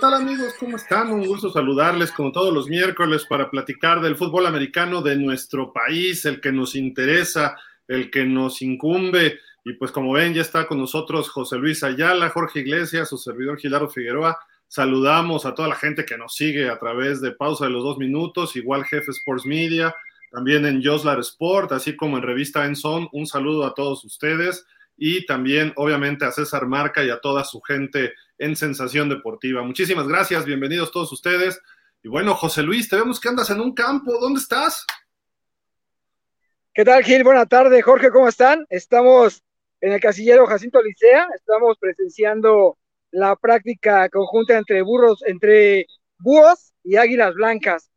tal amigos? ¿Cómo están? Un gusto saludarles como todos los miércoles para platicar del fútbol americano de nuestro país, el que nos interesa, el que nos incumbe. Y pues como ven, ya está con nosotros José Luis Ayala, Jorge Iglesias, su servidor Gilardo Figueroa. Saludamos a toda la gente que nos sigue a través de Pausa de los Dos Minutos, igual Jefe Sports Media, también en Joslar Sport, así como en Revista Enzón. Un saludo a todos ustedes y también obviamente a César Marca y a toda su gente en Sensación Deportiva. Muchísimas gracias, bienvenidos todos ustedes. Y bueno, José Luis, te vemos que andas en un campo, ¿dónde estás? ¿Qué tal, Gil? Buenas tardes, Jorge, ¿cómo están? Estamos en el casillero Jacinto Licea, estamos presenciando la práctica conjunta entre burros, entre búhos y águilas blancas.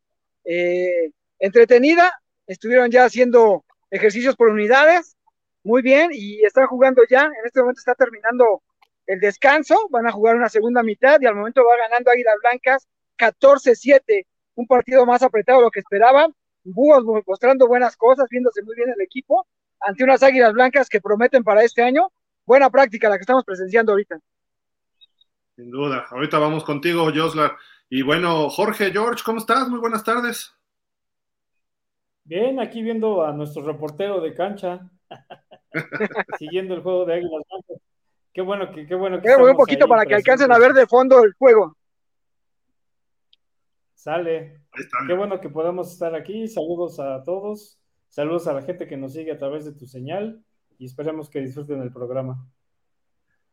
Eh, entretenida, estuvieron ya haciendo ejercicios por unidades, muy bien, y están jugando ya, en este momento está terminando el descanso, van a jugar una segunda mitad y al momento va ganando Águilas Blancas 14-7, un partido más apretado de lo que esperaban, Búhos mostrando buenas cosas, viéndose muy bien el equipo, ante unas Águilas Blancas que prometen para este año, buena práctica la que estamos presenciando ahorita. Sin duda, ahorita vamos contigo, Joslar. Y bueno, Jorge, George, ¿cómo estás? Muy buenas tardes. Bien, aquí viendo a nuestro reportero de cancha, siguiendo el juego de Águilas Blancas. Qué bueno que, qué bueno que. un poquito para que alcancen a ver de fondo el juego. Sale. Qué bueno que podamos estar aquí. Saludos a todos. Saludos a la gente que nos sigue a través de tu señal y esperemos que disfruten el programa.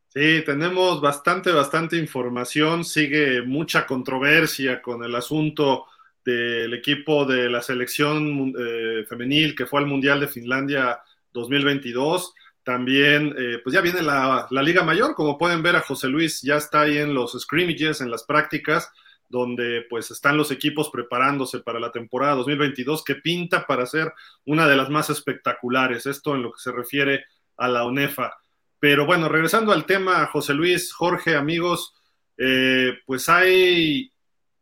Sí, tenemos bastante, bastante información. Sigue mucha controversia con el asunto del equipo de la selección eh, femenil que fue al Mundial de Finlandia 2022. También, eh, pues ya viene la, Liga Mayor, como pueden ver a José Luis, ya está ahí en los scrimmages, en las prácticas, donde pues están los equipos preparándose para la temporada 2022, que pinta para ser una de las más espectaculares, esto en lo que se refiere a la UNEFA. Pero bueno, regresando al tema, José Luis, Jorge, amigos, eh, pues hay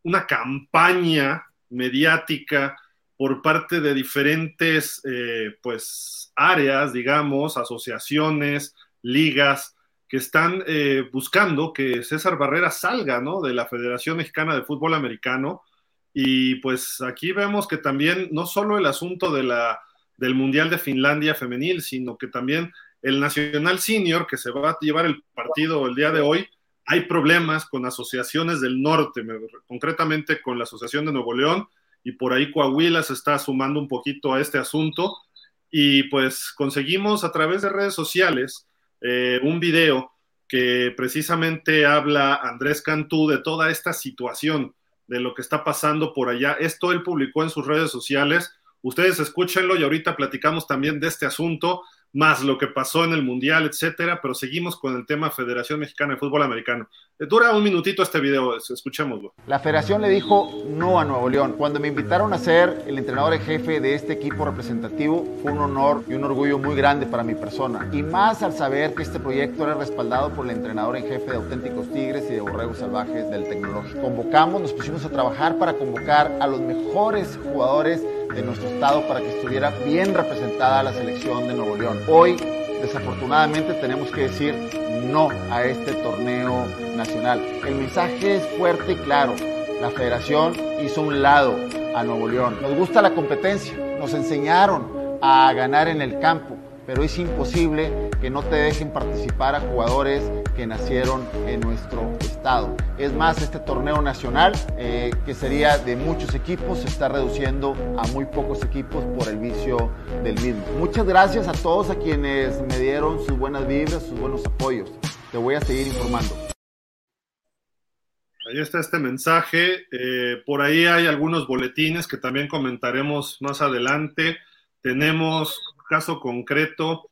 una campaña mediática por parte de diferentes eh, pues áreas, digamos, asociaciones, ligas, que están eh, buscando que César Barrera salga ¿no? de la Federación Mexicana de Fútbol Americano. Y pues aquí vemos que también no solo el asunto de la, del Mundial de Finlandia femenil, sino que también el Nacional Senior, que se va a llevar el partido el día de hoy, hay problemas con asociaciones del norte, concretamente con la Asociación de Nuevo León, y por ahí Coahuila se está sumando un poquito a este asunto y pues conseguimos a través de redes sociales eh, un video que precisamente habla Andrés Cantú de toda esta situación, de lo que está pasando por allá. Esto él publicó en sus redes sociales. Ustedes escúchenlo y ahorita platicamos también de este asunto más lo que pasó en el Mundial, etcétera, pero seguimos con el tema Federación Mexicana de Fútbol Americano. Eh, dura un minutito este video, escuchémoslo. La federación le dijo no a Nuevo León. Cuando me invitaron a ser el entrenador en jefe de este equipo representativo, fue un honor y un orgullo muy grande para mi persona. Y más al saber que este proyecto era respaldado por el entrenador en jefe de Auténticos Tigres y de Borregos Salvajes del Tecnológico. Convocamos, nos pusimos a trabajar para convocar a los mejores jugadores de nuestro estado para que estuviera bien representada la selección de Nuevo León. Hoy, desafortunadamente, tenemos que decir no a este torneo nacional. El mensaje es fuerte y claro. La federación hizo un lado a Nuevo León. Nos gusta la competencia, nos enseñaron a ganar en el campo, pero es imposible que no te dejen participar a jugadores que nacieron en nuestro estado. Es más, este torneo nacional, eh, que sería de muchos equipos, se está reduciendo a muy pocos equipos por el vicio del mismo. Muchas gracias a todos a quienes me dieron sus buenas vibras, sus buenos apoyos. Te voy a seguir informando. Ahí está este mensaje. Eh, por ahí hay algunos boletines que también comentaremos más adelante. Tenemos caso concreto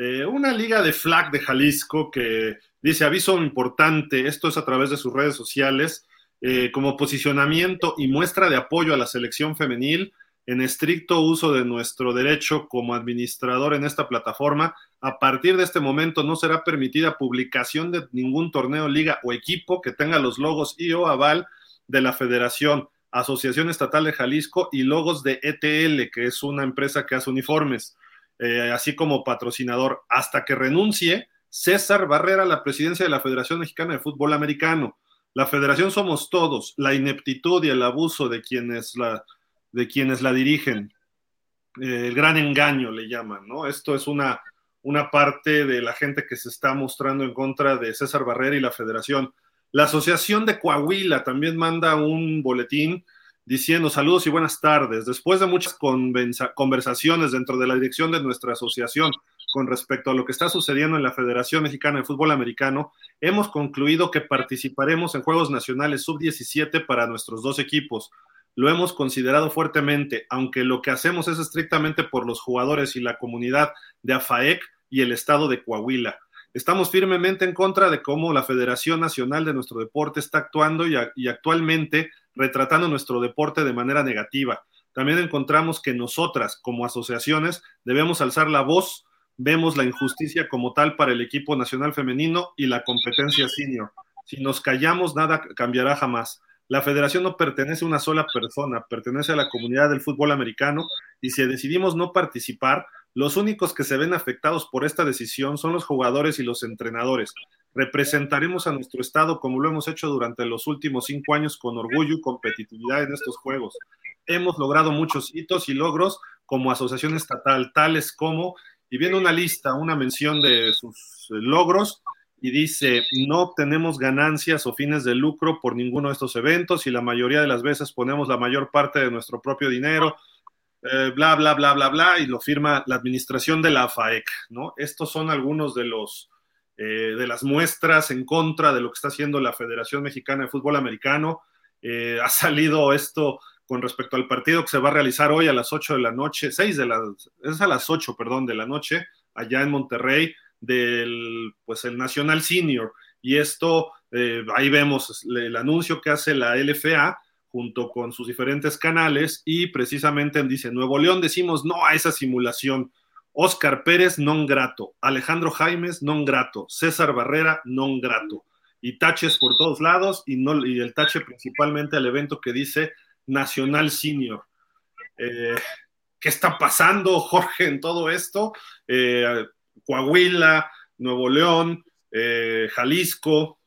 eh, una liga de flag de Jalisco que dice aviso importante, esto es a través de sus redes sociales, eh, como posicionamiento y muestra de apoyo a la selección femenil en estricto uso de nuestro derecho como administrador en esta plataforma. A partir de este momento no será permitida publicación de ningún torneo, liga o equipo que tenga los logos y o aval de la Federación, Asociación Estatal de Jalisco y logos de ETL, que es una empresa que hace uniformes. Eh, así como patrocinador, hasta que renuncie César Barrera la presidencia de la Federación Mexicana de Fútbol Americano. La federación somos todos, la ineptitud y el abuso de quienes la, de quienes la dirigen. el gran engaño le llaman, ¿no? Esto es una, una parte de la gente que se está mostrando en contra de César Barrera y la federación. La Asociación de Coahuila también manda un boletín diciendo saludos y buenas tardes. Después de muchas conversaciones dentro de la dirección de nuestra asociación con respecto a lo que está sucediendo en la Federación Mexicana de Fútbol Americano, hemos concluido que participaremos en Juegos Nacionales Sub-17 para nuestros dos equipos. Lo hemos considerado fuertemente, aunque lo que hacemos es estrictamente por los jugadores y la comunidad de AFAEC y el estado de Coahuila. Estamos firmemente en contra de cómo la Federación Nacional de nuestro deporte está actuando y, y actualmente retratando nuestro deporte de manera negativa. También encontramos que nosotras, como asociaciones, debemos alzar la voz. Vemos la injusticia como tal para el equipo nacional femenino y la competencia senior. Si nos callamos, nada cambiará jamás. La federación no pertenece a una sola persona, pertenece a la comunidad del fútbol americano y si decidimos no participar, los únicos que se ven afectados por esta decisión son los jugadores y los entrenadores representaremos a nuestro estado como lo hemos hecho durante los últimos cinco años con orgullo y competitividad en estos Juegos. Hemos logrado muchos hitos y logros como asociación estatal, tales como, y viene una lista, una mención de sus logros, y dice, no obtenemos ganancias o fines de lucro por ninguno de estos eventos y la mayoría de las veces ponemos la mayor parte de nuestro propio dinero, eh, bla, bla, bla, bla, bla, y lo firma la administración de la FAEC, ¿no? Estos son algunos de los eh, de las muestras en contra de lo que está haciendo la Federación Mexicana de Fútbol Americano. Eh, ha salido esto con respecto al partido que se va a realizar hoy a las 8 de la noche, 6 de la, es a las 8, perdón, de la noche, allá en Monterrey, del, pues el Nacional Senior. Y esto, eh, ahí vemos el anuncio que hace la LFA junto con sus diferentes canales y precisamente dice, Nuevo León decimos no a esa simulación. Oscar Pérez, non grato. Alejandro Jaimes, non grato. César Barrera, non grato. Y taches por todos lados y, no, y el tache principalmente al evento que dice Nacional Senior. Eh, ¿Qué está pasando, Jorge, en todo esto? Eh, Coahuila, Nuevo León, eh, Jalisco.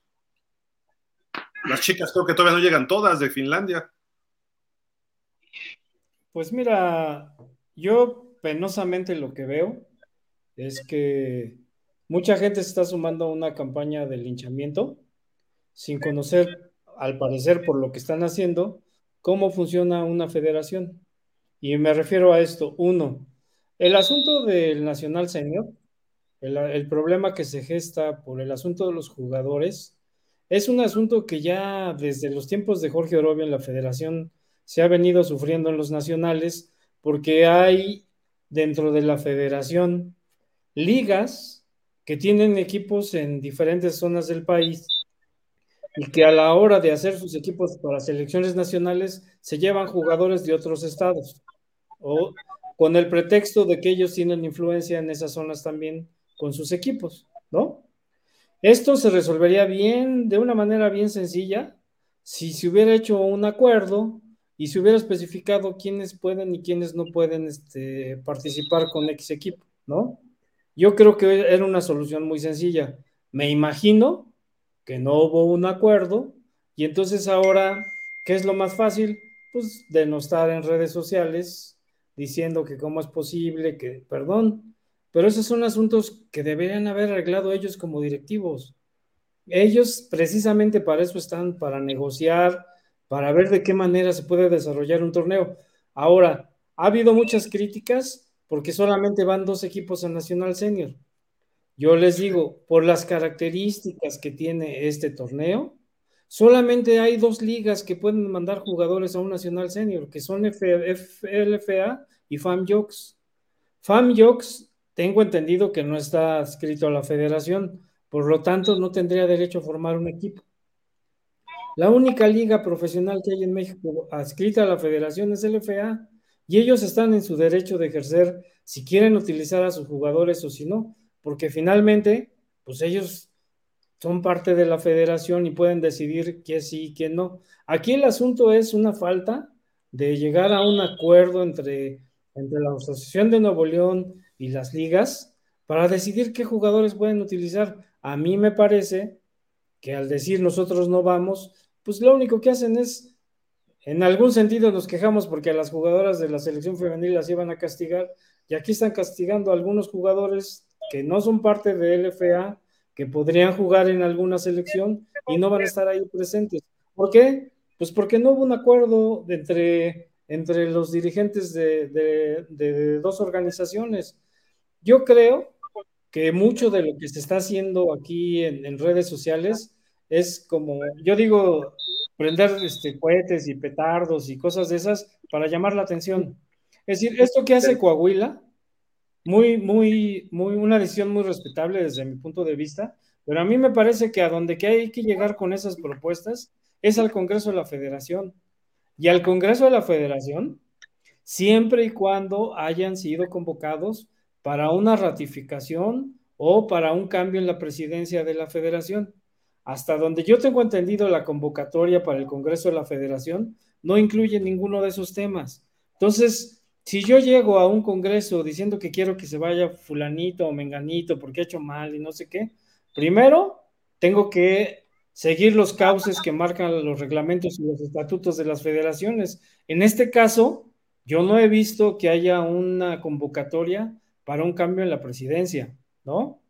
Las chicas creo que todavía no llegan todas de Finlandia. Pues mira, yo penosamente lo que veo es que mucha gente se está sumando a una campaña de linchamiento sin conocer, al parecer por lo que están haciendo, cómo funciona una federación. Y me refiero a esto. Uno, el asunto del Nacional Senior, el, el, problema que se gesta por el asunto de los jugadores, es un asunto que ya desde los tiempos de Jorge Orobio en la federación se ha venido sufriendo en los nacionales porque hay dentro de la federación ligas que tienen equipos en diferentes zonas del país y que a la hora de hacer sus equipos para selecciones nacionales se llevan jugadores de otros estados o con el pretexto de que ellos tienen influencia en esas zonas también con sus equipos, ¿no? Esto se resolvería bien, de una manera bien sencilla, si se hubiera hecho un acuerdo y se hubiera especificado quiénes pueden y quiénes no pueden este, participar con X equipo, ¿no? Yo creo que era una solución muy sencilla. Me imagino que no hubo un acuerdo y entonces ahora, ¿qué es lo más fácil? Pues denostar en redes sociales diciendo que cómo es posible, que, perdón, pero esos son asuntos que deberían haber arreglado ellos como directivos. Ellos precisamente para eso están, para negociar, para ver de qué manera se puede desarrollar un torneo. Ahora, ha habido muchas críticas porque solamente van dos equipos en Nacional Senior. Yo les digo, por las características que tiene este torneo, solamente hay dos ligas que pueden mandar jugadores a un Nacional Senior, que son FLFA y FAMJOX. FAMJOX, tengo entendido que no está escrito a la federación, por lo tanto no tendría derecho a formar un equipo. La única liga profesional que hay en México adscrita a la federación es el y ellos están en su derecho de ejercer si quieren utilizar a sus jugadores o si no, porque finalmente, pues ellos son parte de la federación y pueden decidir qué sí y qué no. Aquí el asunto es una falta de llegar a un acuerdo entre, entre la Asociación de Nuevo León y las ligas para decidir qué jugadores pueden utilizar. A mí me parece que al decir nosotros no vamos, pues lo único que hacen es, en algún sentido nos quejamos porque a las jugadoras de la selección femenil las iban a castigar y aquí están castigando a algunos jugadores que no son parte de LFA, que podrían jugar en alguna selección y no van a estar ahí presentes. ¿Por qué? Pues porque no hubo un acuerdo entre, entre los dirigentes de, dos organizaciones. Yo creo que mucho de lo que se está haciendo aquí en, redes sociales es como, yo digo, prender este, cohetes y petardos y cosas de esas para llamar la atención. Es decir, esto que hace Coahuila, muy, muy, muy, una decisión muy respetable desde mi punto de vista, pero a mí me parece que a donde que hay que llegar con esas propuestas es al Congreso de la Federación. Y al Congreso de la Federación, siempre y cuando hayan sido convocados para una ratificación o para un cambio en la presidencia de la Federación. Hasta donde yo tengo entendido la convocatoria para el Congreso de la Federación no incluye ninguno de esos temas. Entonces, si yo llego a un Congreso diciendo que quiero que se vaya fulanito o menganito porque ha hecho mal y no sé qué, primero tengo que seguir los cauces que marcan los reglamentos y los estatutos de las federaciones. En este caso, yo no he visto que haya una convocatoria para un cambio en la presidencia, ¿no?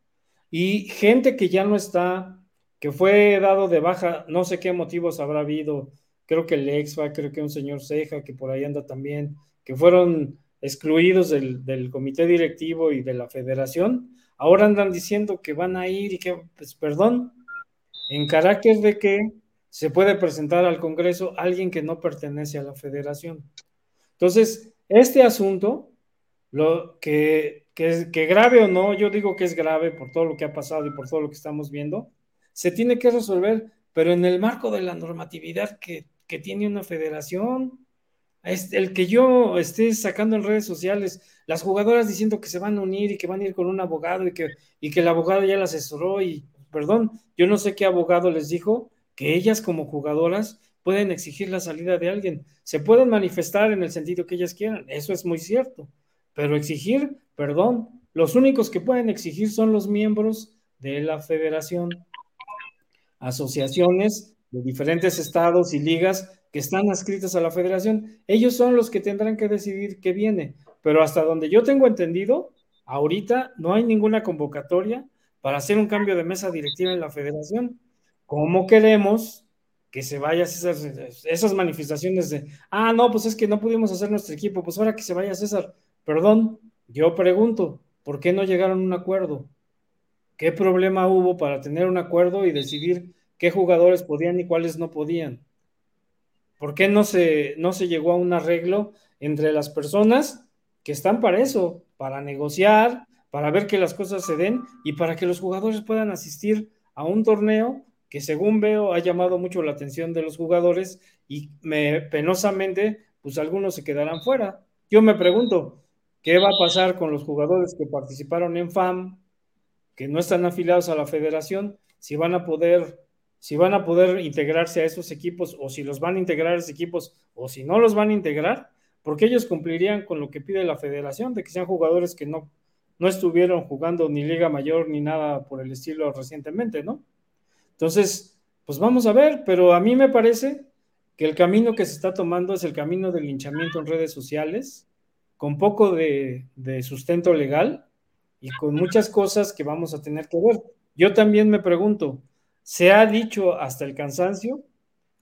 Y gente que ya no está, que fue dado de baja, no sé qué motivos habrá habido, creo que el EXFA, creo que un señor Ceja, que por ahí anda también, que fueron excluidos del, del comité directivo y de la federación, ahora andan diciendo que van a ir y que, pues perdón, en carácter de que se puede presentar al Congreso alguien que no pertenece a la federación. Entonces, este asunto, lo que, que, grave o no, yo digo que es grave por todo lo que ha pasado y por todo lo que estamos viendo, se tiene que resolver, pero en el marco de la normatividad que, que tiene una federación, el que yo esté sacando en redes sociales, las jugadoras diciendo que se van a unir y que van a ir con un abogado y que, y que el abogado ya la asesoró y perdón, yo no sé qué abogado les dijo que ellas como jugadoras pueden exigir la salida de alguien. Se pueden manifestar en el sentido que ellas quieran, eso es muy cierto, pero exigir, perdón, los únicos que pueden exigir son los miembros de la federación, asociaciones de diferentes estados y ligas que están adscritas a la federación. Ellos son los que tendrán que decidir qué viene, pero hasta donde yo tengo entendido, ahorita no hay ninguna convocatoria para hacer un cambio de mesa directiva en la federación. ¿Cómo queremos que se vayan esas, esas manifestaciones de, ah, no, pues es que no pudimos hacer nuestro equipo, pues ahora que se vaya César? Perdón, yo pregunto, ¿por qué no llegaron a un acuerdo? ¿Qué problema hubo para tener un acuerdo y decidir qué jugadores podían y cuáles no podían? ¿Por qué no se, no se llegó a un arreglo entre las personas que están para eso, para negociar, para ver que las cosas se den y para que los jugadores puedan asistir a un torneo que según veo ha llamado mucho la atención de los jugadores y me, penosamente, pues algunos se quedarán fuera. Yo me pregunto, ¿qué va a pasar con los jugadores que participaron en FAM, que no están afiliados a la federación? Si van a poder, si van a poder integrarse a esos equipos o si los van a integrar a esos equipos o si no los van a integrar, porque ellos cumplirían con lo que pide la federación, de que sean jugadores que no no estuvieron jugando ni Liga Mayor ni nada por el estilo recientemente, ¿no? Entonces, pues vamos a ver, pero a mí me parece que el camino que se está tomando es el camino del linchamiento en redes sociales, con poco de, sustento legal y con muchas cosas que vamos a tener que ver. Yo también me pregunto, se ha dicho hasta el cansancio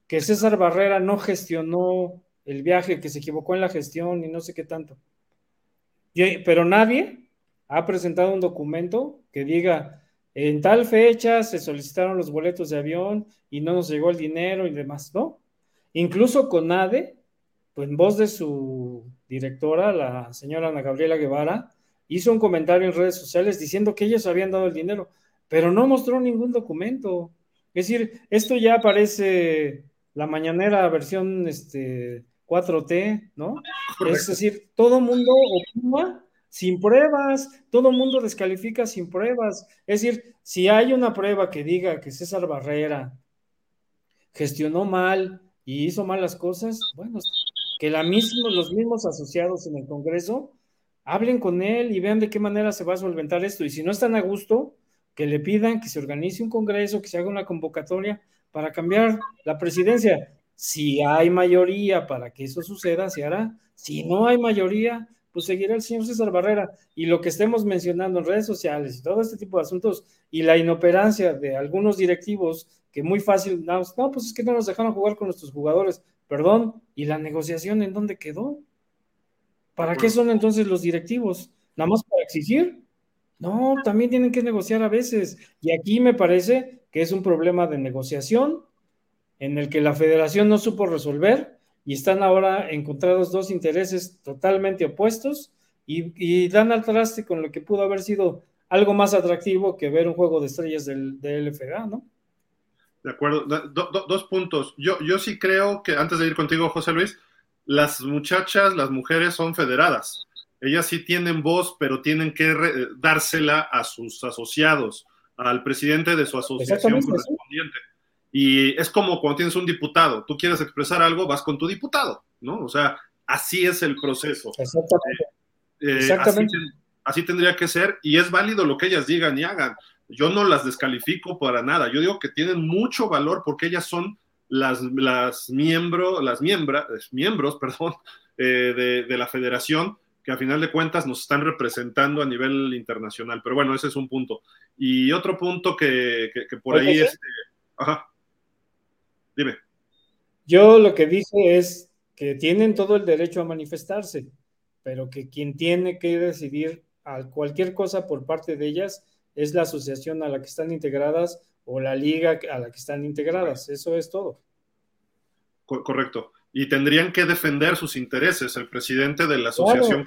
que César Barrera no gestionó el viaje, que se equivocó en la gestión y no sé qué tanto. pero nadie ha presentado un documento que diga, en tal fecha se solicitaron los boletos de avión y no nos llegó el dinero y demás, ¿no? Incluso CONADE, pues en voz de su directora, la señora Ana Gabriela Guevara, hizo un comentario en redes sociales diciendo que ellos habían dado el dinero, pero no mostró ningún documento. Es decir, esto ya aparece la mañanera versión este, 4T, ¿no? Es decir, todo mundo opina sin pruebas, todo el mundo descalifica sin pruebas. Es decir, si hay una prueba que diga que César Barrera gestionó mal y hizo malas cosas, bueno, que la mismo, los mismos asociados en el Congreso hablen con él y vean de qué manera se va a solventar esto. Y si no están a gusto, que le pidan que se organice un congreso, que se haga una convocatoria para cambiar la presidencia. Si hay mayoría para que eso suceda, se hará. Si no hay mayoría, pues seguirá el señor César Barrera. Y lo que estemos mencionando en redes sociales y todo este tipo de asuntos y la inoperancia de algunos directivos que muy fácil, no, pues es que no nos dejaron jugar con nuestros jugadores, perdón, ¿y la negociación en dónde quedó? ¿Para qué son entonces los directivos? ¿Nada más para exigir? No, también tienen que negociar a veces. Y aquí me parece que es un problema de negociación en el que la federación no supo resolver y están ahora encontrados dos intereses totalmente opuestos y, dan al traste con lo que pudo haber sido algo más atractivo que ver un juego de estrellas del, del LFA, ¿no? De acuerdo. dos puntos. Yo, yo sí creo que, antes de ir contigo, José Luis, las muchachas, las mujeres son federadas. Ellas sí tienen voz, pero tienen que dársela a sus asociados, al presidente de su asociación correspondiente. Y es como cuando tienes un diputado, tú quieres expresar algo, vas con tu diputado, ¿no? O sea, así es el proceso. Exactamente. Eh, Exactamente. Así, tendría que ser y es válido lo que ellas digan y hagan. Yo no las descalifico para nada. Yo digo que tienen mucho valor porque ellas son las, las, miembro, las miembros, perdón, eh, de, de la federación que a final de cuentas nos están representando a nivel internacional. Pero bueno, ese es un punto. Y otro punto que, que, por ahí es... Ajá. Dime. Yo lo que dije es que tienen todo el derecho a manifestarse, pero que quien tiene que decidir a cualquier cosa por parte de ellas es la asociación a la que están integradas o la liga a la que están integradas. Eso es todo. Correcto. Y tendrían que defender sus intereses, el presidente de la asociación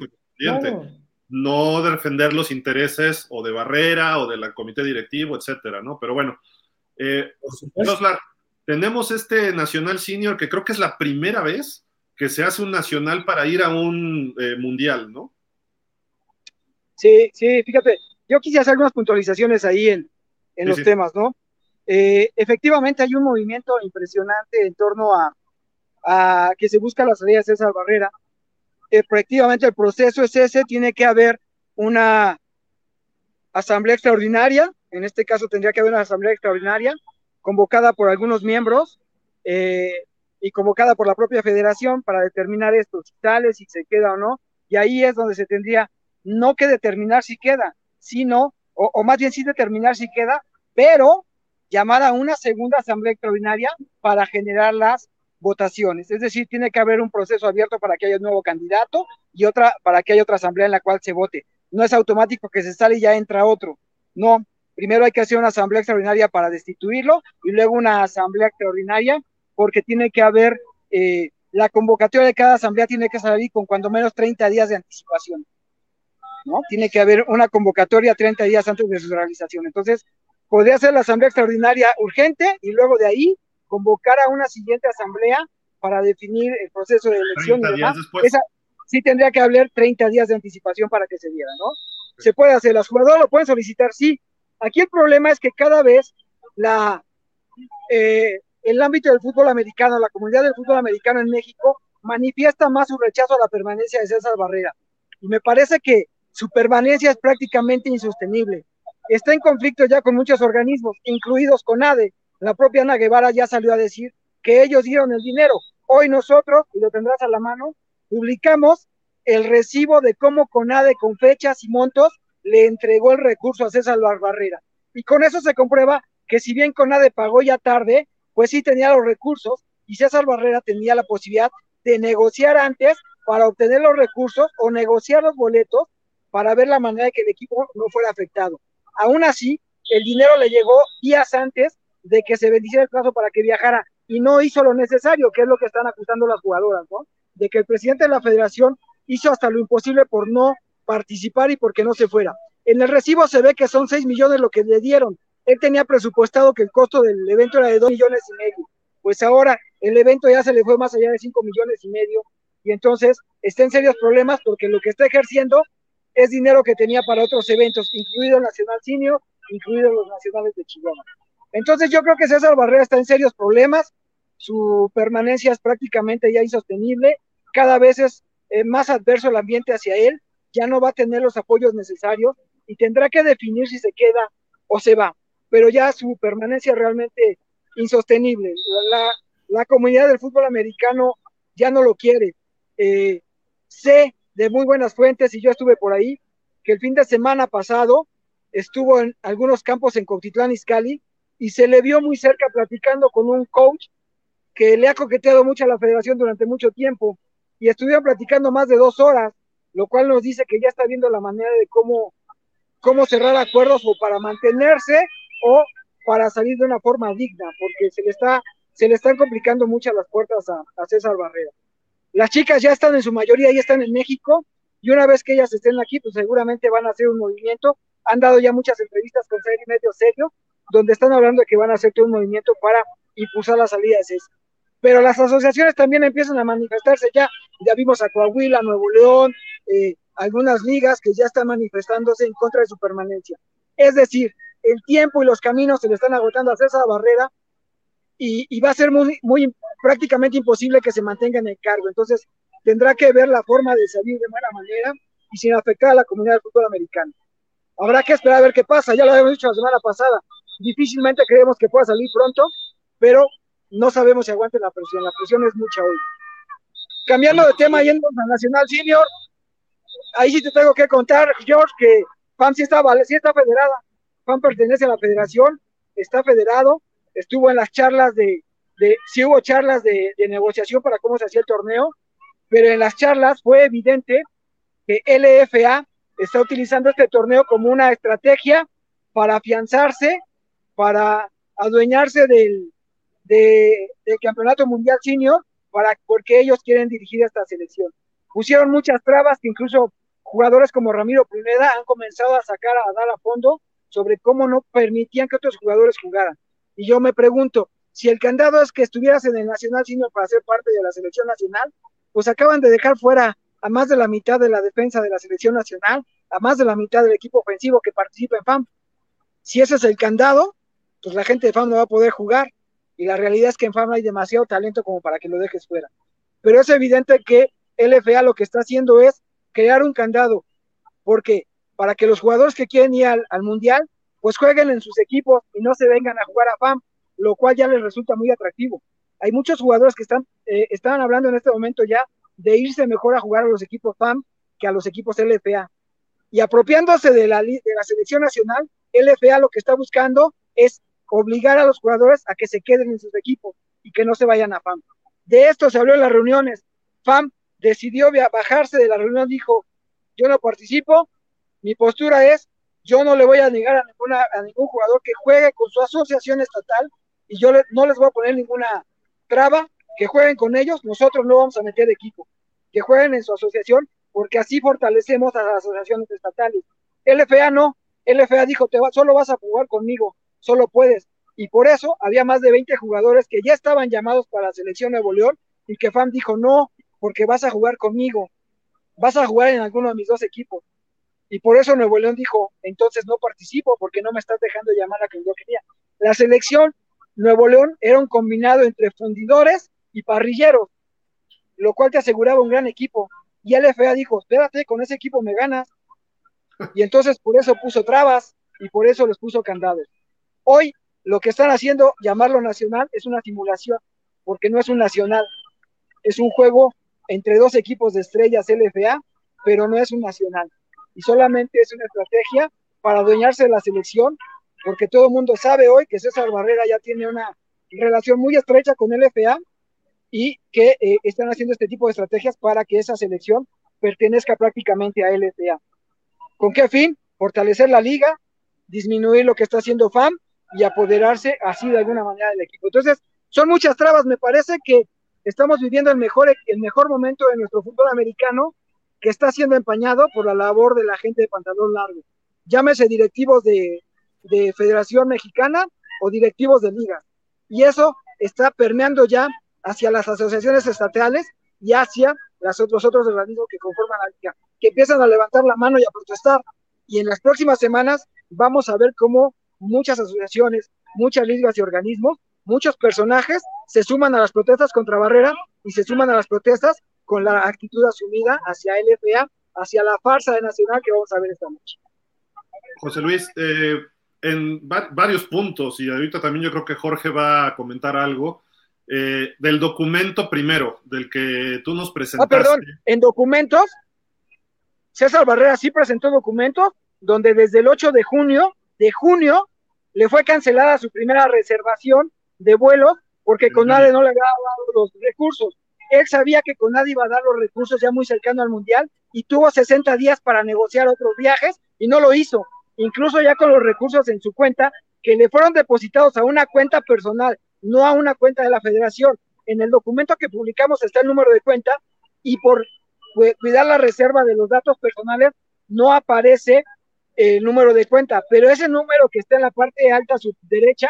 No defender los intereses o de Barrera o del comité directivo, etcétera, ¿no? Pero bueno, eh, tenemos este Nacional Senior que creo que es la primera vez que se hace un nacional para ir a un eh, mundial, ¿no? Sí, sí, fíjate, yo quise hacer algunas puntualizaciones ahí en, los temas, ¿no? Eh, efectivamente hay un movimiento impresionante en torno a, que se busca la salida de César Barrera. Efectivamente el proceso es ese, tiene que haber una asamblea extraordinaria, en este caso tendría que haber una asamblea extraordinaria, convocada por algunos miembros eh, y convocada por la propia federación para determinar esto, si sale, si se queda o no, y ahí es donde se tendría no que determinar si queda, sino, o, más bien sí determinar si queda, pero llamar a una segunda asamblea extraordinaria para generar las votaciones. Es decir, tiene que haber un proceso abierto para que haya un nuevo candidato y otra para que haya otra asamblea en la cual se vote. No es automático que se sale y ya entra otro. No, primero hay que hacer una asamblea extraordinaria para destituirlo y luego una asamblea extraordinaria porque tiene que haber, eh, la convocatoria de cada asamblea tiene que salir con cuando menos 30 días de anticipación. ¿no? Tiene que haber una convocatoria 30 días antes de su realización. Entonces, podría ser la asamblea extraordinaria urgente y luego de ahí convocar a una siguiente asamblea para definir el proceso de elección y demás. Esa, sí tendría que haber 30 días de anticipación para que se diera, ¿no? Se puede hacer, las jugadoras lo pueden solicitar, sí, Aquí el problema es que cada vez la, eh, el ámbito del fútbol americano, la comunidad del fútbol americano en México, manifiesta más su rechazo a la permanencia de César Barrera. Y me parece que su permanencia es prácticamente insostenible. Está en conflicto ya con muchos organismos, incluidos con ADE. La propia Ana Guevara ya salió a decir que ellos dieron el dinero. Hoy nosotros, y lo tendrás a la mano, publicamos el recibo de cómo CONADE con fechas y montos le entregó el recurso a César Barrera. Y con eso se comprueba que si bien Conade pagó ya tarde, pues sí tenía los recursos y César Barrera tenía la posibilidad de negociar antes para obtener los recursos o negociar los boletos para ver la manera de que el equipo no fuera afectado. Aún así, el dinero le llegó días antes de que se bendiciera el plazo para que viajara y no hizo lo necesario, que es lo que están acusando las jugadoras, ¿no? De que el presidente de la federación hizo hasta lo imposible por no participar y porque no se fuera. En el recibo se ve que son 6 millones lo que le dieron. Él tenía presupuestado que el costo del evento era de 2 millones y medio. Pues ahora el evento ya se le fue más allá de 5 millones y medio y entonces está en serios problemas porque lo que está ejerciendo es dinero que tenía para otros eventos, incluido el Nacional Senior, incluidos los nacionales de Chihuahua. Entonces yo creo que César Barrera está en serios problemas, su permanencia es prácticamente ya insostenible, cada vez es eh, más adverso el ambiente hacia él ya no va a tener los apoyos necesarios y tendrá que definir si se queda o se va, pero ya su permanencia realmente insostenible. La, la comunidad del fútbol americano ya no lo quiere. Eh, sé de muy buenas fuentes, y yo estuve por ahí, que el fin de semana pasado estuvo en algunos campos en Cautitlán, Izcalli, y se le vio muy cerca platicando con un coach que le ha coqueteado mucho a la federación durante mucho tiempo, y estuvieron platicando más de dos horas, lo cual nos dice que ya está viendo la manera de cómo, cómo cerrar acuerdos o para mantenerse o para salir de una forma digna, porque se le está se le están complicando muchas las puertas a, a César Barrera. Las chicas ya están en su mayoría, ya están en México, y una vez que ellas estén aquí, pues seguramente van a hacer un movimiento. Han dado ya muchas entrevistas con Serio Medio Serio, donde están hablando de que van a hacer todo un movimiento para impulsar la salida de César. Pero las asociaciones también empiezan a manifestarse ya. Ya vimos a Coahuila, Nuevo León, eh, algunas ligas que ya están manifestándose en contra de su permanencia. Es decir, el tiempo y los caminos se le están agotando a César Barrera y, va a ser muy, muy prácticamente imposible que se mantenga en el cargo. Entonces, tendrá que ver la forma de salir de buena manera y sin afectar a la comunidad del fútbol americano. Habrá que esperar a ver qué pasa, ya lo habíamos dicho la semana pasada, difícilmente creemos que pueda salir pronto, pero no sabemos si aguante la presión, la presión es mucha hoy. Cambiando de tema, yendo a Nacional Senior, ahí sí te tengo que contar, George, que FAM sí está, sí está federada, FAM pertenece a la federación, está federado, estuvo en las charlas de, de sí hubo charlas de, negociación para cómo se hacía el torneo, pero en las charlas fue evidente que LFA está utilizando este torneo como una estrategia para afianzarse, para adueñarse del, del campeonato mundial senior, para, porque ellos quieren dirigir esta selección. Pusieron muchas trabas que incluso jugadores como Ramiro Pineda han comenzado a sacar a dar a fondo sobre cómo no permitían que otros jugadores jugaran. Y yo me pregunto, si el candado es que estuvieras en el Nacional sino para ser parte de la selección nacional, pues acaban de dejar fuera a más de la mitad de la defensa de la selección nacional, a más de la mitad del equipo ofensivo que participa en FAM. Si ese es el candado, pues la gente de FAM no va a poder jugar. Y la realidad es que en FAM hay demasiado talento como para que lo dejes fuera. Pero es evidente que LFA lo que está haciendo es crear un candado, porque para que los jugadores que quieren ir al Mundial pues jueguen en sus equipos y no se vengan a jugar a FAM, lo cual ya les resulta muy atractivo. Hay muchos jugadores que están, eh, están hablando en este momento ya de irse mejor a jugar a los equipos FAM que a los equipos LFA. Y apropiándose de la, de la selección nacional, LFA lo que está buscando es obligar a los jugadores a que se queden en sus equipos y que no se vayan a FAM. De esto se habló en las reuniones. FAM decidió bajarse de la reunión, dijo, yo no participo, mi postura es yo no le voy a negar a, ninguna, ningún jugador que juegue con su asociación estatal y yo no les voy a poner ninguna traba, que jueguen con ellos, nosotros no vamos a meter equipo, que jueguen en su asociación porque así fortalecemos a las asociaciones estatales. LFA no, LFA dijo, te va, solo vas a jugar conmigo, solo puedes. Y por eso había más de 20 jugadores que ya estaban llamados para la selección Nuevo León y que FAM dijo, no, porque vas a jugar conmigo, vas a jugar en alguno de mis dos equipos. Y por eso Nuevo León dijo, entonces no participo porque no me estás dejando llamar a quien yo quería. La selección Nuevo León era un combinado entre fundidores y parrilleros, lo cual te aseguraba un gran equipo. Y LFA dijo, espérate, con ese equipo me ganas. Y entonces por eso puso trabas y por eso les puso candados. Hoy lo que están haciendo, llamarlo nacional, es una simulación, porque no es un nacional. Es un juego entre dos equipos de estrellas LFA, pero no es un nacional y solamente es una estrategia para adueñarse de la selección, porque todo el mundo sabe hoy que César Barrera ya tiene una relación muy estrecha con el FA y que eh, están haciendo este tipo de estrategias para que esa selección pertenezca prácticamente a LFA. ¿Con qué fin? Fortalecer la liga, disminuir lo que está haciendo FAM y apoderarse así de alguna manera del equipo. Entonces, son muchas trabas. Me parece que estamos viviendo el mejor, el mejor momento de nuestro fútbol americano que está siendo empañado por la labor de la gente de pantalón largo. Llámese directivos de, Federación Mexicana o directivos de ligas. Y eso está permeando ya hacia las asociaciones estatales y hacia las otros, otros organismos que conforman la liga, que empiezan a levantar la mano y a protestar. Y en las próximas semanas vamos a ver cómo muchas asociaciones, muchas ligas y organismos, muchos personajes se suman a las protestas contra Barrera y se suman a las protestas con la actitud asumida hacia LFA, hacia la farsa de Nacional que vamos a ver esta noche. José Luis, eh, en varios puntos, y ahorita también yo creo que Jorge va a comentar algo, eh, del documento primero, del que tú nos presentaste. Ah, perdón, en documentos, César Barrera sí presentó documentos donde desde el 8 de junio, de junio, le fue cancelada su primera reservación de vuelo porque Conade no le había dado los recursos. Él sabía que Conade iba a dar los recursos ya muy cercano al Mundial y tuvo 60 días para negociar otros viajes y no lo hizo incluso ya con los recursos en su cuenta, que le fueron depositados a una cuenta personal, no a una cuenta de la federación. En el documento que publicamos está el número de cuenta y por cuidar la reserva de los datos personales no aparece el número de cuenta, pero ese número que está en la parte alta a su derecha,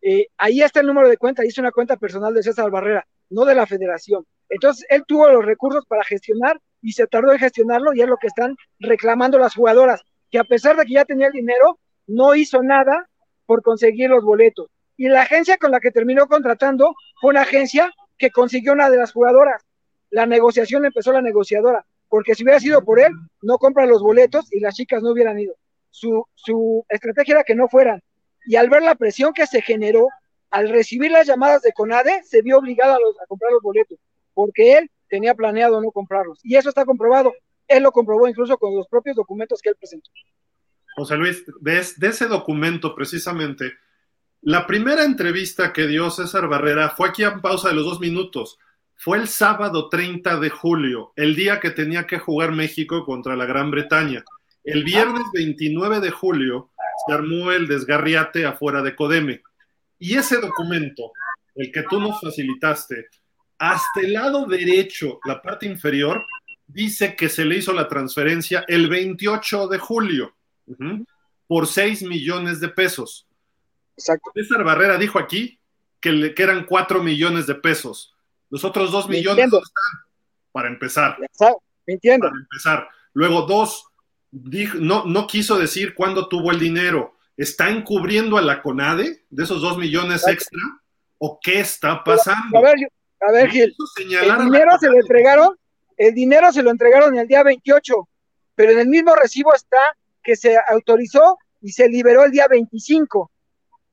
eh, ahí está el número de cuenta, es una cuenta personal de César Barrera, no de la federación. Entonces, él tuvo los recursos para gestionar y se tardó en gestionarlo y es lo que están reclamando las jugadoras que a pesar de que ya tenía el dinero, no hizo nada por conseguir los boletos. Y la agencia con la que terminó contratando fue una agencia que consiguió una de las jugadoras. La negociación empezó la negociadora, porque si hubiera sido por él, no compra los boletos y las chicas no hubieran ido. Su, su estrategia era que no fueran. Y al ver la presión que se generó, al recibir las llamadas de CONADE, se vio obligado a, a comprar los boletos, porque él tenía planeado no comprarlos. Y eso está comprobado. Él lo comprobó incluso con los propios documentos que él presentó. José Luis, de, ese documento precisamente, la primera entrevista que dio César Barrera fue aquí en pausa de los dos minutos. Fue el sábado 30 de julio, el día que tenía que jugar México contra la Gran Bretaña. El viernes 29 de julio se armó el desgarriate afuera de Codeme. Y ese documento, el que tú nos facilitaste, hasta el lado derecho, la parte inferior, dice que se le hizo la transferencia el 28 de julio por 6 millones de pesos. Exacto. César Barrera dijo aquí que, le, que eran 4 millones de pesos. Los otros 2 millones están, para empezar. Entiendo. Para empezar. Luego, dos, dijo, no, no quiso decir cuándo tuvo el dinero. ¿Está encubriendo a la CONADE de esos 2 millones extra? ¿O qué está pasando? A ver, a ver Gil, el dinero se lo entregaron el dinero se lo entregaron el día 28, pero en el mismo recibo está que se autorizó y se liberó el día 25.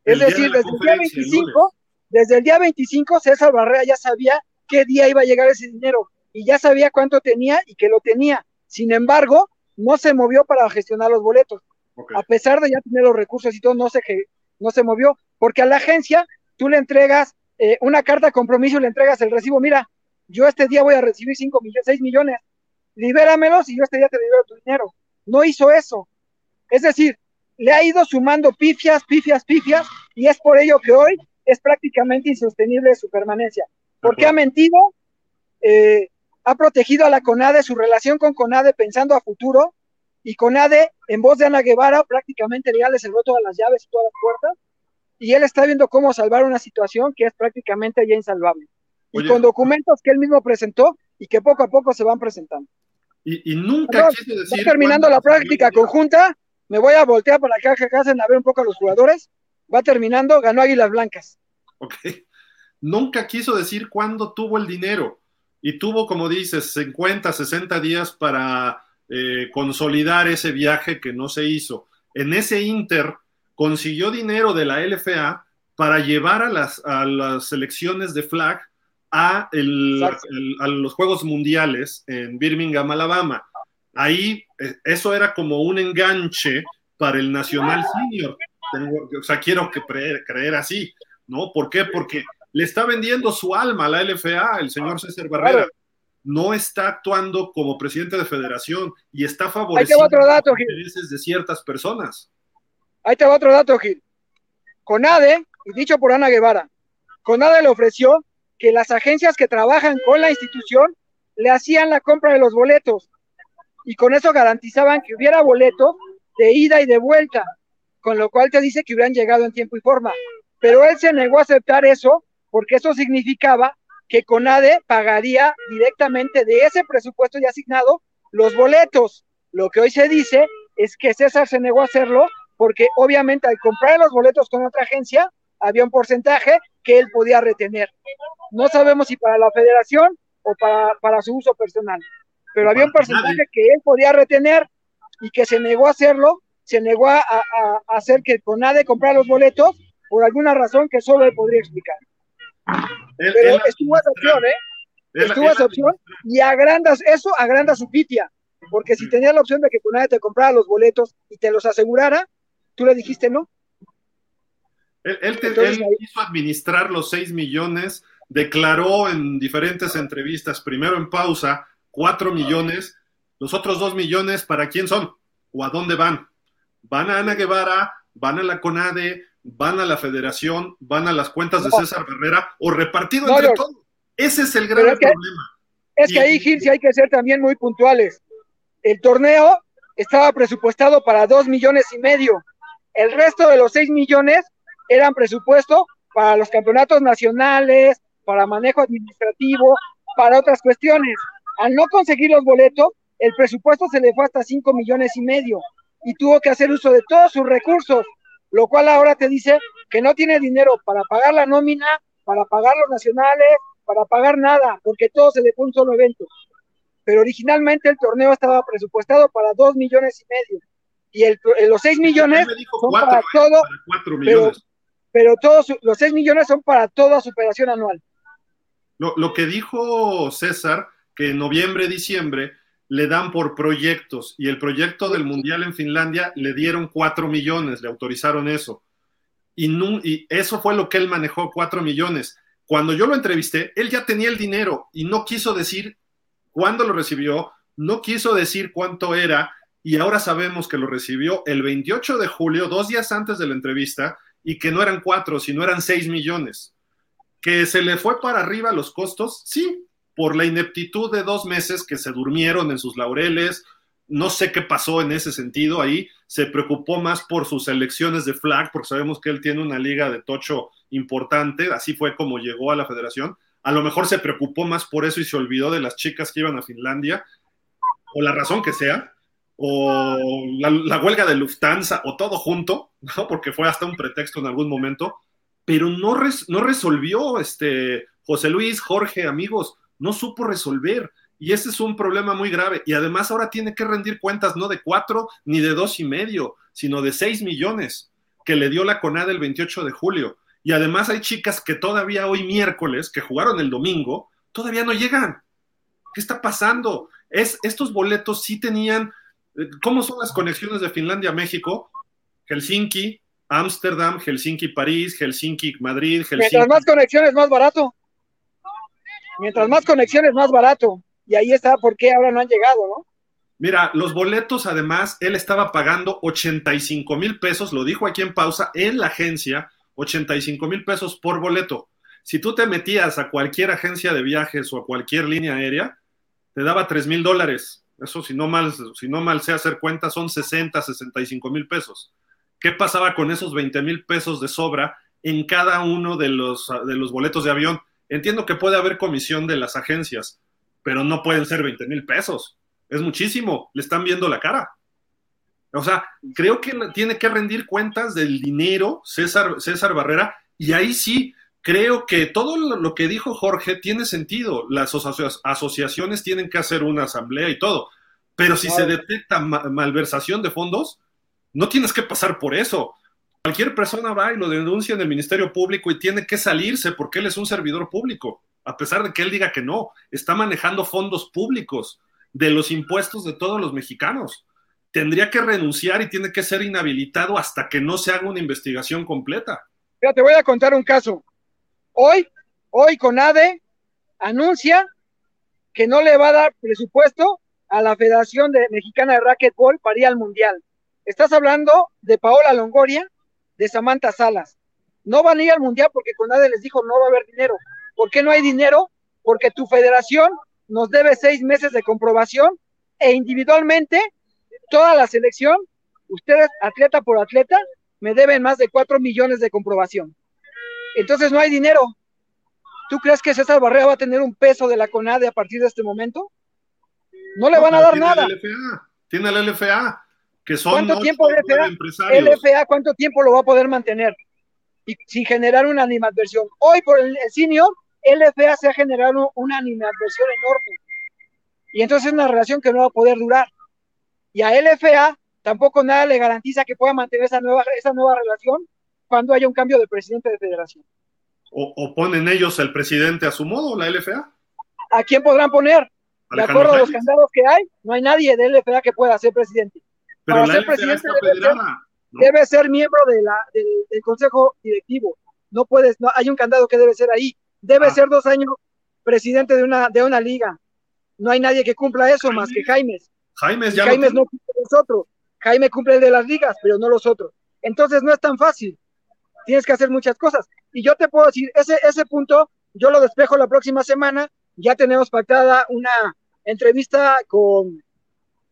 Es decir, desde el día 25, desde el día 25 César Barrera ya sabía qué día iba a llegar ese dinero y ya sabía cuánto tenía y que lo tenía. Sin embargo, no se movió para gestionar los boletos. A pesar de ya tener los recursos y todo, no se, no se movió, porque a la agencia tú le entregas eh, una carta de compromiso y le entregas el recibo. Mira, yo este día voy a recibir 5 millones, 6 millones, libéramelos y yo este día te libero tu dinero. No hizo eso. Es decir, le ha ido sumando pifias, pifias, pifias, y es por ello que hoy es prácticamente insostenible su permanencia. Porque ha mentido, eh, ha protegido a la CONADE, su relación con CONADE pensando a futuro, y CONADE, en voz de Ana Guevara, prácticamente le cerró todas las llaves y todas las puertas, y él está viendo cómo salvar una situación que es prácticamente ya insalvable y con documentos que él mismo presentó y que poco a poco se van presentando. Y, nunca quiso decir. terminando la práctica conjunta, me voy a voltear para acá que hacen a ver un poco a los jugadores. Va terminando, ganó Águilas Blancas. Ok. Nunca quiso decir cuándo tuvo el dinero. Y tuvo, como dices, 50, 60 días para eh, consolidar ese viaje que no se hizo. En ese Inter consiguió dinero de la LFA para llevar a las, a las selecciones de flag a, los Juegos Mundiales en Birmingham, Alabama. Ahí eh, eso era como un enganche para el Nacional Senior. O sea, quiero que creer, así, ¿no? ¿Por qué? Porque le está vendiendo su alma a la LFA, el señor César Barrera. No está actuando como presidente de federación y está favoreciendo los intereses de ciertas personas. Ahí te va otro dato, Gil. Conade, dicho por Ana Guevara, Conade le ofreció que las agencias que trabajan con la institución le hacían la compra de los boletos y con eso garantizaban que hubiera boletos de ida y de vuelta, con lo cual te dice que hubieran llegado en tiempo y forma. Pero él se negó a aceptar eso porque eso significaba que CONADE pagaría directamente de ese presupuesto ya asignado los boletos. Lo que hoy se dice es que César se negó a hacerlo porque obviamente al comprar los boletos con otra agencia había un porcentaje que él podía retener. No sabemos si para la federación o para, para su uso personal, pero había un porcentaje que él podía retener y que se negó a hacerlo se negó a, hacer que CONADE comprara los boletos por alguna razón que solo él podría explicar. Pero estuvo esa opción, ¿eh? estuvo esa opción y agrandas, eso agranda su pitia, porque si tenía la opción de que CONADE te comprara los boletos y te los asegurara, tú le dijiste no. Él, quiso administrar los 6 millones, declaró en diferentes entrevistas, primero en pausa, 4 millones, los otros 2 millones, ¿para quién son? ¿O a dónde van? ¿Van a Ana Guevara? ¿Van a la CONADE? ¿Van a la Federación? ¿Van a las cuentas de César Herrera? ¿O repartido entre todos? Ese es el gran problema. Es que ahí, Gil, sí hay que ser también muy puntuales. El torneo estaba presupuestado para 2 millones y medio. El resto de los 6 millones eran presupuesto para los campeonatos nacionales, para manejo administrativo, para otras cuestiones. Al no conseguir los boletos, el presupuesto se le fue hasta 5 millones y medio y tuvo que hacer uso de todos sus recursos, lo cual ahora te dice que no tiene dinero para pagar la nómina, para pagar los nacionales, para pagar nada, porque todo se le fue un solo evento. Pero originalmente el torneo estaba presupuestado para 2 millones y medio. Y el, los 6 millones son para ¿eh? todo, pero todos los 6 millones son para toda su operación anual. Lo, que dijo César, que en noviembre, diciembre le dan por proyectos y el proyecto del Mundial en Finlandia le dieron 4 millones, le autorizaron eso. Y, y eso fue lo que él manejó, 4 millones. Cuando yo lo entrevisté, él ya tenía el dinero y no quiso decir cuándo lo recibió, no quiso decir cuánto era, y ahora sabemos que lo recibió el 28 de julio, dos días antes de la entrevista, y que no eran cuatro, sino eran seis millones. Que se le fue para arriba los costos, sí, por la ineptitud de dos meses que se durmieron en sus laureles. No sé qué pasó en ese sentido ahí. Se preocupó más por sus elecciones de flag, porque sabemos que él tiene una liga de tocho importante. Así fue como llegó a la federación. A lo mejor se preocupó más por eso y se olvidó de las chicas que iban a Finlandia, o la razón que sea o la, huelga de Lufthansa, o todo junto, ¿no? porque fue hasta un pretexto en algún momento, pero no, no resolvió este, José Luis, Jorge, amigos, no supo resolver. Y ese es un problema muy grave. Y además ahora tiene que rendir cuentas no de cuatro ni de dos y medio, sino de seis millones que le dio la CONAD el 28 de julio. Y además hay chicas que todavía hoy miércoles, que jugaron el domingo, todavía no llegan. ¿Qué está pasando? Es, estos boletos sí tenían ¿Cómo son las conexiones de Finlandia a México? Helsinki, Ámsterdam, Helsinki, París, Helsinki, Madrid, Helsinki. Mientras más conexiones, más barato. Mientras más conexiones, más barato. Y ahí está por qué ahora no han llegado, ¿no? Mira, los boletos, además, él estaba pagando 85 mil pesos, lo dijo aquí en pausa, en la agencia, 85 mil pesos por boleto. Si tú te metías a cualquier agencia de viajes o a cualquier línea aérea, te daba 3 mil dólares eso si no mal, si no mal sé hacer cuentas, son 60, 65 mil pesos. ¿Qué pasaba con esos 20 mil pesos de sobra en cada uno de los, de los boletos de avión? Entiendo que puede haber comisión de las agencias, pero no pueden ser 20 mil pesos. Es muchísimo, le están viendo la cara. O sea, creo que tiene que rendir cuentas del dinero César, César Barrera, y ahí sí, creo que todo lo que dijo Jorge tiene sentido. Las asociaciones tienen que hacer una asamblea y todo. Pero si se detecta malversación de fondos, no tienes que pasar por eso. Cualquier persona va y lo denuncia en el Ministerio Público y tiene que salirse porque él es un servidor público, a pesar de que él diga que no. Está manejando fondos públicos de los impuestos de todos los mexicanos. Tendría que renunciar y tiene que ser inhabilitado hasta que no se haga una investigación completa. Te voy a contar un caso. Hoy, hoy CONADE anuncia que no le va a dar presupuesto a la Federación de Mexicana de Racquetball para ir al Mundial. Estás hablando de Paola Longoria, de Samantha Salas. No van a ir al Mundial porque CONADE les dijo no va a haber dinero. ¿Por qué no hay dinero? Porque tu federación nos debe seis meses de comprobación e individualmente toda la selección, ustedes atleta por atleta, me deben más de cuatro millones de comprobación. Entonces no hay dinero. ¿Tú crees que César Barrera va a tener un peso de la CONADE a partir de este momento? No le van a dar nada. Tiene el LFA, que son ¿Cuánto tiempo LFA, LFA, cuánto tiempo lo va a poder mantener? Y sin generar una animadversión. Hoy por el, senior, LFA se ha generado una animadversión enorme. Y entonces es una relación que no va a poder durar. Y a LFA tampoco nada le garantiza que pueda mantener esa nueva, esa nueva relación cuando haya un cambio de presidente de federación. O, ponen ellos el presidente a su modo, la LFA? ¿A quién podrán poner? De acuerdo a los candados que hay, no hay nadie de LFA que pueda ser presidente. Pero Para ser presidente debe ser, miembro de la, del, consejo directivo. No puedes, no, hay un candado que debe ser ahí. Debe ah. ser dos años presidente de una, de una liga. No hay nadie que cumpla eso más que Jaime. Jaime ya Jaime no cumple los otros. Jaime cumple el de las ligas, pero no los otros. Entonces no es tan fácil. Tienes que hacer muchas cosas. Y yo te puedo decir, ese, ese punto yo lo despejo la próxima semana. Ya tenemos pactada una entrevista con,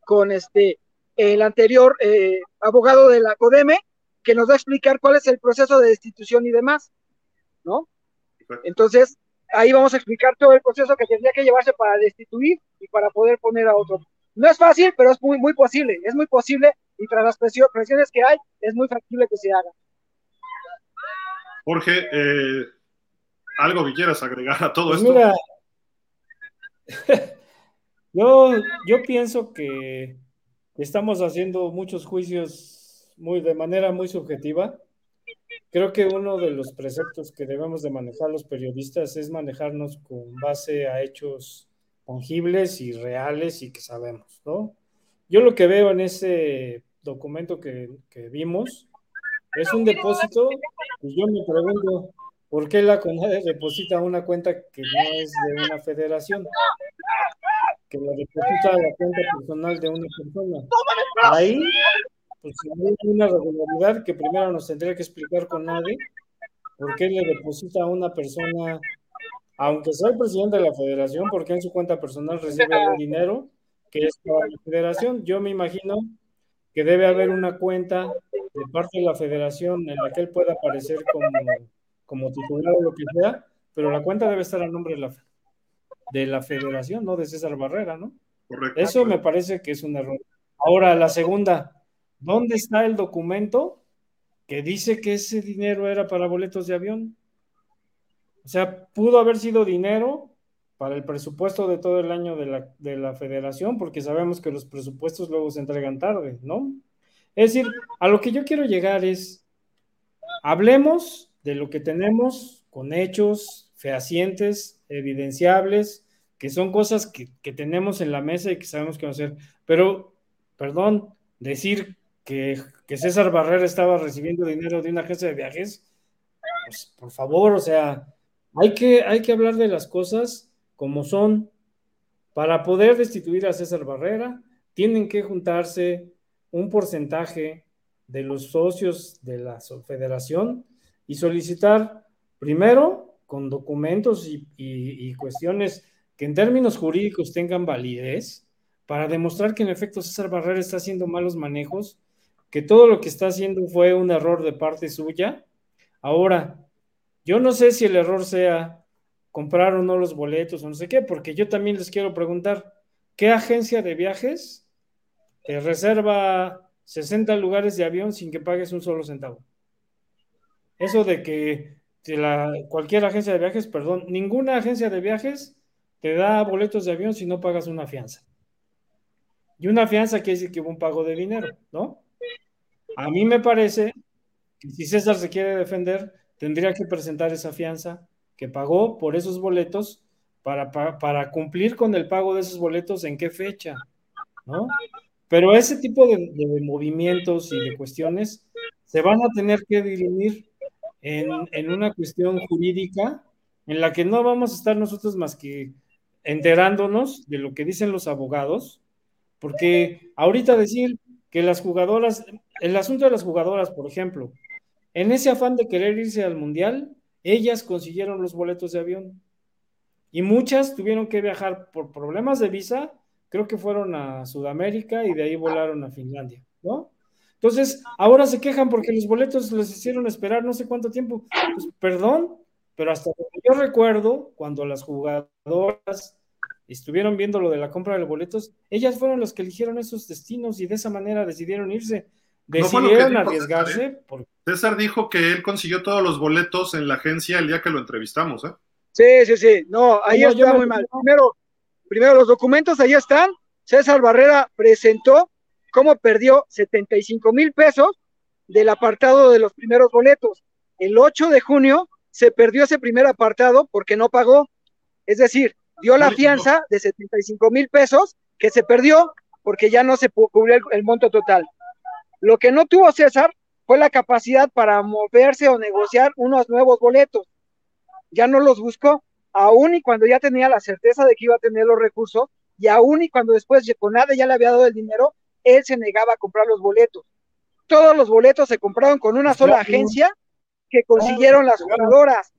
con este, el anterior eh, abogado de la CODEME, que nos va a explicar cuál es el proceso de destitución y demás, ¿no? Entonces, ahí vamos a explicar todo el proceso que tendría que llevarse para destituir y para poder poner a otro. No es fácil, pero es muy, muy posible, es muy posible y tras las presiones que hay, es muy factible que se haga. Jorge, eh, ¿algo que quieras agregar a todo pues esto? Mira, yo, yo pienso que estamos haciendo muchos juicios muy, de manera muy subjetiva Creo que uno de los preceptos que debemos de manejar los periodistas es manejarnos con base a hechos tangibles y reales y que sabemos, ¿no? Yo lo que veo en ese documento que, vimos es un depósito y yo me pregunto, ¿por qué la CONADE deposita una cuenta que no es de una federación? Que la deposita la cuenta personal de una persona. Ahí pues hay una regularidad que primero nos tendría que explicar con nadie, por qué le deposita a una persona, aunque sea el presidente de la federación, por qué en su cuenta personal recibe el dinero que es para la federación. Yo me imagino que debe haber una cuenta de parte de la federación en la que él pueda aparecer como, como titular o lo que sea, pero la cuenta debe estar a nombre de la, de la federación, no de César Barrera, ¿no? Correcto. Eso me parece que es un error. Ahora, la segunda, ¿Dónde está el documento que dice que ese dinero era para boletos de avión? O sea, pudo haber sido dinero para el presupuesto de todo el año de la, de la federación, porque sabemos que los presupuestos luego se entregan tarde, ¿no? Es decir, a lo que yo quiero llegar es, hablemos de lo que tenemos con hechos fehacientes, evidenciables, que son cosas que, que tenemos en la mesa y que sabemos que van a hacer. Pero, perdón, decir que, César Barrera estaba recibiendo dinero de una agencia de viajes, pues por favor, o sea, hay que, hay que hablar de las cosas como son. Para poder destituir a César Barrera, tienen que juntarse un porcentaje de los socios de la federación y solicitar primero con documentos y, y, cuestiones que en términos jurídicos tengan validez para demostrar que en efecto César Barrera está haciendo malos manejos que todo lo que está haciendo fue un error de parte suya. Ahora, yo no sé si el error sea comprar o no los boletos o no sé qué, porque yo también les quiero preguntar, ¿qué agencia de viajes te reserva 60 lugares de avión sin que pagues un solo centavo? Eso de que la, cualquier agencia de viajes, perdón, ninguna agencia de viajes te da boletos de avión si no pagas una fianza. Y una fianza quiere decir que hubo un pago de dinero, ¿no? A mí me parece que si César se quiere defender, tendría que presentar esa fianza que pagó por esos boletos para, para, cumplir con el pago de esos boletos en qué fecha, ¿no? Pero ese tipo de, movimientos y de cuestiones se van a tener que dirimir en, en, una cuestión jurídica en la que no vamos a estar nosotros más que enterándonos de lo que dicen los abogados, porque ahorita decir que las jugadoras, el asunto de las jugadoras, por ejemplo, en ese afán de querer irse al Mundial, ellas consiguieron los boletos de avión. Y muchas tuvieron que viajar por problemas de visa, creo que fueron a Sudamérica y de ahí volaron a Finlandia, ¿no? Entonces, ahora se quejan porque los boletos les hicieron esperar no sé cuánto tiempo. Pues, perdón, pero hasta yo recuerdo cuando las jugadoras estuvieron viendo lo de la compra de boletos, ellas fueron las que eligieron esos destinos y de esa manera decidieron irse. Decidieron arriesgarse. ¿eh? César dijo que él consiguió todos los boletos en la agencia el día que lo entrevistamos, ¿eh? Sí, sí, sí. No, ahí está muy mal. Primero, primero, los documentos ahí están. César Barrera presentó cómo perdió 75 mil pesos del apartado de los primeros boletos. El 8 de junio se perdió ese primer apartado porque no pagó. Es decir, dio la fianza de 75 mil pesos que se perdió porque ya no se cubrió el, monto total. Lo que no tuvo César fue la capacidad para moverse o negociar unos nuevos boletos. Ya no los buscó, aún y cuando ya tenía la certeza de que iba a tener los recursos, y aún y cuando después Conade ya le había dado el dinero, él se negaba a comprar los boletos. Todos los boletos se compraron con una sola agencia que consiguieron las jugadoras,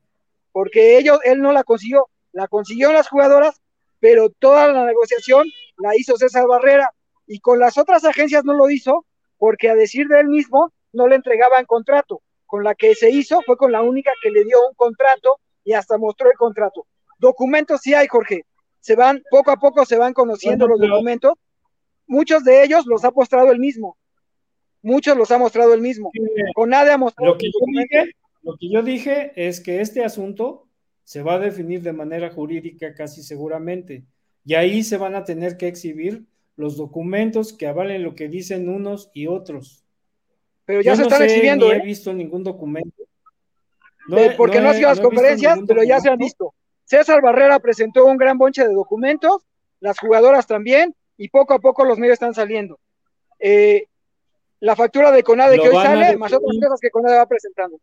porque ellos, él no la consiguió, la consiguieron las jugadoras, pero toda la negociación la hizo César Barrera y con las otras agencias no lo hizo porque a decir de él mismo no le entregaban contrato. Con la que se hizo fue con la única que le dio un contrato y hasta mostró el contrato. Documentos sí hay, Jorge. Se van, poco a poco se van conociendo los documentos. Muchos de ellos los ha mostrado él mismo. Muchos los ha mostrado él mismo. Con nada ha mostrado. Lo que, yo dije, lo que yo dije es que este asunto se va a definir de manera jurídica casi seguramente. Y ahí se van a tener que exhibir los documentos que avalen lo que dicen unos y otros. Pero ya se están exhibiendo. No he ¿eh? visto ningún documento. porque no, ha sido las conferencias, pero ya se han visto. César Barrera presentó un gran bonche de documentos, las jugadoras también, y poco a poco los medios están saliendo. Eh, la factura de CONADE que hoy sale, más otras cosas que CONADE va presentando.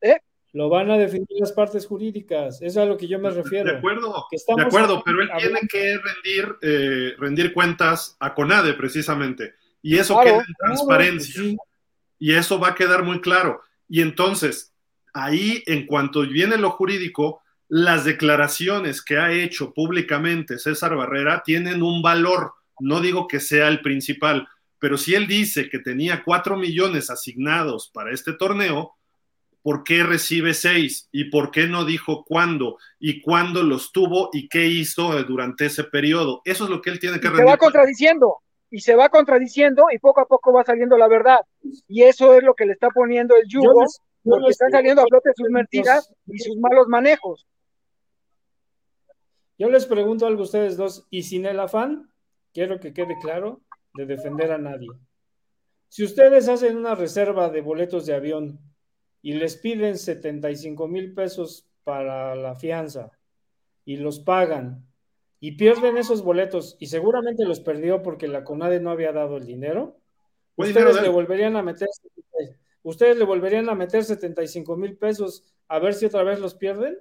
¿Eh? Lo van a definir las partes jurídicas, eso es a lo que yo me refiero. De acuerdo, de acuerdo, pero él tiene que rendir, eh, rendir cuentas a CONADE precisamente, y eso queda en transparencia, y eso va a quedar muy claro. Y entonces, ahí, en cuanto viene lo jurídico, las declaraciones que ha hecho públicamente César Barrera tienen un valor, no digo que sea el principal, pero si él dice que tenía cuatro millones asignados para este torneo, por qué recibe seis y por qué no dijo cuándo y cuándo los tuvo y qué hizo durante ese periodo. Eso es lo que él tiene que Se va contradiciendo y se va contradiciendo y poco a poco va saliendo la verdad. Y eso es lo que le está poniendo el yugo, porque están saliendo a flote sus mentiras y sus malos manejos. Yo les pregunto algo a ustedes dos, y sin el afán, quiero que quede claro, de defender a nadie. Si ustedes hacen una reserva de boletos de avión y les piden 75 mil pesos para la fianza y los pagan y pierden esos boletos y seguramente los perdió porque la CONADE no había dado el dinero, ustedes le volverían a meter ustedes le volverían a meter 75 mil pesos a ver si otra vez los pierden?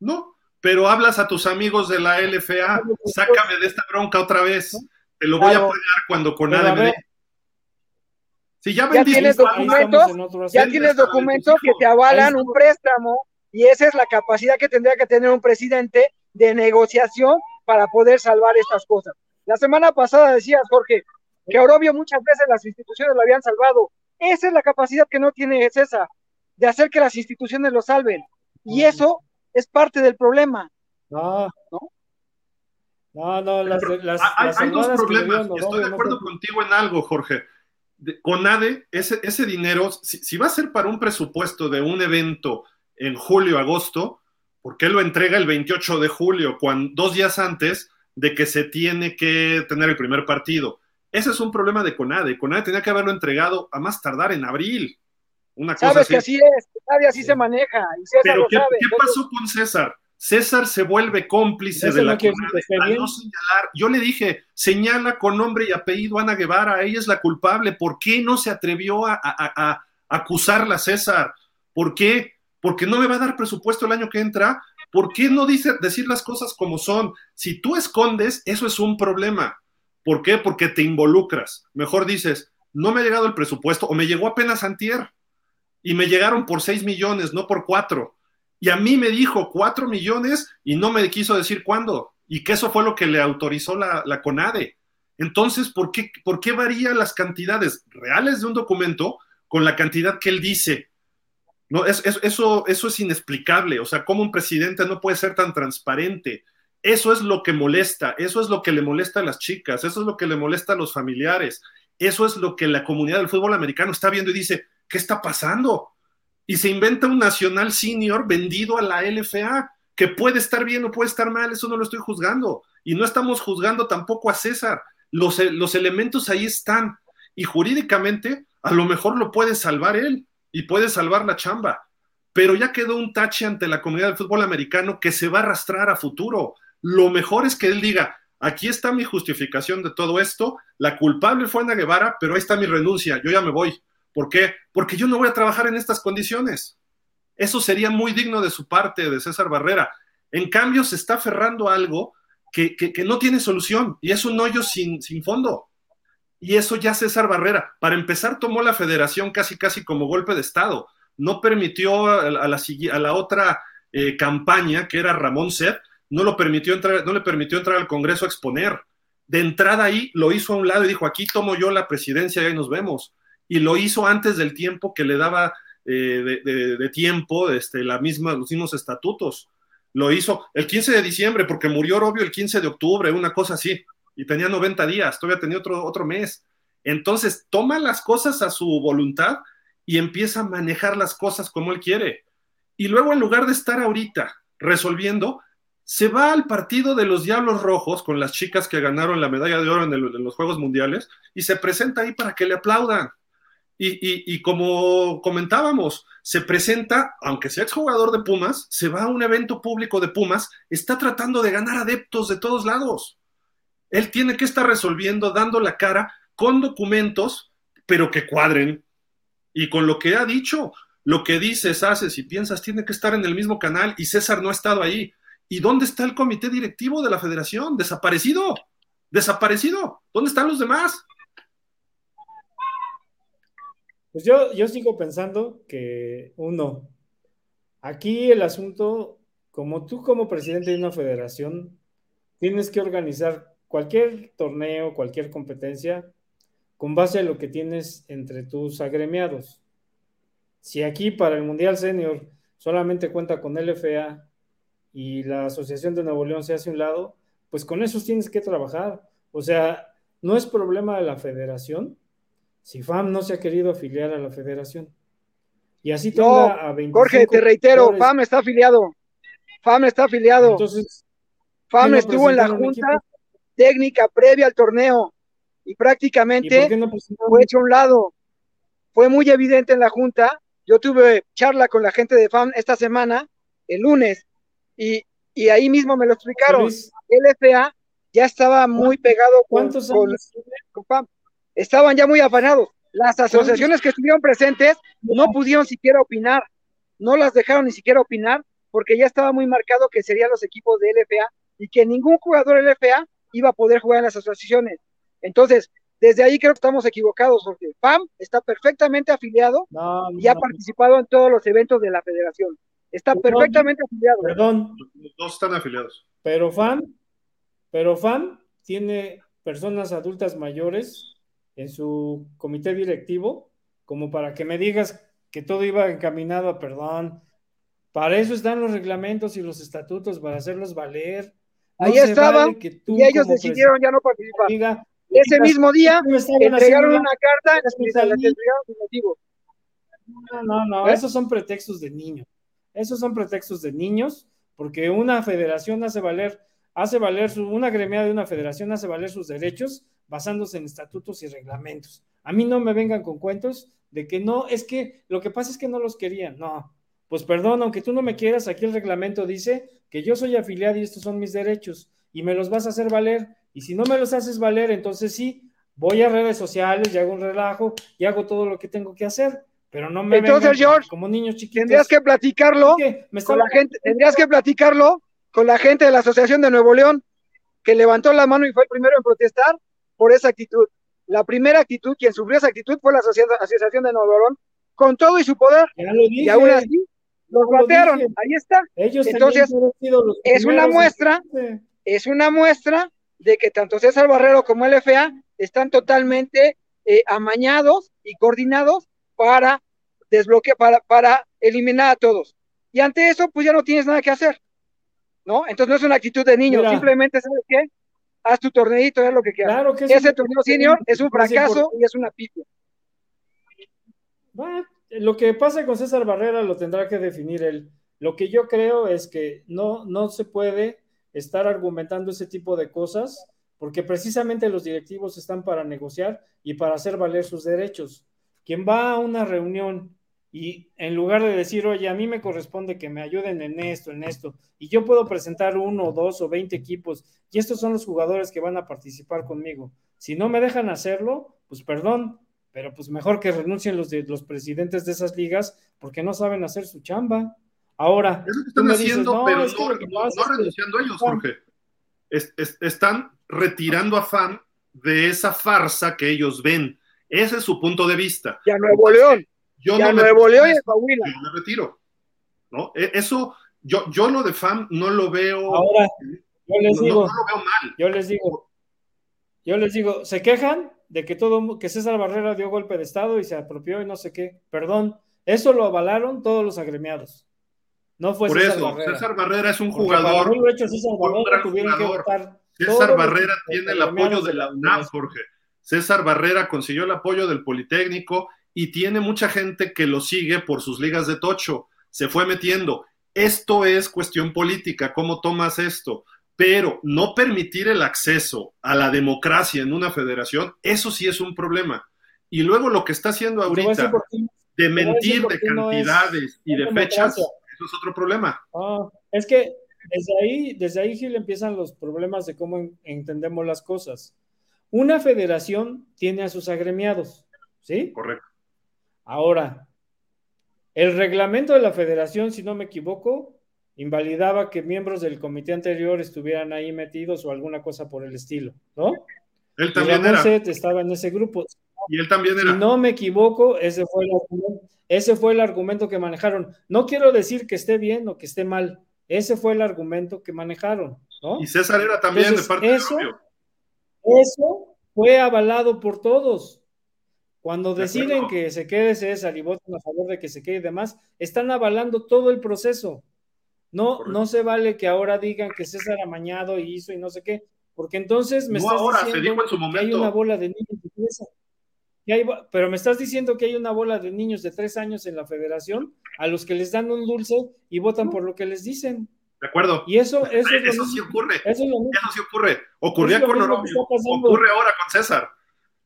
No, pero hablas a tus amigos de la LFA, sácame de esta bronca otra vez, te lo voy a pagar cuando CONADE me dé ya, tienes documentos, ya tienes documentos que te avalan un préstamo y esa es la capacidad que tendría que tener un presidente de negociación para poder salvar estas cosas. La semana pasada decías, Jorge, que Orobio muchas veces las instituciones lo habían salvado. Esa es la capacidad que no tiene César, de hacer que las instituciones lo salven. Y eso es parte del problema. No, ¿no? No, no, las, hay, dos problemas. Estoy de acuerdo contigo en algo, Jorge. Con ADE, ese, ese dinero, si, va a ser para un presupuesto de un evento en julio, agosto, ¿por qué lo entrega el 28 de julio, cuando, dos días antes de que se tiene que tener el primer partido? Ese es un problema de CONADE. CONADE tenía que haberlo entregado a más tardar en abril. Una Sabes que así es, nadie así se maneja. Pero ¿qué, pasó con César? César se vuelve cómplice de la no señalar. Yo le dije, señala con nombre y apellido a Ana Guevara, ella es la culpable. ¿Por qué no se atrevió a, a, acusarla César? ¿Por qué? Porque no me va a dar presupuesto el año que entra. ¿Por qué no dice, decir las cosas como son? Si tú escondes, eso es un problema. ¿Por qué? Porque te involucras. Mejor dices, no me ha llegado el presupuesto o me llegó apenas antier y me llegaron por seis millones, no por cuatro y a mí me dijo cuatro millones y no me quiso decir cuándo. Y que eso fue lo que le autorizó la, CONADE. Entonces, ¿por qué, ¿por qué varían las cantidades reales de un documento con la cantidad que él dice? No, es, eso, eso es inexplicable. O sea, ¿cómo un presidente no puede ser tan transparente? Eso es lo que molesta, eso es lo que le molesta a las chicas, eso es lo que le molesta a los familiares, eso es lo que la comunidad del fútbol americano está viendo y dice, ¿qué está pasando? Y se inventa un nacional senior vendido a la LFA, que puede estar bien o puede estar mal, eso no lo estoy juzgando. Y no estamos juzgando tampoco a César. Los, los elementos ahí están y jurídicamente a lo mejor lo puede salvar él y puede salvar la chamba, pero ya quedó un tache ante la comunidad del fútbol americano que se va a arrastrar a futuro. Lo mejor es que él diga, aquí está mi justificación de todo esto, la culpable fue Ana Guevara, pero ahí está mi renuncia, yo ya me voy. ¿Por qué? Porque yo no voy a trabajar en estas condiciones. Eso sería muy digno de su parte, de César Barrera. En cambio, se está aferrando a algo que, no tiene solución y es un hoyo sin, sin fondo. Y eso ya César Barrera, para empezar, tomó la federación casi casi como golpe de Estado. No permitió a la, a la, otra eh, campaña, que era Ramón Sed, no, lo permitió entrar, no le permitió entrar al Congreso a exponer. De entrada ahí lo hizo a un lado y dijo, aquí tomo yo la presidencia y ahí nos vemos. Y lo hizo antes del tiempo que le daba eh, de, tiempo este, la misma, los mismos estatutos. Lo hizo el 15 de diciembre porque murió Robio el 15 de octubre, una cosa así y tenía 90 días, todavía tenía otro, otro mes. Entonces, toma las cosas a su voluntad y empieza a manejar las cosas como él quiere. Y luego, en lugar de estar ahorita resolviendo, se va al partido de los Diablos Rojos con las chicas que ganaron la medalla de oro en, en los Juegos Mundiales y se presenta ahí para que le aplaudan. Y, y, y, como comentábamos, se presenta, aunque sea exjugador de Pumas, se va a un evento público de Pumas, está tratando de ganar adeptos de todos lados. Él tiene que estar resolviendo, dando la cara con documentos, pero que cuadren. Y con lo que ha dicho, lo que dices, haces y piensas, tiene que estar en el mismo canal y César no ha estado ahí. ¿Y dónde está el comité directivo de la federación? Desaparecido. Desaparecido. ¿Dónde están los demás? Pues yo, yo sigo pensando que, uno, aquí el asunto, como tú como presidente de una federación, tienes que organizar cualquier torneo, cualquier competencia, con base a lo que tienes entre tus agremiados. Si aquí para el Mundial Senior solamente cuenta con LFA y la Asociación de Nuevo León se hace un lado, pues con esos tienes que trabajar. O sea, no es problema de la federación FAM no se ha querido afiliar a la federación. Y así tenga a 25 Jorge, te reitero, FAM está afiliado. FAM está afiliado. Entonces, FAM estuvo en la junta técnica previa al torneo y prácticamente fue hecho a un lado. Fue muy evidente en la junta. Yo tuve charla con la gente de FAM esta semana, el lunes, y, ahí mismo me lo explicaron. El FA ya estaba muy pegado con, con, FAM. Estaban ya muy afanados. Las asociaciones que estuvieron presentes no pudieron siquiera opinar, no las dejaron ni siquiera opinar, porque ya estaba muy marcado que serían los equipos de LFA y que ningún jugador LFA iba a poder jugar en las asociaciones. Entonces, desde ahí creo que estamos equivocados, porque FAM está perfectamente afiliado y ha participado en todos los eventos de la federación. Está perfectamente afiliado. Perdón. Los dos están afiliados. Pero FAM, pero FAM tiene personas adultas mayores en su comité directivo, como para que me digas que todo iba encaminado a perdón. Para eso están los reglamentos y los estatutos, para hacerlos valer. Ahí estaban y ellos decidieron ya no participar. Ese mismo día entregaron una carta y No, no, no, ¿Eh? esos son pretextos de niños. Esos son pretextos de niños, porque una federación hace valer, hace valer su, una gremiada de una federación hace valer sus derechos basándose en estatutos y reglamentos. A mí no me vengan con cuentos de que no, es que lo que pasa es que no los querían. No, pues perdón, aunque tú no me quieras, aquí el reglamento dice que yo soy afiliado y estos son mis derechos y me los vas a hacer valer. Y si no me los haces valer, entonces sí, voy a redes sociales y hago un relajo y hago todo lo que tengo que hacer. Pero no me Entonces, George, como niños chiquitos. Tendrías que platicarlo con la gente, tendrías que platicarlo con la gente de la Asociación de Nuevo León, que levantó la mano y fue el primero en protestar por esa actitud. La primera actitud, quien sufrió esa actitud fue la Asociación de Nuevo León, con todo y su poder. Y aún así, los batearon, ahí está. Entonces, es una muestra, es una muestra de que tanto César Barrero como el FA están totalmente eh, amañados y coordinados para desbloquear, para, para eliminar a todos. Y ante eso, pues ya no tienes nada que hacer, ¿no? Entonces no es una actitud de niño, simplemente, ¿sabes qué? Haz tu torneito, es lo que quieras. Claro que Ese torneo senior es un fracaso y es una pifia lo que pasa con César Barrera lo tendrá que definir él. Lo que yo creo es que no, no se puede estar argumentando ese tipo de cosas porque precisamente los directivos están para negociar y para hacer valer sus derechos. Quien va a una reunión y en lugar de decir, oye, a mí me corresponde que me ayuden en esto, en esto, y yo puedo presentar uno, dos o veinte equipos, y estos son los jugadores que van a participar conmigo. Si no me dejan hacerlo, pues perdón, pero pues mejor que renuncien los, de, los presidentes de esas ligas porque no saben hacer su chamba. Ahora, es lo que están haciendo, pero no, renunciando ellos, Jorge. están retirando a FAM de esa farsa que ellos ven. Ese es su punto de vista. Ya Nuevo León. Yo ya no Nuevo León y Yo me retiro. ¿no? E, eso, yo, yo lo de FAM no lo veo. Ahora, yo les digo. No, lo veo mal. Yo les digo. Yo les digo, se quejan de que todo, que César Barrera dio golpe de Estado y se apropió y no sé qué. Perdón, eso lo avalaron todos los agremiados. No fue Por César eso, Barrera. César Barrera es un jugador. Lo hecho César Barrera, tuvieron que votar César Barrera tiene el apoyo de la UNAM, Jorge. César Barrera consiguió el apoyo del Politécnico y tiene mucha gente que lo sigue por sus ligas de tocho. Se fue metiendo. Esto es cuestión política, ¿cómo tomas esto? Pero no permitir el acceso a la democracia en una federación, eso sí es un problema. Y luego lo que está haciendo ahorita de mentir de cantidades y de fechas, eso es otro problema. Ah, es que desde ahí, desde ahí Gil empiezan los problemas de cómo entendemos las cosas. Una federación tiene a sus agremiados, ¿sí? Correcto. Ahora, el reglamento de la federación, si no me equivoco, invalidaba que miembros del comité anterior estuvieran ahí metidos o alguna cosa por el estilo, ¿no? Él también era. estaba en ese grupo. Y él también era. Si no me equivoco, ese fue, el argumento, ese fue el argumento que manejaron. No quiero decir que esté bien o que esté mal. Ese fue el argumento que manejaron, ¿no? Y César era también de parte eso, de Eso fue avalado por todos. Cuando deciden que se quede César y votan a favor de que se quede y demás, están avalando todo el proceso. No, no se vale que ahora digan que César amañado y hizo y no sé qué, porque entonces me no estás ahora, diciendo se dijo en su momento. que hay una bola de niños de tres hay, pero me estás diciendo que hay una bola de niños de tres años en la federación a los que les dan un dulce y votan por lo que les dicen. De acuerdo. Y eso, eso, es eso sí ocurre. Eso, es lo mismo. eso sí ocurre. Ocurría con Orobio, ocurre ahora con César.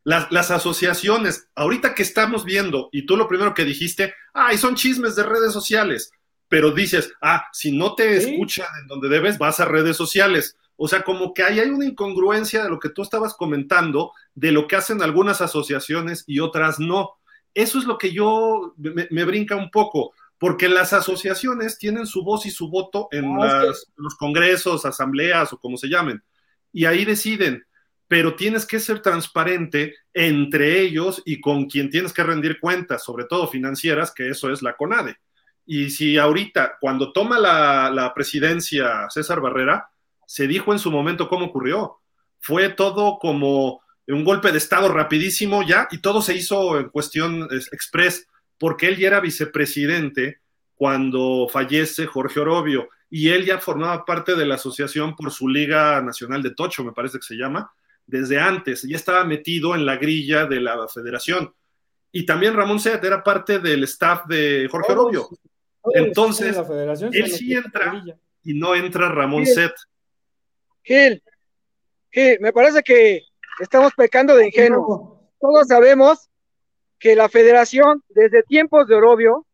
Las, las, asociaciones, ahorita que estamos viendo, y tú lo primero que dijiste, ay, son chismes de redes sociales pero dices, ah, si no te ¿Sí? escuchan en donde debes, vas a redes sociales. O sea, como que ahí hay una incongruencia de lo que tú estabas comentando, de lo que hacen algunas asociaciones y otras no. Eso es lo que yo me, me brinca un poco, porque las asociaciones tienen su voz y su voto en No, es las- que- los congresos, asambleas o como se llamen, y ahí deciden, pero tienes que ser transparente entre ellos y con quien tienes que rendir cuentas, sobre todo financieras, que eso es la CONADE. Y si ahorita, cuando toma la, la presidencia César Barrera, se dijo en su momento cómo ocurrió. Fue todo como un golpe de Estado rapidísimo ya, y todo se hizo en cuestión es, express, porque él ya era vicepresidente cuando fallece Jorge Orobio, y él ya formaba parte de la asociación por su Liga Nacional de Tocho, me parece que se llama, desde antes, ya estaba metido en la grilla de la federación. Y también Ramón Set era parte del staff de Jorge Todos, Orobio, todos Entonces, en la federación él sí entra. y no entra Ramón. Set. Gil, Gil, me parece que estamos pecando de ingenuos. Todos sabemos que la federación, desde tiempos de Orobio,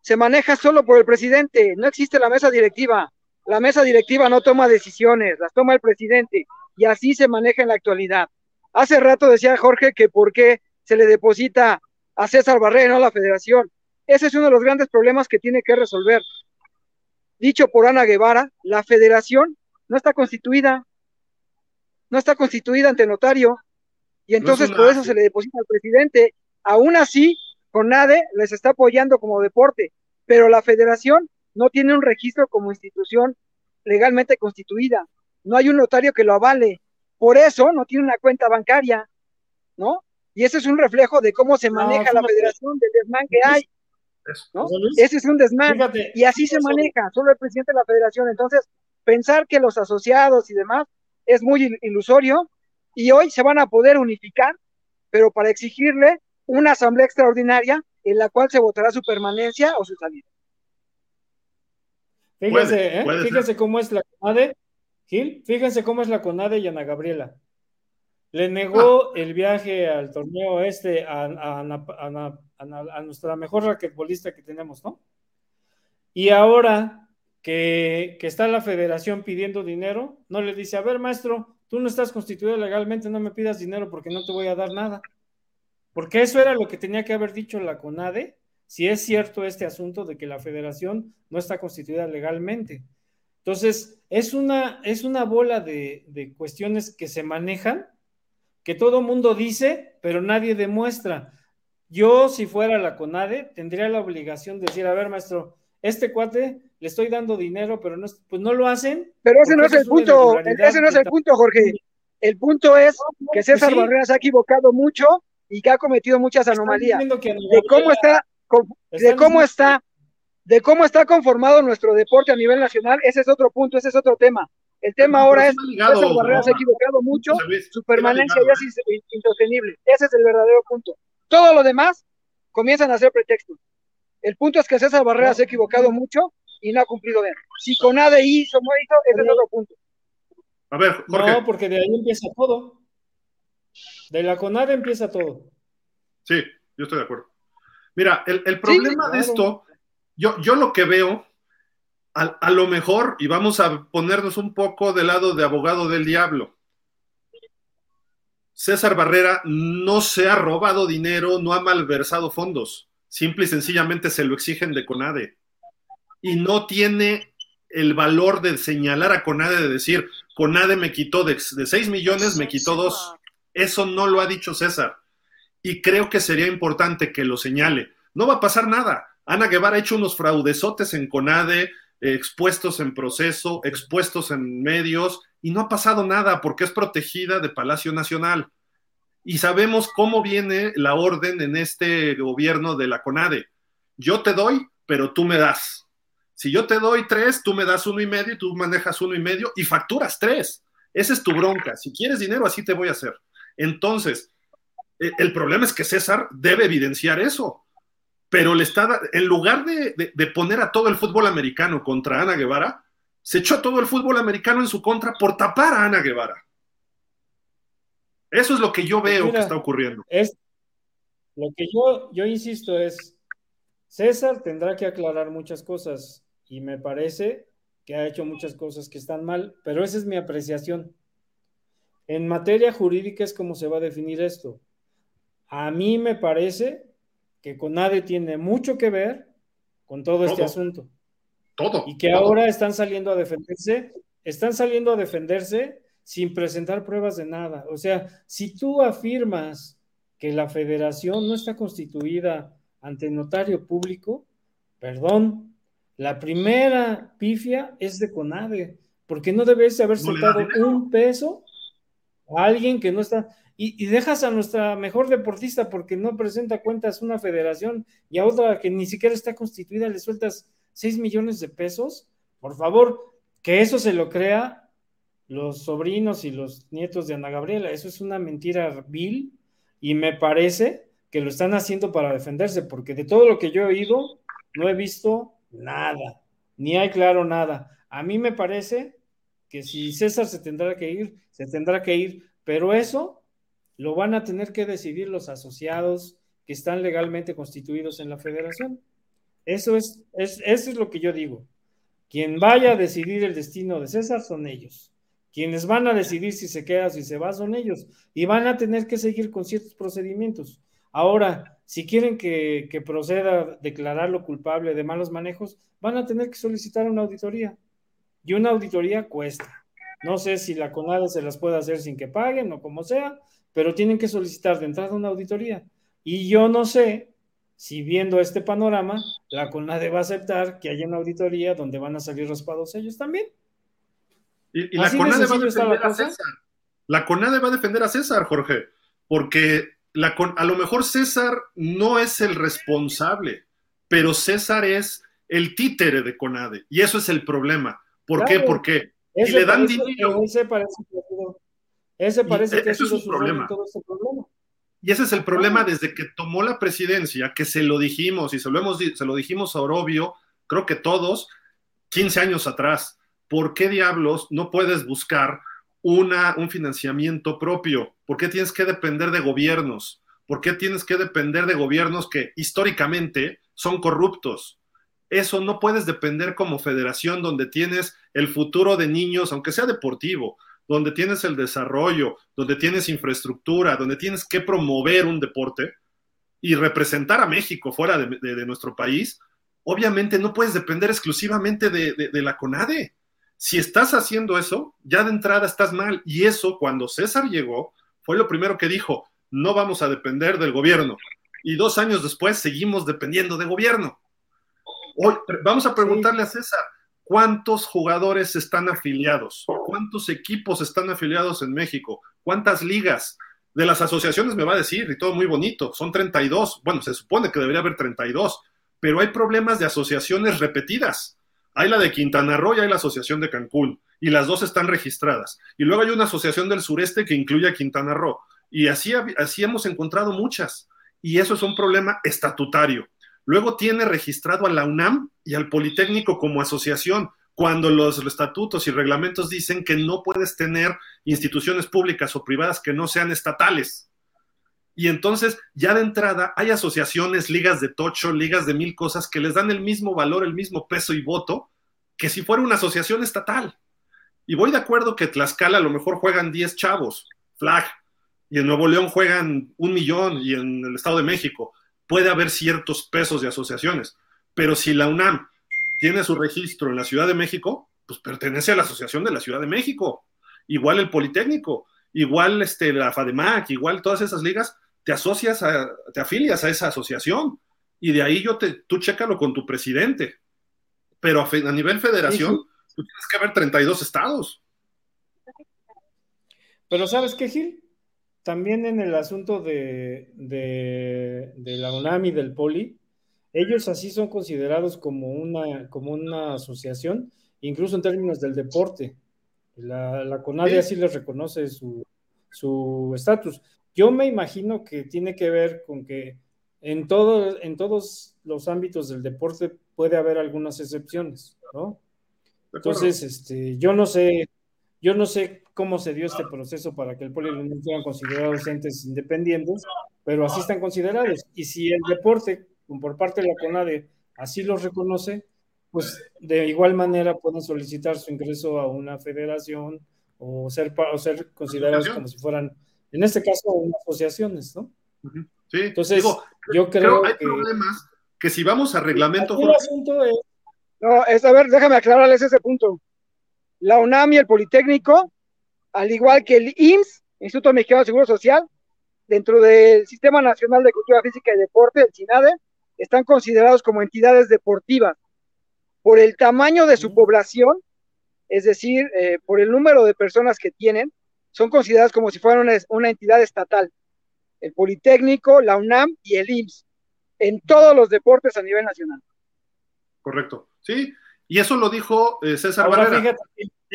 se maneja solo por el presidente. No existe la mesa directiva. La mesa directiva no toma decisiones, las toma el presidente. Y así se maneja en la actualidad. Hace rato decía Jorge que por qué se le deposita a César Barrera, no a la federación. Ese es uno de los grandes problemas que tiene que resolver. Dicho por Ana Guevara, la federación no está constituida. No está constituida ante notario. Y entonces por eso se le deposita al presidente. Aún así, CONADE les está apoyando como deporte, pero la federación no tiene un registro como institución legalmente constituida. No hay un notario que lo avale. Por eso no tiene una cuenta bancaria, ¿no? Y ese es un reflejo de cómo se No, maneja la federación, del desmán que hay, Eso. ¿no? Ese es un desmán. fíjate, Y así se maneja, solo el presidente de la federación. Entonces, pensar que los asociados y demás es muy il- ilusorio y hoy se van a poder unificar, pero para exigirle una asamblea extraordinaria en la cual se votará su permanencia o su salida. Fíjese, Puede, ¿eh? puede fíjese cómo es la CONADE, Gil, fíjense cómo es la CONADE y Ana Gabriela. Le negó ah. el viaje al torneo este a, a, nuestra mejor raquetbolista que tenemos, ¿no? Y ahora que, que, está la federación pidiendo dinero, no le dice, a ver, maestro, tú no estás constituido legalmente, no me pidas dinero porque no te voy a dar nada. Porque eso era lo que tenía que haber dicho la CONADE, si es cierto este asunto de que la federación no está constituida legalmente. Entonces, es una, es una bola de, de cuestiones que se manejan, que todo mundo dice, pero nadie demuestra. Yo, si fuera la CONADE, tendría la obligación de decir, a ver, maestro, este cuate le estoy dando dinero, pero no, pues no lo hacen. Pero ese no es el punto, ese no es el punto, Jorge. El punto es que pues César Barrera se ha equivocado mucho y que ha cometido muchas anomalías. De cómo está, de cómo está, de cómo está conformado nuestro deporte a nivel nacional, ese es otro punto, ese es otro tema. El tema ahora es que César Barrera se ha equivocado mucho, su permanencia ya es insostenible. Ese es el verdadero punto. Todo lo demás comienzan a ser pretextos. El punto es que César Barrera se ha equivocado mucho y no ha cumplido bien. Si Conade hizo mérito, ese es otro punto. A ver, No, porque de ahí empieza todo. De la CONADE empieza todo. Sí, yo estoy de acuerdo. Mira, el, problema de esto, yo, yo lo que veo, a, a, lo mejor, y vamos a ponernos un poco del lado de abogado del diablo. César Barrera no se ha robado dinero, no ha malversado fondos. Simple y sencillamente se lo exigen de CONADE. Y no tiene el valor de señalar a CONADE, de decir, CONADE me quitó de, de 6 millones, me quitó 2. Eso no lo ha dicho César. Y creo que sería importante que lo señale. No va a pasar nada. Ana Guevara ha hecho unos fraudesotes en CONADE, expuestos en proceso, expuestos en medios, y no ha pasado nada porque es protegida de Palacio Nacional. Y sabemos cómo viene la orden en este gobierno de la CONADE. Yo te doy, pero tú me das. Si yo te doy tres, tú me das uno y medio y tú manejas uno y medio y facturas tres. Esa es tu bronca. Si quieres dinero, así te voy a hacer. Entonces, eh, el problema es que César debe evidenciar eso, pero le está, en lugar de, poner a todo el fútbol americano contra Ana Guevara, se echó a todo el fútbol americano en su contra por tapar a Ana Guevara. Eso es lo que yo veo que está ocurriendo. Es, lo que yo, yo insisto es, César tendrá que aclarar muchas cosas y me parece que ha hecho muchas cosas que están mal, pero esa es mi apreciación. En materia jurídica es como se va a definir esto. A mí me parece que CONADE tiene mucho que ver con todo, este asunto. Todo. Y que ahora están saliendo a defenderse, están saliendo a defenderse sin presentar pruebas de nada. O sea, si tú afirmas que la federación no está constituida ante notario público, perdón, la primera pifia es de CONADE, porque no debes haber soltado un peso alguien que no está, y, dejas a nuestra mejor deportista porque no presenta cuentas una federación y a otra que ni siquiera está constituida le sueltas 6 millones de pesos, por favor, que eso se lo crea los sobrinos y los nietos de Ana Gabriela, eso es una mentira vil y me parece que lo están haciendo para defenderse, porque de todo lo que yo he oído, no he visto nada, ni hay claro nada. A mí me parece que si César se tendrá que ir, se tendrá que ir, pero eso lo van a tener que decidir los asociados que están legalmente constituidos en la federación. Eso es, es, eso es lo que yo digo. Quien vaya a decidir el destino de César son ellos. Quienes van a decidir si se queda o si se va son ellos. Y van a tener que seguir con ciertos procedimientos. Ahora, si quieren que, que proceda a declararlo culpable de malos manejos, van a tener que solicitar una auditoría y una auditoría cuesta. No sé si la CONADE se las puede hacer sin que paguen o como sea, pero tienen que solicitar de entrada una auditoría. Y yo no sé si viendo este panorama, la CONADE va a aceptar que haya una auditoría donde van a salir raspados ellos también. Y, la CONADE va a defender a César. La CONADE va a defender a César, Jorge, porque la, a lo mejor César no es el responsable, pero César es el títere de CONADE. Y eso es el problema. ¿Por qué? Porque si le dan dinero. Ese parece que, ese parece que es un problema. Este problema. Y ese es el problema desde que tomó la presidencia, que se lo dijimos y se lo, hemos, se lo dijimos a Orobio, creo que todos, 15 años atrás. ¿por qué diablos no puedes buscar una, un financiamiento propio? ¿Por qué tienes que depender de gobiernos? ¿Por qué tienes que depender de gobiernos que históricamente son corruptos? Eso no puedes depender como federación donde tienes el futuro de niños, aunque sea deportivo, donde tienes el desarrollo, donde tienes infraestructura, donde tienes que promover un deporte y representar a México fuera de, nuestro país, obviamente no puedes depender exclusivamente de, la CONADE. Si estás haciendo eso, ya de entrada estás mal. Y eso, cuando César llegó, fue lo primero que dijo, no vamos a depender del gobierno. Y dos años después seguimos dependiendo de gobierno. Hoy, vamos a preguntarle a César, ¿cuántos jugadores están afiliados? ¿Cuántos equipos están afiliados en México? ¿Cuántas ligas? De las asociaciones me va a decir, y todo muy bonito, son 32. Bueno, se supone que debería haber 32, pero hay problemas de asociaciones repetidas. Hay la de Quintana Roo y hay la asociación de Cancún, y las dos están registradas. Y luego hay una asociación del sureste que incluye a Quintana Roo. Y así, así hemos encontrado muchas. Y eso es un problema estatutario. Luego tiene registrado a la UNAM y al Politécnico como asociación, cuando los estatutos y reglamentos dicen que no puedes tener instituciones públicas o privadas que no sean estatales. Y entonces, ya de entrada, hay asociaciones, ligas de tocho, ligas de mil cosas que les dan el mismo valor, el mismo peso y voto que si fuera una asociación estatal. Y voy de acuerdo que Tlaxcala a lo mejor juegan 10 chavos, flag, y en Nuevo León juegan un millón y en el Estado de México puede haber ciertos pesos de asociaciones, pero si la UNAM tiene su registro en la Ciudad de México, pues pertenece a la Asociación de la Ciudad de México, igual el Politécnico, igual este, la FADEMAC, igual todas esas ligas, te asocias, a, te afilias a esa asociación y de ahí yo te, tú chécalo con tu presidente, pero a, nivel federación, tú tienes que haber 32 estados. Pero ¿sabes qué, Gil? También en el asunto de, la UNAM y del Poli, ellos así son considerados como una, como una asociación, incluso en términos del deporte. La, la CONADE así les reconoce su estatus. Yo me imagino que tiene que ver con que en, todo, en todos los ámbitos del deporte puede haber algunas excepciones, ¿no? Entonces, este, yo no sé yo no sé cómo se dio este proceso para que el poli y sean considerados entes independientes, pero así están considerados. Y si el deporte, por parte de la CONADE, así los reconoce, pues de igual manera pueden solicitar su ingreso a una federación o ser, o ser considerados como si fueran, en este caso, asociaciones, ¿no? Sí, entonces yo creo que hay problemas que si vamos a reglamento... El asunto es... No, es, a ver, déjame aclararles ese punto la UNAM y el Politécnico, al igual que el IMSS, Instituto Mexicano de Seguro Social, dentro del Sistema Nacional de Cultura Física y Deporte, el SINADE, están considerados como entidades deportivas por el tamaño de su población, es decir, eh, por el número de personas que tienen, son consideradas como si fueran una, una entidad estatal. El Politécnico, la UNAM y el IMSS, en todos los deportes a nivel nacional. Correcto. Sí, y eso lo dijo eh, César Barrera.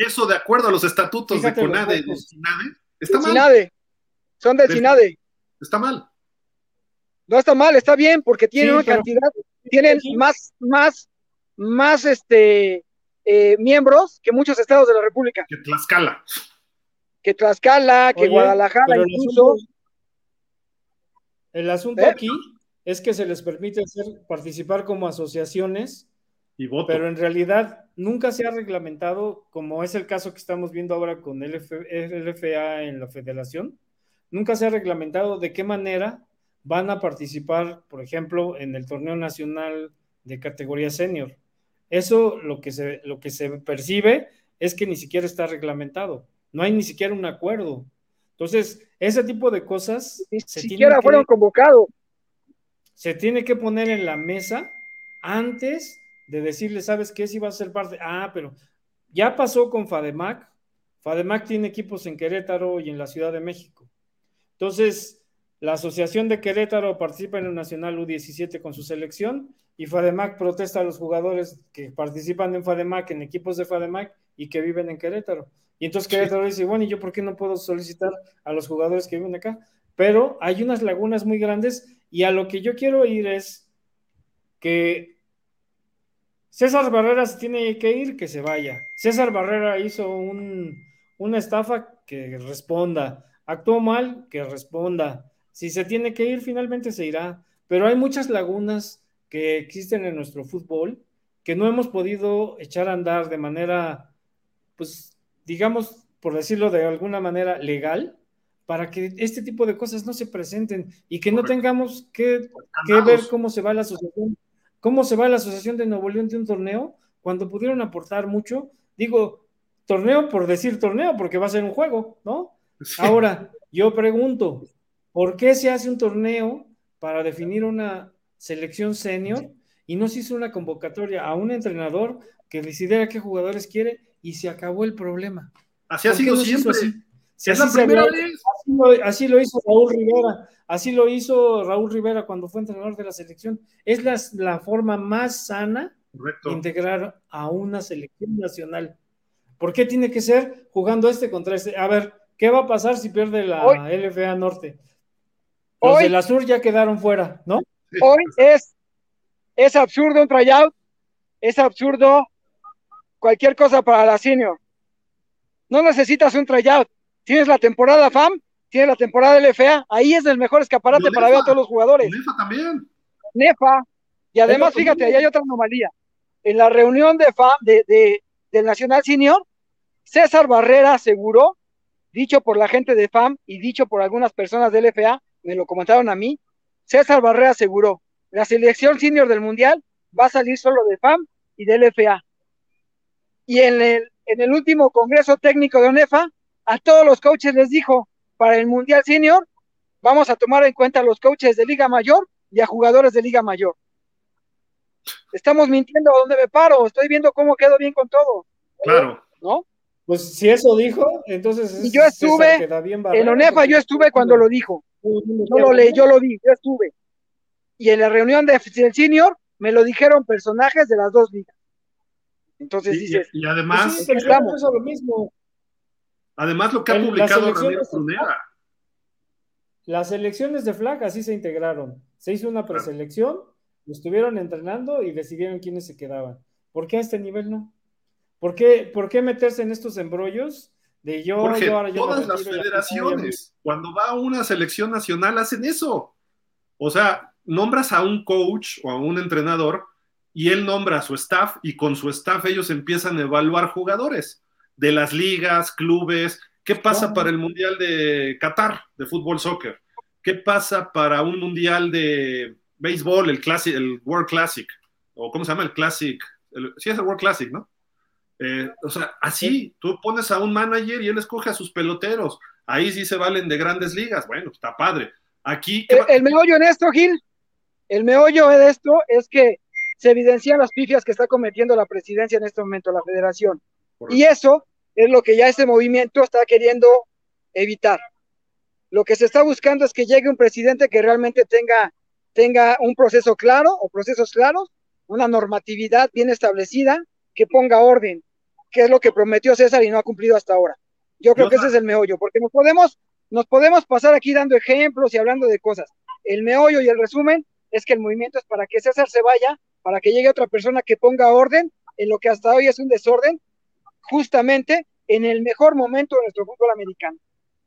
Eso de acuerdo a los estatutos de CONADE, de CINADE, está mal. Son del CINADE. Está mal. No está mal, está bien, porque tienen una cantidad, tienen más, más, más este eh, miembros que muchos estados de la República. Que Tlaxcala. Que Tlaxcala, que Guadalajara, incluso. El asunto, ¿Eh? aquí es que se les permite participar como asociaciones pero en realidad nunca se ha reglamentado, como es el caso que estamos viendo ahora con el LFA en la federación, nunca se ha reglamentado de qué manera van a participar, por ejemplo, en el torneo nacional de categoría senior. Eso lo que se, lo que se percibe es que ni siquiera está reglamentado, no hay ni siquiera un acuerdo. Entonces, ese tipo de cosas... Ni siquiera fueron convocados. Se tiene que poner en la mesa antes de decirle, ¿sabes qué? Si va a ser parte. Ah, pero ya pasó con FADEMAC. FADEMAC tiene equipos en Querétaro y en la Ciudad de México. Entonces, la Asociación de Querétaro participa en el Nacional U17 con su selección y FADEMAC protesta a los jugadores que participan en FADEMAC, en equipos de FADEMAC y que viven en Querétaro. Y entonces Querétaro dice, bueno, ¿y yo por qué no puedo solicitar a los jugadores que viven acá? Pero hay unas lagunas muy grandes y a lo que yo quiero ir es que César Barrera se tiene que ir, que se vaya. César Barrera hizo un, una estafa, que responda. Actuó mal, que responda. Si se tiene que ir, finalmente se irá. Pero hay muchas lagunas que existen en nuestro fútbol que no hemos podido echar a andar de manera, pues, digamos, por decirlo de alguna manera, legal, para que este tipo de cosas no se presenten y que no tengamos que, que ver cómo se va la asociación, cómo se va la asociación de Nuevo León de un torneo cuando pudieron aportar mucho. Digo, torneo por decir torneo, porque va a ser un juego, ¿no? Ahora, yo pregunto, ¿por qué se hace un torneo para definir una selección senior y no se hizo una convocatoria a un entrenador que decidiera qué jugadores quiere y se acabó el problema? Así ha sido siempre. Así? Si es la primera vez. Así lo, hizo Raúl Rivera. Así lo hizo Raúl Rivera cuando fue entrenador de la selección. Es la, la forma más sana de integrar a una selección nacional. ¿Por qué tiene que ser jugando este contra este? A ver, ¿qué va a pasar si pierde la LFA Norte? Los de la Sur ya quedaron fuera, ¿no? Hoy es, es absurdo un tryout, es absurdo cualquier cosa para la senior. No necesitas un tryout. Tienes la temporada FAM, tienes la temporada LFA. Ahí es el mejor escaparate para ver a todos los jugadores. Nefa también. Nefa. Y además, fíjate, ahí hay otra anomalía. En la reunión de FAM, de, del Nacional Senior, César Barrera aseguró, dicho por la gente de FAM y dicho por algunas personas del LFA, me lo comentaron a mí, César Barrera aseguró, la selección senior del Mundial va a salir solo de FAM y del LFA. Y en el, en el último Congreso Técnico de ONEFA, a todos los coaches les dijo, para el Mundial Senior, vamos a tomar en cuenta a los coaches de Liga Mayor y a jugadores de Liga Mayor. Estamos mintiendo a dónde me paro, estoy viendo cómo quedo bien con todo. Claro. ¿No? Pues si eso dijo, entonces. Y yo estuve, en ONEFA yo estuve cuando lo dijo. Yo lo leí, yo lo vi, yo estuve. Y en la reunión de, del senior me lo dijeron personajes de las dos ligas. Entonces dices. Y, además. Pues lo mismo. Además, lo que ha publicado Ramiro Prunera. Las elecciones de flag así se integraron. Se hizo una preselección, estuvieron entrenando y decidieron quiénes se quedaban. ¿Por qué a este nivel no? ¿Por qué, por qué meterse en estos embrollos de yo, ahora yo todas las federaciones, cuando va a una selección nacional, hacen eso. O sea, nombras a un coach o a un entrenador y él nombra a su staff y con su staff ellos empiezan a evaluar jugadores de las ligas, clubes. ¿Qué pasa para el Mundial de Qatar de fútbol soccer? ¿Qué pasa para un Mundial de béisbol, el, Classic, el World Classic? ¿O cómo se llama el Classic? sí, es el World Classic, ¿no? Eh, o sea, así, tú pones a un manager y él escoge a sus peloteros. Ahí sí se valen de grandes ligas. Bueno, está padre. Aquí. El, el, meollo en esto, Gil, el meollo de esto es que se evidencian las pifias que está cometiendo la presidencia en este momento, la federación. Y eso es lo que ya este movimiento está queriendo evitar. Lo que se está buscando es que llegue un presidente que realmente tenga, tenga un proceso claro o procesos claros, una normatividad bien establecida, que ponga orden, que es lo que prometió César y no ha cumplido hasta ahora. Yo creo que ese es el meollo, porque nos podemos, nos podemos pasar aquí dando ejemplos y hablando de cosas. El meollo y el resumen es que el movimiento es para que César se vaya, para que llegue otra persona que ponga orden en lo que hasta hoy es un desorden justamente en el mejor momento de nuestro fútbol americano.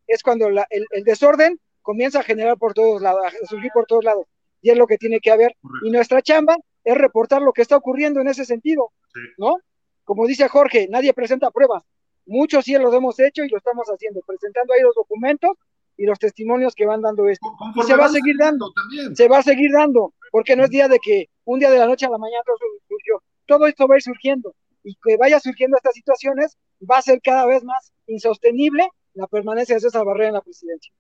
Es cuando el, desorden comienza a generar por todos lados, a surgir por todos lados. Y es lo que tiene que haber. Y nuestra chamba es reportar lo que está ocurriendo en ese sentido, ¿no? Como dice Jorge, nadie presenta pruebas. Muchos sí lo hemos hecho y lo estamos haciendo, presentando ahí los documentos y los testimonios que van dando esto. Y se va a seguir dando, se va a seguir dando, porque no es día de que un día de la noche a la mañana todo surgió. Todo esto va a ir surgiendo y que vaya surgiendo estas situaciones, va a ser cada vez más insostenible la permanencia de esa barrera en la presidencia.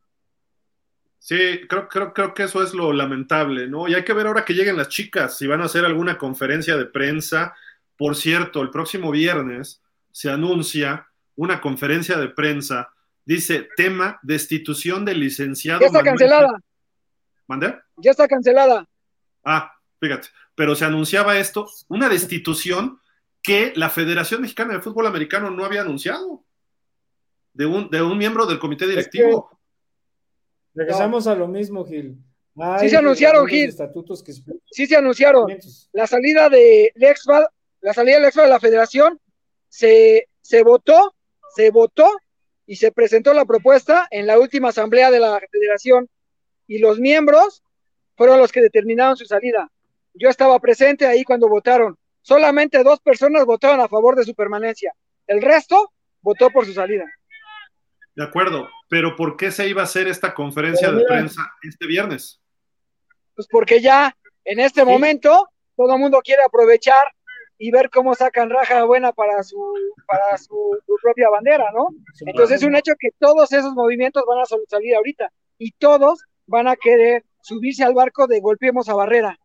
Sí, creo, creo, creo que eso es lo lamentable, ¿no? Y hay que ver ahora que lleguen las chicas, si van a hacer alguna conferencia de prensa. Por cierto, el próximo viernes se anuncia una conferencia de prensa, dice tema destitución del licenciado. Ya está cancelada. ¿Mandé? Ya está cancelada. Ah, fíjate, pero se anunciaba esto, una destitución que la Federación Mexicana de Fútbol Americano no había anunciado de un, de un miembro del comité directivo. regresamos a lo mismo, Gil. sí se anunciaron, Gil. sí se anunciaron. La salida de Lex, la salida del EXFA de la federación, se, se votó, se votó y se presentó la propuesta en la última asamblea de la federación y los miembros fueron los que determinaron su salida. Yo estaba presente ahí cuando votaron. Solamente dos personas votaron a favor de su permanencia. El resto votó por su salida. De acuerdo, pero ¿por qué se iba a hacer esta conferencia de prensa este viernes? Pues porque ya en este momento todo el mundo quiere aprovechar y ver cómo sacan raja buena para su, para su, propia bandera, ¿no? Entonces es un hecho que todos esos movimientos van a salir ahorita y todos van a querer subirse al barco de golpeemos a Barrera.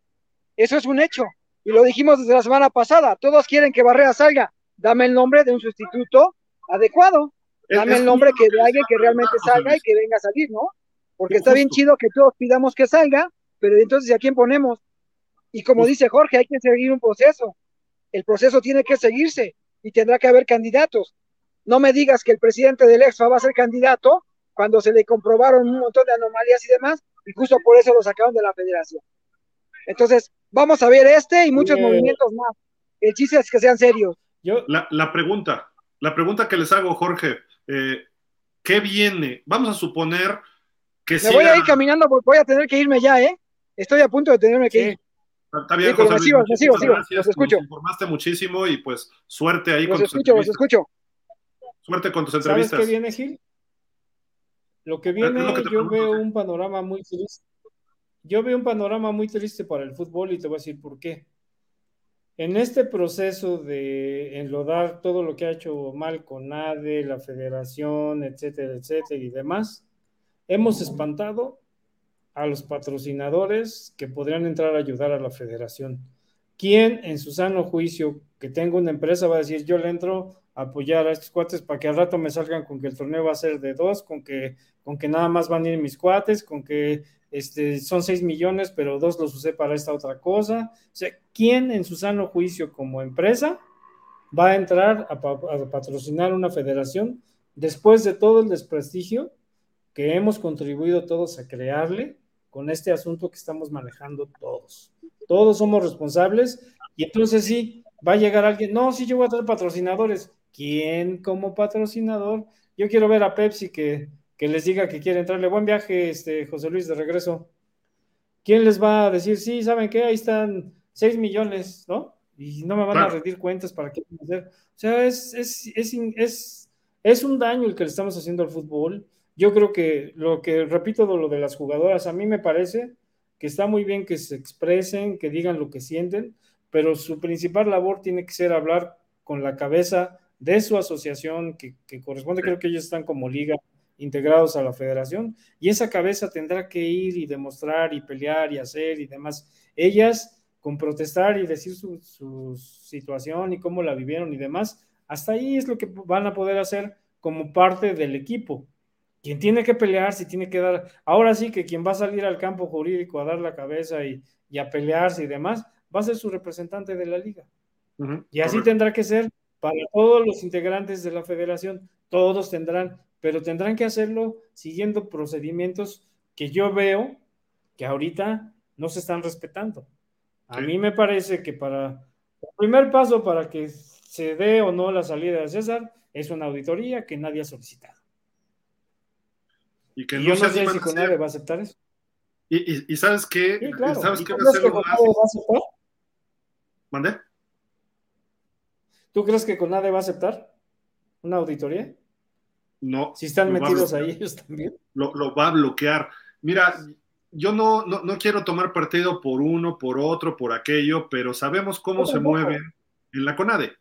Eso es un hecho. Y lo dijimos desde la semana pasada. Todos quieren que Barrera salga. Dame el nombre de un sustituto adecuado. Dame el nombre que de alguien que realmente salga y que venga a salir, ¿no? Porque está bien chido que todos pidamos que salga, pero entonces ¿a quién ponemos? Y como dice Jorge, hay que seguir un proceso. El proceso tiene que seguirse y tendrá que haber candidatos. No me digas que el presidente del EXFA va a ser candidato cuando se le comprobaron un montón de anomalías y demás, y justo por eso lo sacaron de la federación. Entonces, vamos a ver este y muchos movimientos más. El chiste es que sean serios. Yo... La, pregunta, la pregunta que les hago, Jorge, eh, ¿qué viene? Vamos a suponer que Me voy a ir caminando, voy a tener que irme ya, ¿eh? Estoy a punto de tenerme que ir. Está bien, José Luis, sigo, sigo, sigo, los escucho. Nos informaste muchísimo y pues suerte ahí con tus escucho, los escucho. Suerte con tus entrevistas. ¿Sabes qué viene, Gil? Lo que viene, yo veo un panorama muy triste. Yo veo un panorama muy triste para el fútbol y te voy a decir por qué. En este proceso de enlodar todo lo que ha hecho mal con ADE, la federación, etcétera, etcétera y demás, hemos espantado a los patrocinadores que podrían entrar a ayudar a la federación. ¿Quién en su sano juicio que tenga una empresa va a decir yo le entro apoyar a estos cuates para que al rato me salgan con que el torneo va a ser de dos, con que, con que nada más van a ir mis cuates, con que este, son seis millones, pero dos los usé para esta otra cosa? O sea, ¿quién en su sano juicio como empresa va a entrar a, a patrocinar una federación después de todo el desprestigio que hemos contribuido todos a crearle con este asunto que estamos manejando todos. Todos somos responsables y entonces sí, va a llegar alguien, no, sí, yo voy a tener patrocinadores. ¿Quién como patrocinador? Yo quiero ver a Pepsi que, que les diga que quiere entrarle. Buen viaje, este, José Luis, de regreso. ¿Quién les va a decir, sí, saben qué? Ahí están 6 millones, ¿no? Y no me van a rendir cuentas para qué hacer. O sea, es, es, es, es, es un daño el que le estamos haciendo al fútbol yo creo que lo que repito de lo de las jugadoras, a mí me parece que está muy bien que se expresen, que digan lo que sienten, pero su principal labor tiene que ser hablar con la cabeza de su asociación que, corresponde, creo que ellos están como liga integrados a la federación, y esa cabeza tendrá que ir y demostrar y pelear y hacer y demás. Ellas, con protestar y decir su, su situación y cómo la vivieron y demás, hasta ahí es lo que van a poder hacer como parte del equipo quien tiene que pelear, si tiene que dar, ahora sí que quien va a salir al campo jurídico a dar la cabeza y, a pelearse y demás, va a ser su representante de la liga. y así tendrá que ser para todos los integrantes de la federación, todos tendrán, pero tendrán que hacerlo siguiendo procedimientos que yo veo que ahorita no se están respetando. A mí me parece que para el primer paso para que se dé o no la salida de César es una auditoría que nadie ha solicitado. Y que no yo no sé si Conade va a aceptar eso. Y, y, sabes qué, ¿sabes qué va a ser lo más? ¿Mandé? ¿Tú crees que Conade va a aceptar una auditoría? No. Si están metidos ahí ellos también. Lo, lo, va a bloquear. Mira, yo no, no, no, quiero tomar partido por uno, por otro, por aquello, pero sabemos cómo se mueven en la CONADE,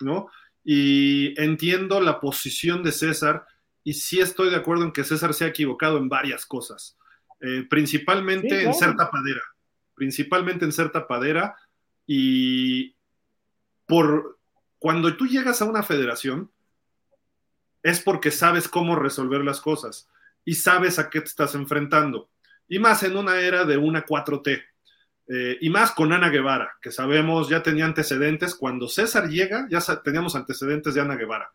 ¿no? Y entiendo la posición de César, y sí estoy de acuerdo en que César se ha equivocado en varias cosas, eh, principalmente en ser tapadera, principalmente en ser tapadera y por cuando tú llegas a una federación es porque sabes cómo resolver las cosas y sabes a qué te estás enfrentando. Y más en una era de una 4T. Eh, y más con Ana Guevara, que sabemos ya tenía antecedentes. Cuando César llega, ya teníamos antecedentes de Ana Guevara.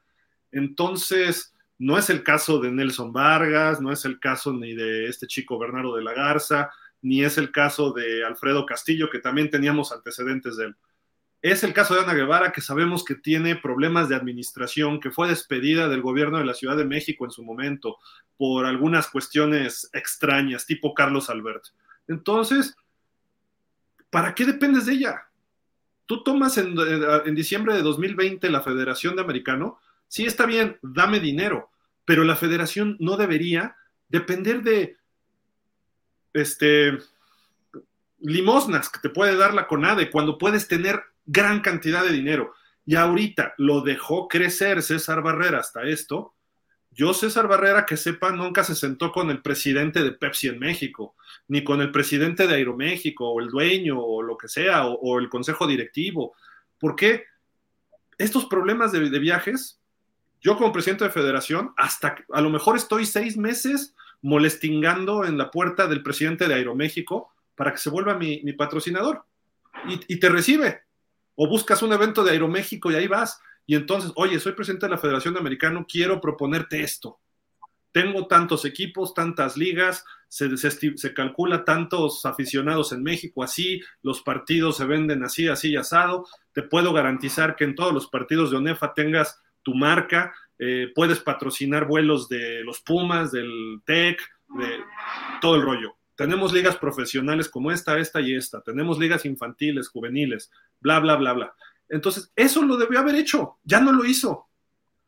Entonces, no es el caso de Nelson Vargas, no es el caso ni de este chico Bernardo de la Garza, ni es el caso de Alfredo Castillo, que también teníamos antecedentes de él. Es el caso de Ana Guevara, que sabemos que tiene problemas de administración, que fue despedida del gobierno de la Ciudad de México en su momento por algunas cuestiones extrañas, tipo Carlos Alberto. Entonces, ¿para qué dependes de ella? Tú tomas en, en diciembre de 2020 la Federación de Americano, sí está bien, dame dinero, pero la federación no debería depender de este limosnas que te puede dar la CONADE cuando puedes tener gran cantidad de dinero. Y ahorita lo dejó crecer César Barrera hasta esto. Yo, César Barrera, que sepa, nunca se sentó con el presidente de Pepsi en México, ni con el presidente de Aeroméxico, o el dueño, o lo que sea, o, el consejo directivo. ¿Por qué? Estos problemas de, de viajes yo como presidente de federación, hasta a lo mejor estoy seis meses molestingando en la puerta del presidente de Aeroméxico para que se vuelva mi, patrocinador y, te recibe. O buscas un evento de Aeroméxico y ahí vas. Y entonces, oye, soy presidente de la Federación de Americano, quiero proponerte esto. Tengo tantos equipos, tantas ligas, se, calcula tantos aficionados en México, así, los partidos se venden así, así asado. Te puedo garantizar que en todos los partidos de ONEFA tengas tu marca, eh, puedes patrocinar vuelos de los Pumas, del TEC, de todo el rollo. Tenemos ligas profesionales como esta, esta y esta. Tenemos ligas infantiles, juveniles, bla, bla, bla, bla. Entonces, eso lo debió haber hecho. Ya no lo hizo.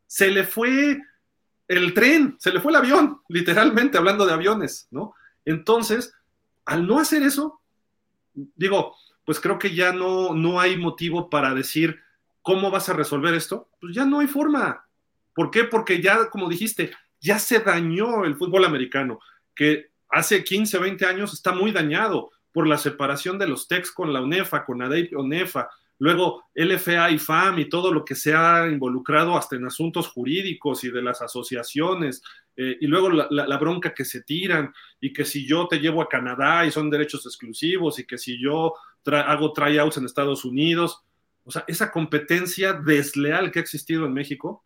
Se le fue el tren, se le fue el avión, literalmente hablando de aviones, ¿no? Entonces, al no hacer eso, digo, pues creo que ya no, no hay motivo para decir, ¿Cómo vas a resolver esto? Pues ya no hay forma. ¿Por qué? Porque ya, como dijiste, ya se dañó el fútbol americano, que hace 15, 20 años está muy dañado por la separación de los TECs con la UNEFA, con ADEIP UNEFA, luego LFA y FAM y todo lo que se ha involucrado hasta en asuntos jurídicos y de las asociaciones, eh, y luego la, bronca que se tiran, y que si yo te llevo a Canadá y son derechos exclusivos, y que si yo hago tryouts en Estados Unidos, o sea, esa competencia desleal que ha existido en México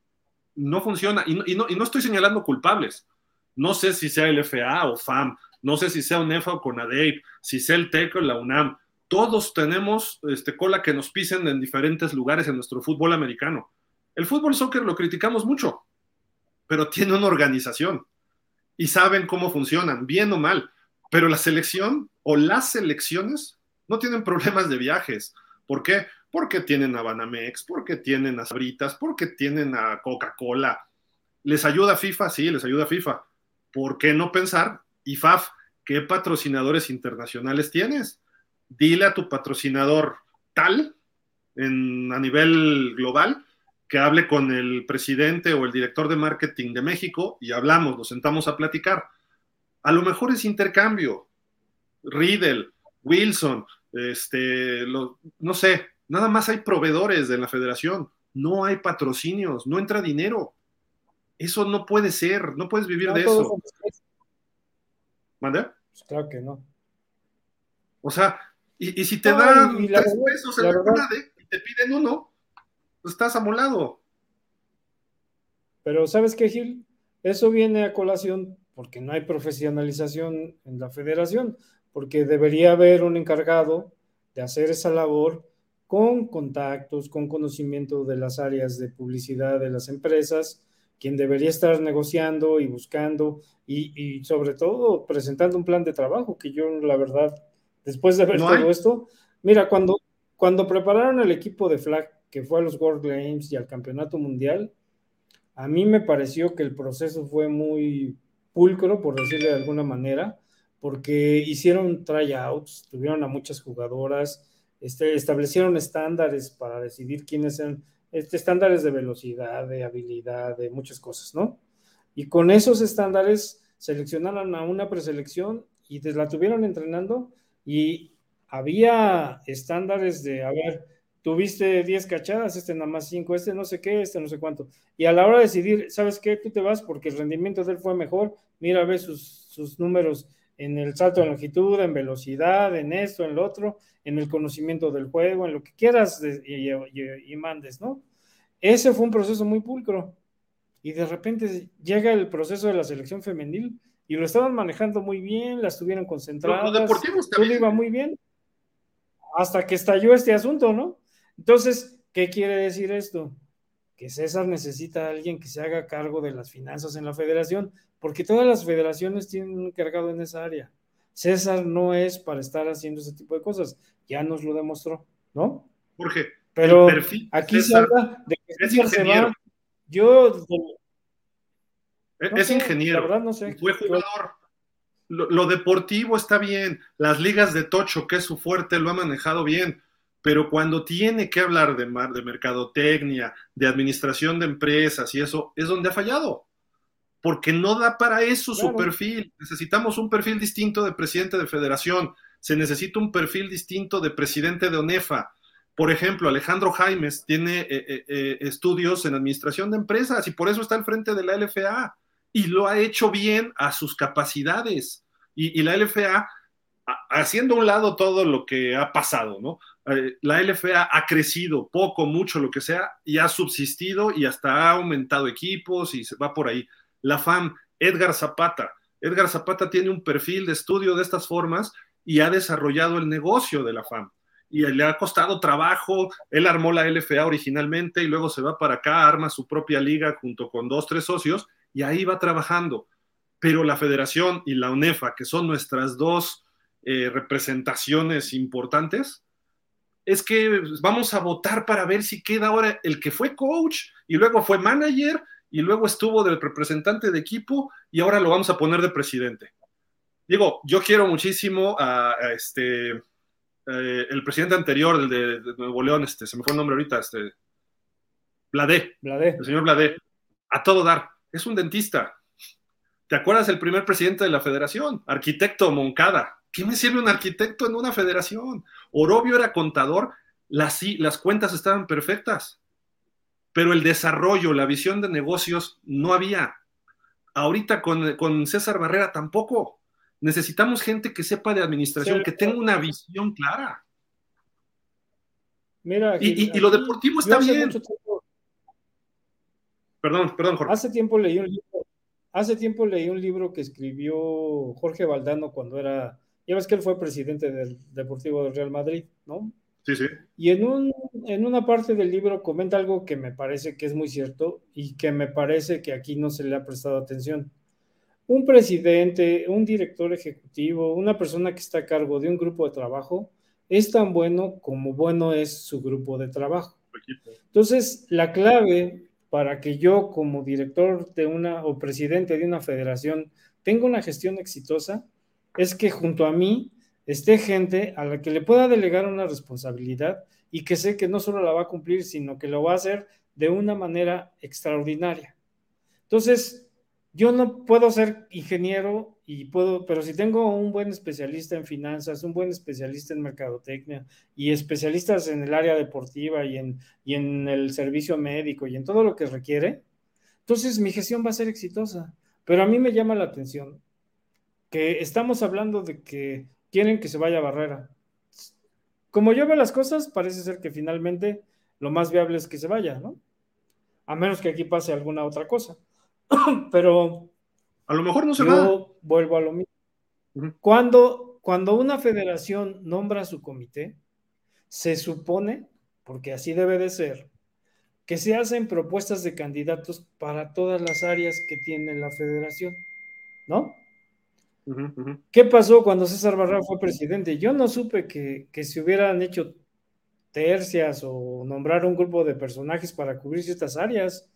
no funciona. Y no, y no, estoy señalando culpables. No sé si sea el FA o FAM, no sé si sea UNEFA o CONADEIP, si sea el TEC o la UNAM. Todos tenemos este, cola que nos pisen en diferentes lugares en nuestro fútbol americano. El fútbol soccer lo criticamos mucho, pero tiene una organización y saben cómo funcionan, bien o mal. Pero la selección o las selecciones no tienen problemas de viajes. ¿Por qué? porque tienen a Banamex, porque tienen a Sabritas, porque tienen a Coca-Cola. ¿Les ayuda FIFA? Sí, les ayuda FIFA. ¿Por qué no pensar, IFAF, qué patrocinadores internacionales tienes? Dile a tu patrocinador tal, a nivel global, que hable con el presidente o el director de marketing de México y hablamos, nos sentamos a platicar. A lo mejor es intercambio. Riddle, Wilson, este, no sé, Nada más hay proveedores de la federación, no hay patrocinios, no entra dinero. Eso no puede ser, no puedes vivir de eso. ¿Mande? Pues claro que no. O sea, y, si te dan tres pesos en la, y te piden uno, pues estás amolado. Pero ¿sabes qué, Gil? Eso viene a colación porque no hay profesionalización en la federación, porque debería haber un encargado de hacer esa labor con contactos, con conocimiento de las áreas de publicidad de las empresas, quien debería estar negociando y buscando y, sobre todo presentando un plan de trabajo, que yo la verdad, después de ver todo esto, mira, cuando, cuando prepararon el equipo de Flag que fue a los World Games y al Campeonato Mundial, a mí me pareció que el proceso fue muy pulcro, por decirle de alguna manera, porque hicieron tryouts, tuvieron a muchas jugadoras, este, establecieron estándares para decidir quiénes eran, este, estándares de velocidad, de habilidad, de muchas cosas, ¿no? Y con esos estándares seleccionaron a una preselección y la tuvieron entrenando y había estándares de, a ver, tuviste 10 cachadas, este nada más 5, este no sé qué, este no sé cuánto. Y a la hora de decidir, ¿sabes qué? Tú te vas porque el rendimiento de él fue mejor, mira, ve sus, sus números en el salto de longitud, en velocidad, en esto, en lo otro, en el conocimiento del juego, en lo que quieras y, mandes, ¿no? Ese fue un proceso muy pulcro. Y de repente llega el proceso de la selección femenil y lo estaban manejando muy bien, las tuvieron concentradas, todo iba muy bien, hasta que estalló este asunto, ¿no? Entonces, ¿qué quiere decir esto? Que César necesita a alguien que se haga cargo de las finanzas en la federación, porque todas las federaciones tienen un encargado en esa área. César no es para estar haciendo ese tipo de cosas, ya nos lo demostró, ¿no? Jorge, pero aquí se habla de que César se va. Yo. es ingeniero. verdad no sé. Fue jugador. Lo, deportivo está bien. Las ligas de Tocho, que es su fuerte, lo ha manejado bien. Pero cuando tiene que hablar de, de mercadotecnia, de administración de empresas y eso, es donde ha fallado porque no da para eso su perfil. Necesitamos un perfil distinto de presidente de federación, se necesita un perfil distinto de presidente de ONEFA. Por ejemplo, Alejandro Jaimes tiene eh, eh, eh, estudios en administración de empresas y por eso está al frente de la LFA y lo ha hecho bien a sus capacidades. Y, la LFA, haciendo a un lado todo lo que ha pasado, ¿no? la LFA ha crecido poco, mucho, lo que sea, y ha subsistido y hasta ha aumentado equipos y se va por ahí la FAM, Edgar Zapata. Edgar Zapata tiene un perfil de estudio de estas formas y ha desarrollado el negocio de la FAM. Y le ha costado trabajo, él armó la LFA originalmente y luego se va para acá, arma su propia liga junto con dos, tres socios y ahí va trabajando. Pero la federación y la UNEFA, que son nuestras dos eh, representaciones importantes, es que vamos a votar para ver si queda ahora el que fue coach y luego fue manager y luego estuvo del representante de equipo y ahora lo vamos a poner de presidente. Digo, yo quiero muchísimo a, este, eh, el presidente anterior de, de, Nuevo León, este, se me fue el nombre ahorita, este, Bladé, el señor Bladé, a todo dar, es un dentista. ¿Te acuerdas el primer presidente de la federación? Arquitecto Moncada. ¿Qué me sirve un arquitecto en una federación? Orobio era contador, las, las cuentas estaban perfectas pero el desarrollo, la visión de negocios no había. Ahorita con, César Barrera tampoco. Necesitamos gente que sepa de administración, que tenga una visión clara. Mira, y, lo deportivo está bien. Perdón, perdón, Jorge. Hace tiempo leí un libro, hace tiempo leí un libro que escribió Jorge Valdano cuando era, ya ves que él fue presidente del Deportivo del Real Madrid, ¿no? Y en, un, en una parte del libro comenta algo que me parece que es muy cierto y que me parece que aquí no se le ha prestado atención. Un presidente, un director ejecutivo, una persona que está a cargo de un grupo de trabajo, es tan bueno como bueno es su grupo de trabajo. Entonces, la clave para que yo como director de una o presidente de una federación tenga una gestión exitosa es que junto a mí esté gente a la que le pueda delegar una responsabilidad y que sé que no solo la va a cumplir, sino que lo va a hacer de una manera extraordinaria. Entonces, yo no puedo ser ingeniero y puedo, pero si tengo un buen especialista en finanzas, un buen especialista en mercadotecnia y especialistas en el área deportiva y en, y en el servicio médico y en todo lo que requiere, entonces mi gestión va a ser exitosa. Pero a mí me llama la atención que estamos hablando de que quieren que se vaya a Barrera. Como yo veo las cosas, parece ser que finalmente lo más viable es que se vaya, ¿no? A menos que aquí pase alguna otra cosa. Pero. A lo mejor no se yo vuelvo a lo mismo. cuando, cuando una federación nombra su comité, se supone, porque así debe de ser, que se hacen propuestas de candidatos para todas las áreas que tiene la federación, ¿no? ¿Qué pasó cuando César Barra fue presidente? Yo no supe que, se hubieran hecho tercias o nombrar un grupo de personajes para cubrir ciertas áreas.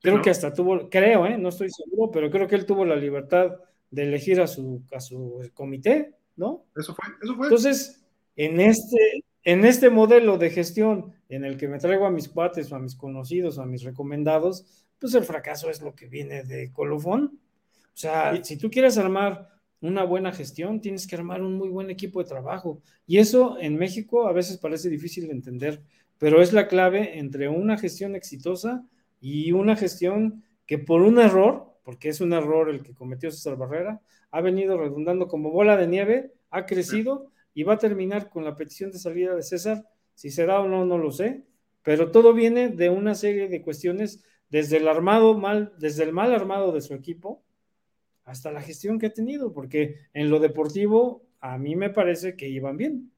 Creo que hasta tuvo, creo, ¿eh? no estoy seguro, pero creo que él tuvo la libertad de elegir a su, a su comité, ¿no? Eso fue, eso fue. Entonces, en este, en este modelo de gestión en el que me traigo a mis cuates o a mis conocidos o a mis recomendados, pues el fracaso es lo que viene de colofón. O sea, si tú quieres armar una buena gestión, tienes que armar un muy buen equipo de trabajo. Y eso en México a veces parece difícil de entender, pero es la clave entre una gestión exitosa y una gestión que por un error, porque es un error el que cometió César Barrera, ha venido redundando como bola de nieve, ha crecido y va a terminar con la petición de salida de César. Si se da o no, no lo sé, pero todo viene de una serie de cuestiones desde el armado mal, desde el mal armado de su equipo, hasta la gestión que ha tenido, porque en lo deportivo a mí me parece que iban bien.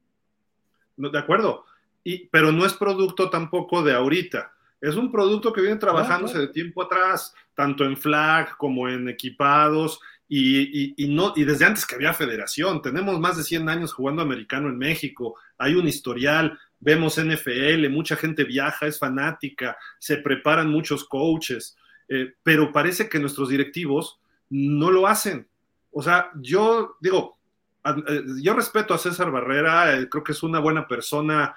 De acuerdo. y, pero no es producto tampoco de ahorita. Es un producto que viene trabajándose de tiempo atrás, tanto en flag como en equipados, y, y, no, y desde antes que había federación. Tenemos más de 100 años jugando americano en México, hay un historial, vemos NFL, mucha gente viaja, es fanática, se preparan muchos coaches, eh, pero parece que nuestros directivos no lo hacen. O sea, yo digo, eh, yo respeto a César Barrera, eh, creo que es una buena persona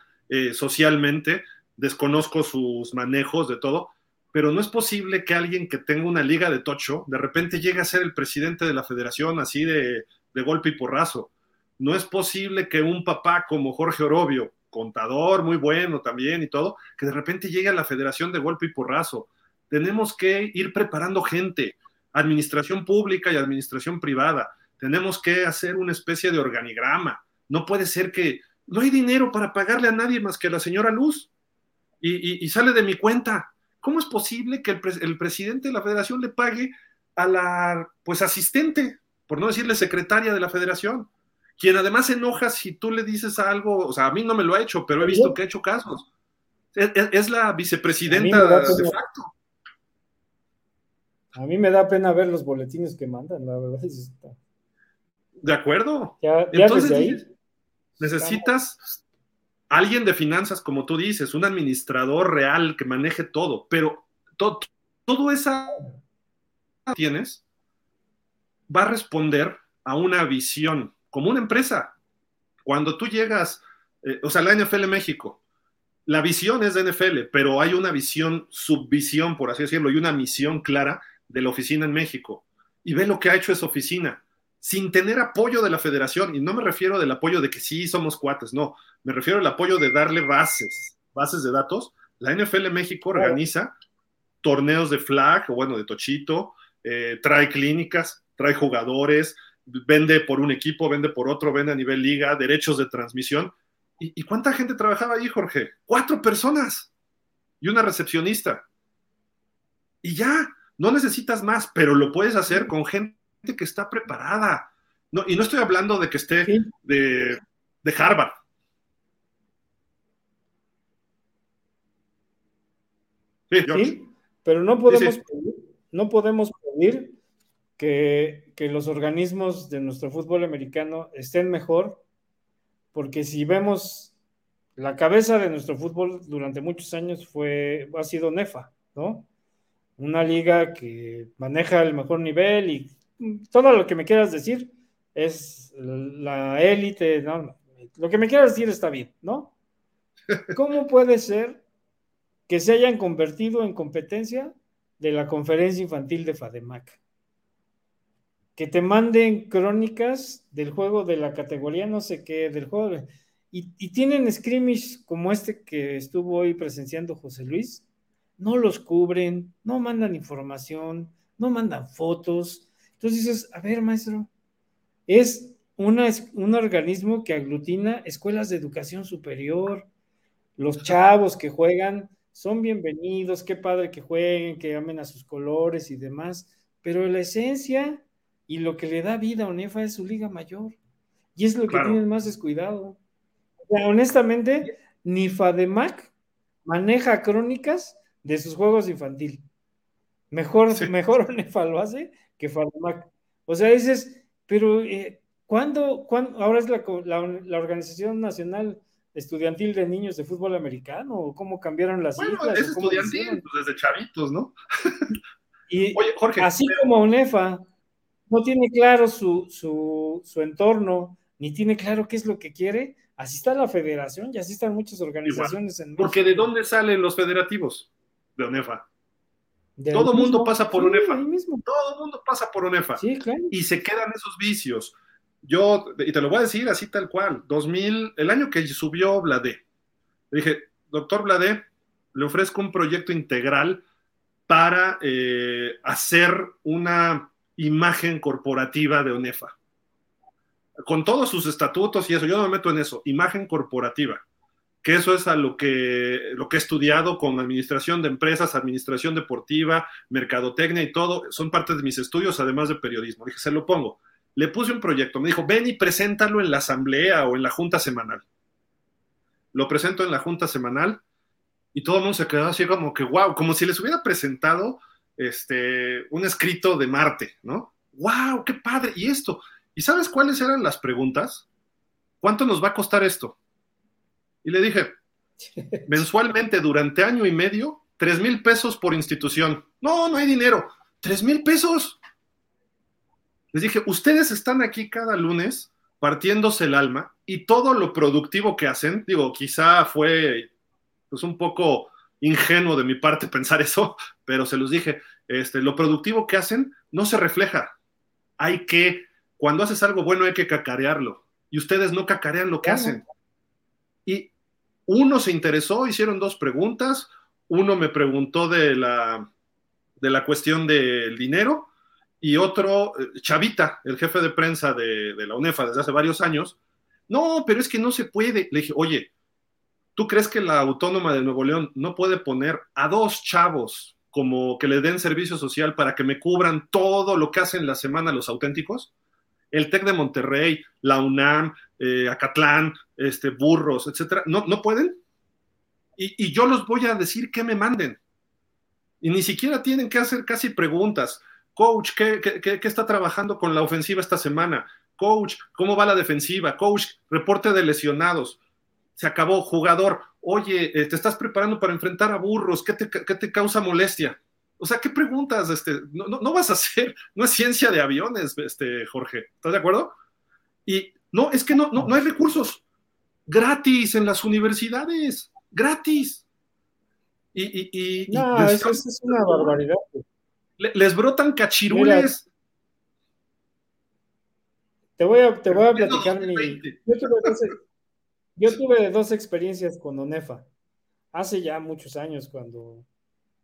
socialmente, desconozco sus manejos de todo, pero no es posible que alguien que tenga una liga de tocho de repente llegue a ser el presidente de la federación así de, de golpe y porrazo. No es posible que un papá como Jorge Orobio, contador muy bueno también y todo, que de repente llegue a la federación de golpe y porrazo. Tenemos que ir preparando gente, administración pública y administración privada. Tenemos que hacer una especie de organigrama. No puede ser que no hay dinero para pagarle a nadie más que a la señora Luz y, y, sale de mi cuenta. ¿Cómo es posible que el, el, presidente de la federación le pague a la pues asistente, por no decirle secretaria de la federación? quien además se enoja si tú le dices algo, o sea, a mí no me lo ha hecho, pero he visto que ha hecho casos. Es, la vicepresidenta de facto. A mí me da pena ver los boletines que mandan, la verdad. De acuerdo. Entonces, necesitas alguien de finanzas, como tú dices, un administrador real que maneje todo, pero todo, todo esa tienes va a responder a una visión como una empresa. Cuando tú llegas, eh, o sea, la NFL México, la visión es de NFL, pero hay una visión, subvisión, por así decirlo, y una misión clara de la oficina en México. Y ve lo que ha hecho esa oficina, sin tener apoyo de la federación. Y no me refiero del apoyo de que sí somos cuates, no, me refiero al apoyo de darle bases, bases de datos. La NFL México organiza torneos de flag, o bueno, de tochito, eh, trae clínicas, trae jugadores, vende por un equipo, vende por otro, vende a nivel liga, derechos de transmisión. ¿Y, cuánta gente trabajaba ahí, Jorge? Cuatro personas y una recepcionista. Y ya, no necesitas más, pero lo puedes hacer con gente que está preparada. No, y no estoy hablando de que esté de, Harvard. Sí, pero no podemos, no podemos pedir que, los organismos de nuestro fútbol americano estén mejor, porque si vemos la cabeza de nuestro fútbol durante muchos años fue, ha sido NEFA, ¿no? Una liga que maneja el mejor nivel y todo lo que me quieras decir es la élite, ¿no? Lo que me quieras decir está bien, ¿no? ¿Cómo puede ser que se hayan convertido en competencia de la conferencia infantil de FADEMAC? que te manden crónicas del juego de la categoría no sé qué, del juego. y, tienen scrimmage como este que estuvo hoy presenciando José Luis. No los cubren, no mandan información, no mandan fotos. Entonces dices, a ver, maestro, es una, un organismo que aglutina escuelas de educación superior. Los chavos que juegan son bienvenidos, qué padre que jueguen, que amen a sus colores y demás, pero la esencia y lo que le da vida a ONEFA es su liga mayor. Y es lo que tienen más descuidado. honestamente, ni FADEMAC maneja crónicas de sus juegos infantil. Mejor, mejor ONEFA lo hace que FADEMAC. O sea, dices, pero eh, ¿cuándo, ahora es la, la, Organización Nacional Estudiantil de Niños de Fútbol Americano? ¿Cómo cambiaron las bueno, Es estudiantil, pues desde chavitos, ¿no? y Oye, Jorge, así como ONEFA no tiene claro su, su, entorno, ni tiene claro qué es lo que quiere, así está la federación y así están muchas organizaciones. En porque ¿de dónde salen los federativos? De ONEFA. Todo el mundo pasa por ONEFA. Todo el mundo pasa por ONEFA. Sí, claro. Y se quedan esos vicios. Yo, y te lo voy a decir así tal cual, 2000, el año que subió Bladé, le dije, doctor Bladé, le ofrezco un proyecto integral para eh, hacer una imagen corporativa de ONEFA. Con todos sus estatutos y eso, yo no me meto en eso, imagen corporativa, que eso es a lo que, lo que he estudiado con administración de empresas, administración deportiva, mercadotecnia y todo, son parte de mis estudios, además de periodismo. Dije, se lo pongo. Le puse un proyecto, me dijo, ven y preséntalo en la asamblea o en la junta semanal. lo presento en la junta semanal y todo el mundo se quedó así como que, wow, como si les hubiera presentado este, un escrito de Marte, ¿no? ¡Wow! ¡Qué padre! Y esto. ¿Y sabes cuáles eran las preguntas? ¿Cuánto nos va a costar esto? Y le dije, mensualmente durante año y medio, tres mil pesos por institución. No, no hay dinero. Tres mil pesos. Les dije, ustedes están aquí cada lunes partiéndose el alma y todo lo productivo que hacen, digo, quizá fue pues, un poco ingenuo de mi parte pensar eso, pero se los dije, este, lo productivo que hacen no se refleja. Hay que, cuando haces algo bueno hay que cacarearlo. Y ustedes no cacarean lo que hacen. Y uno se interesó, hicieron dos preguntas. Uno me preguntó de la, de la cuestión del dinero y otro, eh, Chavita, el jefe de prensa de, la UNEFA desde hace varios años. No, pero es que no se puede. Le dije, oye, ¿Tú crees que la Autónoma de Nuevo León no puede poner a dos chavos como que le den servicio social para que me cubran todo lo que hacen la semana los auténticos? El TEC de Monterrey, la UNAM, eh, Acatlán, este, Burros, etcétera, ¿no, no pueden? Y, yo los voy a decir que me manden. Y ni siquiera tienen que hacer casi preguntas. Coach, ¿qué, qué, qué está trabajando con la ofensiva esta semana? Coach, ¿cómo va la defensiva? Coach, reporte de lesionados se acabó. Jugador, oye, eh, te estás preparando para enfrentar a burros, ¿qué te, te causa molestia? O sea, ¿qué preguntas? Este, no, no, vas a hacer, no es ciencia de aviones, este, Jorge, ¿estás de acuerdo? Y no, es que no, no, no hay recursos gratis en las universidades, gratis. Y, y, y no, eso, es una barbaridad. Les brotan cachirules. te voy a, te voy a platicar mi. Yo tuve dos experiencias con ONEFA. Hace ya muchos años, cuando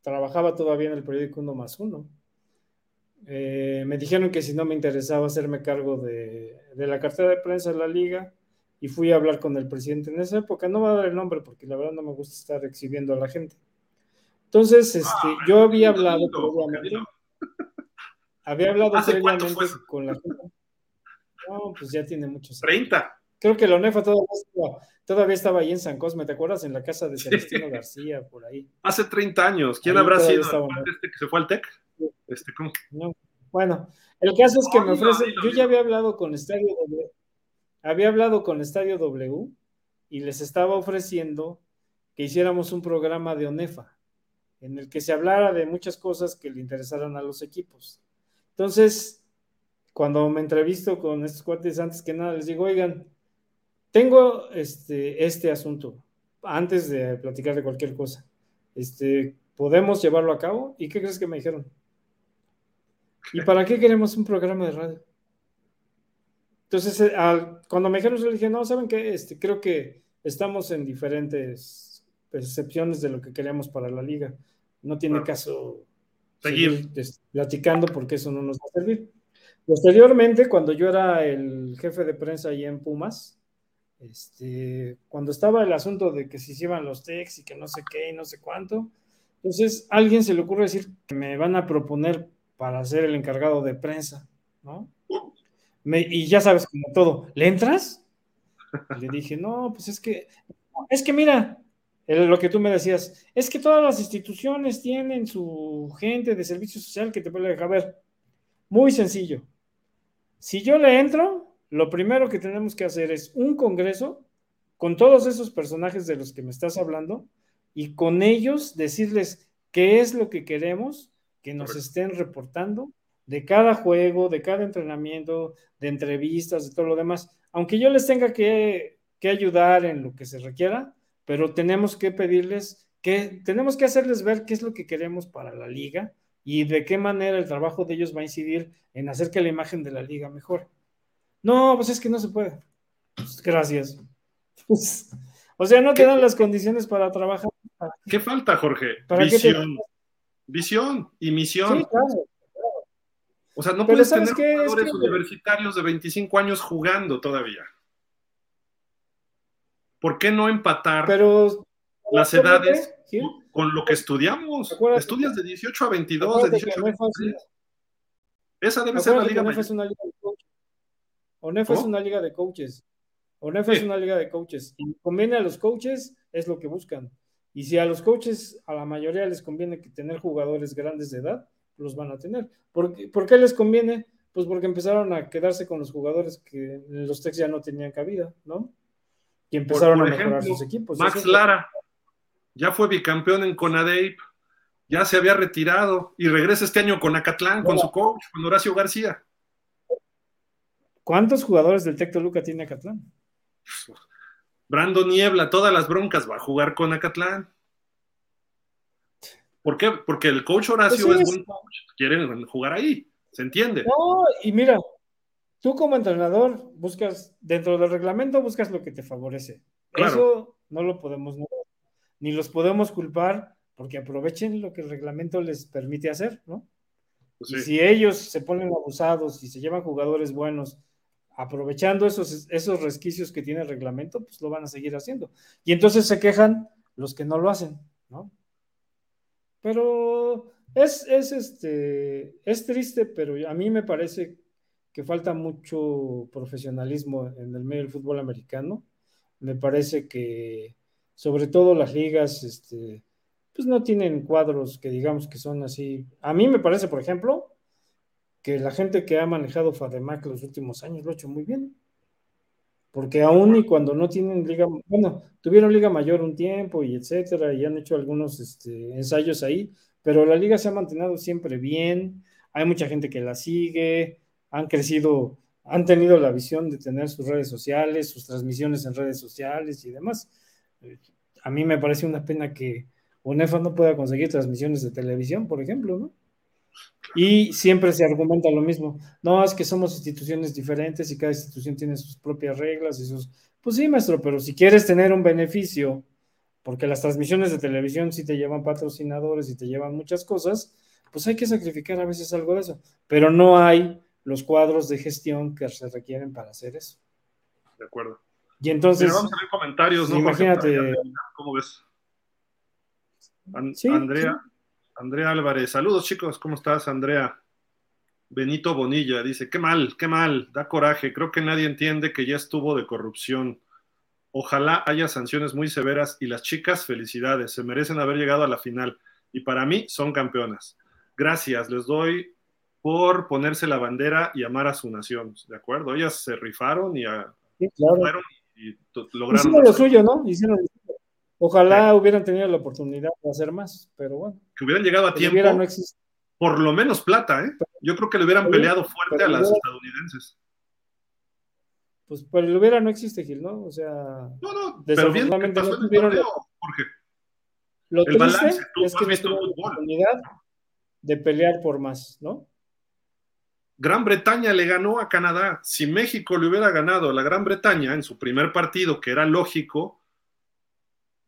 trabajaba todavía en el periódico Uno más Uno. Eh, me dijeron que si no me interesaba hacerme cargo de, la cartera de prensa de la liga y fui a hablar con el presidente en esa época. No voy a dar el nombre porque la verdad no me gusta estar exhibiendo a la gente. Entonces, este, ah, yo había hablado había hablado previamente con la gente. No, pues ya tiene muchos años. 30. Creo que la ONEFA todavía estaba, ahí en San Cosme, ¿te acuerdas? En la casa de Celestino García, por ahí. Hace 30 años. ¿Quién habrá sido este que se fue al TEC? Este, Bueno, el caso es que me ofrece, yo ya había hablado con Estadio W, había hablado con Estadio W y les estaba ofreciendo que hiciéramos un programa de ONEFA en el que se hablara de muchas cosas que le interesaran a los equipos. Entonces, cuando me entrevisto con estos cuates, antes que nada les digo, oigan, tengo este, este asunto, antes de platicar de cualquier cosa. Este, ¿Podemos llevarlo a cabo? ¿Y qué crees que me dijeron? ¿Y para qué queremos un programa de radio? Entonces, eh, cuando me dijeron, yo dije, no, ¿saben qué? Este, creo que estamos en diferentes percepciones de lo que queremos para la liga. No tiene caso seguir platicando porque eso no nos va a servir. Posteriormente, cuando yo era el jefe de prensa ahí en Pumas, este, cuando estaba el asunto de que se hicieran los techs y que no sé qué y no sé cuánto, entonces alguien se le ocurre decir que me van a proponer para ser el encargado de prensa, ¿no? Y ya sabes, como todo, ¿le entras? le dije, no, pues es que, es que mira, lo que tú me decías, es que todas las instituciones tienen su gente de servicio social que te puede dejar ver. Muy sencillo. Si yo le entro, lo primero que tenemos que hacer es un congreso con todos esos personajes de los que me estás hablando y con ellos decirles qué es lo que queremos que nos estén reportando de cada juego, de cada entrenamiento, de entrevistas, de todo lo demás. Aunque yo les tenga que, que ayudar en lo que se requiera, pero tenemos que pedirles que tenemos que hacerles ver qué es lo que queremos para la liga y de qué manera el trabajo de ellos va a incidir en hacer que la imagen de la liga mejore. No, pues es que no se puede. Pues, gracias. Pues, o sea, no te dan las condiciones para trabajar. ¿Qué falta, Jorge? Visión. Visión y misión. Sí, claro. O sea, no puedes tener jugadores universitarios de 25 años jugando todavía. ¿Por qué no empatar Pero, las edades con lo que estudiamos? Estudias de 18 a 22, de 18 a 23. Esa debe ser la liga. ONEF es una liga de coaches. ONEFA es una liga de coaches y conviene a los coaches, es lo que buscan. Y si a los coaches, a la mayoría les conviene que tener jugadores grandes de edad, los van a tener. ¿Por qué, ¿Por qué les conviene? Pues porque empezaron a quedarse con los jugadores que en los Tex ya no tenían cabida, ¿no? Y empezaron Por a mejorar ejemplo, sus equipos. Max Lara ya fue bicampeón en Conadeip, ya se había retirado y regresa este año con Acatlán, con su coach, con Horacio García. ¿Cuántos jugadores del Tec Toluca tiene Acatlán? Brando Niebla, todas las broncas, va a jugar con Acatlán. ¿Por qué? Porque el coach Horacio Pues sí, es buen coach, quieren jugar ahí, ¿se entiende? No, y mira, tú como entrenador buscas, dentro del reglamento buscas lo que te favorece. Claro. Eso no lo podemos negar, ni los podemos culpar porque aprovechen lo que el reglamento les permite hacer, ¿no? Pues Y sí. si ellos se ponen abusados y se llevan jugadores buenos, aprovechando esos, esos resquicios que tiene el reglamento, pues lo van a seguir haciendo. Y entonces se quejan los que no lo hacen, ¿no? Pero es, es, este, es triste, pero a mí me parece que falta mucho profesionalismo en el medio del fútbol americano. Me parece que, sobre todo las ligas, este, pues no tienen cuadros que digamos que son así. A mí me parece, por ejemplo, que la gente que ha manejado Fademac los últimos años lo ha hecho muy bien. Porque aún y cuando no tienen liga, bueno, tuvieron liga mayor un tiempo y etcétera, y han hecho algunos este, ensayos ahí, pero la liga se ha mantenido siempre bien, hay mucha gente que la sigue, han crecido, han tenido la visión de tener sus redes sociales, sus transmisiones en redes sociales y demás. Eh, A mí me parece una pena que UNEFA no pueda conseguir transmisiones de televisión, por ejemplo, ¿no? Y siempre se argumenta lo mismo. No, es que somos instituciones diferentes y cada institución tiene sus propias reglas y sus... Pues sí, maestro, pero si quieres tener un beneficio, porque las transmisiones de televisión sí te llevan patrocinadores y te llevan muchas cosas, pues hay que sacrificar a veces algo de eso. Pero no hay los cuadros de gestión que se requieren para hacer eso. De acuerdo. Y entonces, Mira, vamos a ver comentarios, ¿no? imagínate. ¿Cómo ves? Sí, Andrea, Andrea Álvarez, saludos chicos, ¿cómo estás, Andrea? Benito Bonilla dice, qué mal, qué mal, da coraje, creo que nadie entiende que ya estuvo de corrupción. Ojalá haya sanciones muy severas y las chicas, felicidades, se merecen haber llegado a la final y para mí son campeonas. Gracias, les doy por ponerse la bandera y amar a su nación, ¿de acuerdo? Ellas se rifaron y, a- sí, claro. fueron y to- lograron. Hicieron lo suyo, ¿no? Hicieron Ojalá hubieran tenido la oportunidad de hacer más, pero bueno, que hubieran llegado a tiempo. no por lo menos plata, ¿eh? Yo creo que le hubieran peleado fuerte pero a las estadounidenses. Pues pero el hubiera no existe, Gil, ¿no? O sea, No, no, pero bien Desafortunadamente pasó no en el torneo, Jorge. lo El balance, tú es has que no visto la fútbol. oportunidad de pelear por más, ¿no? Gran Bretaña le ganó a Canadá. Si México le hubiera ganado a la Gran Bretaña en su primer partido, que era lógico,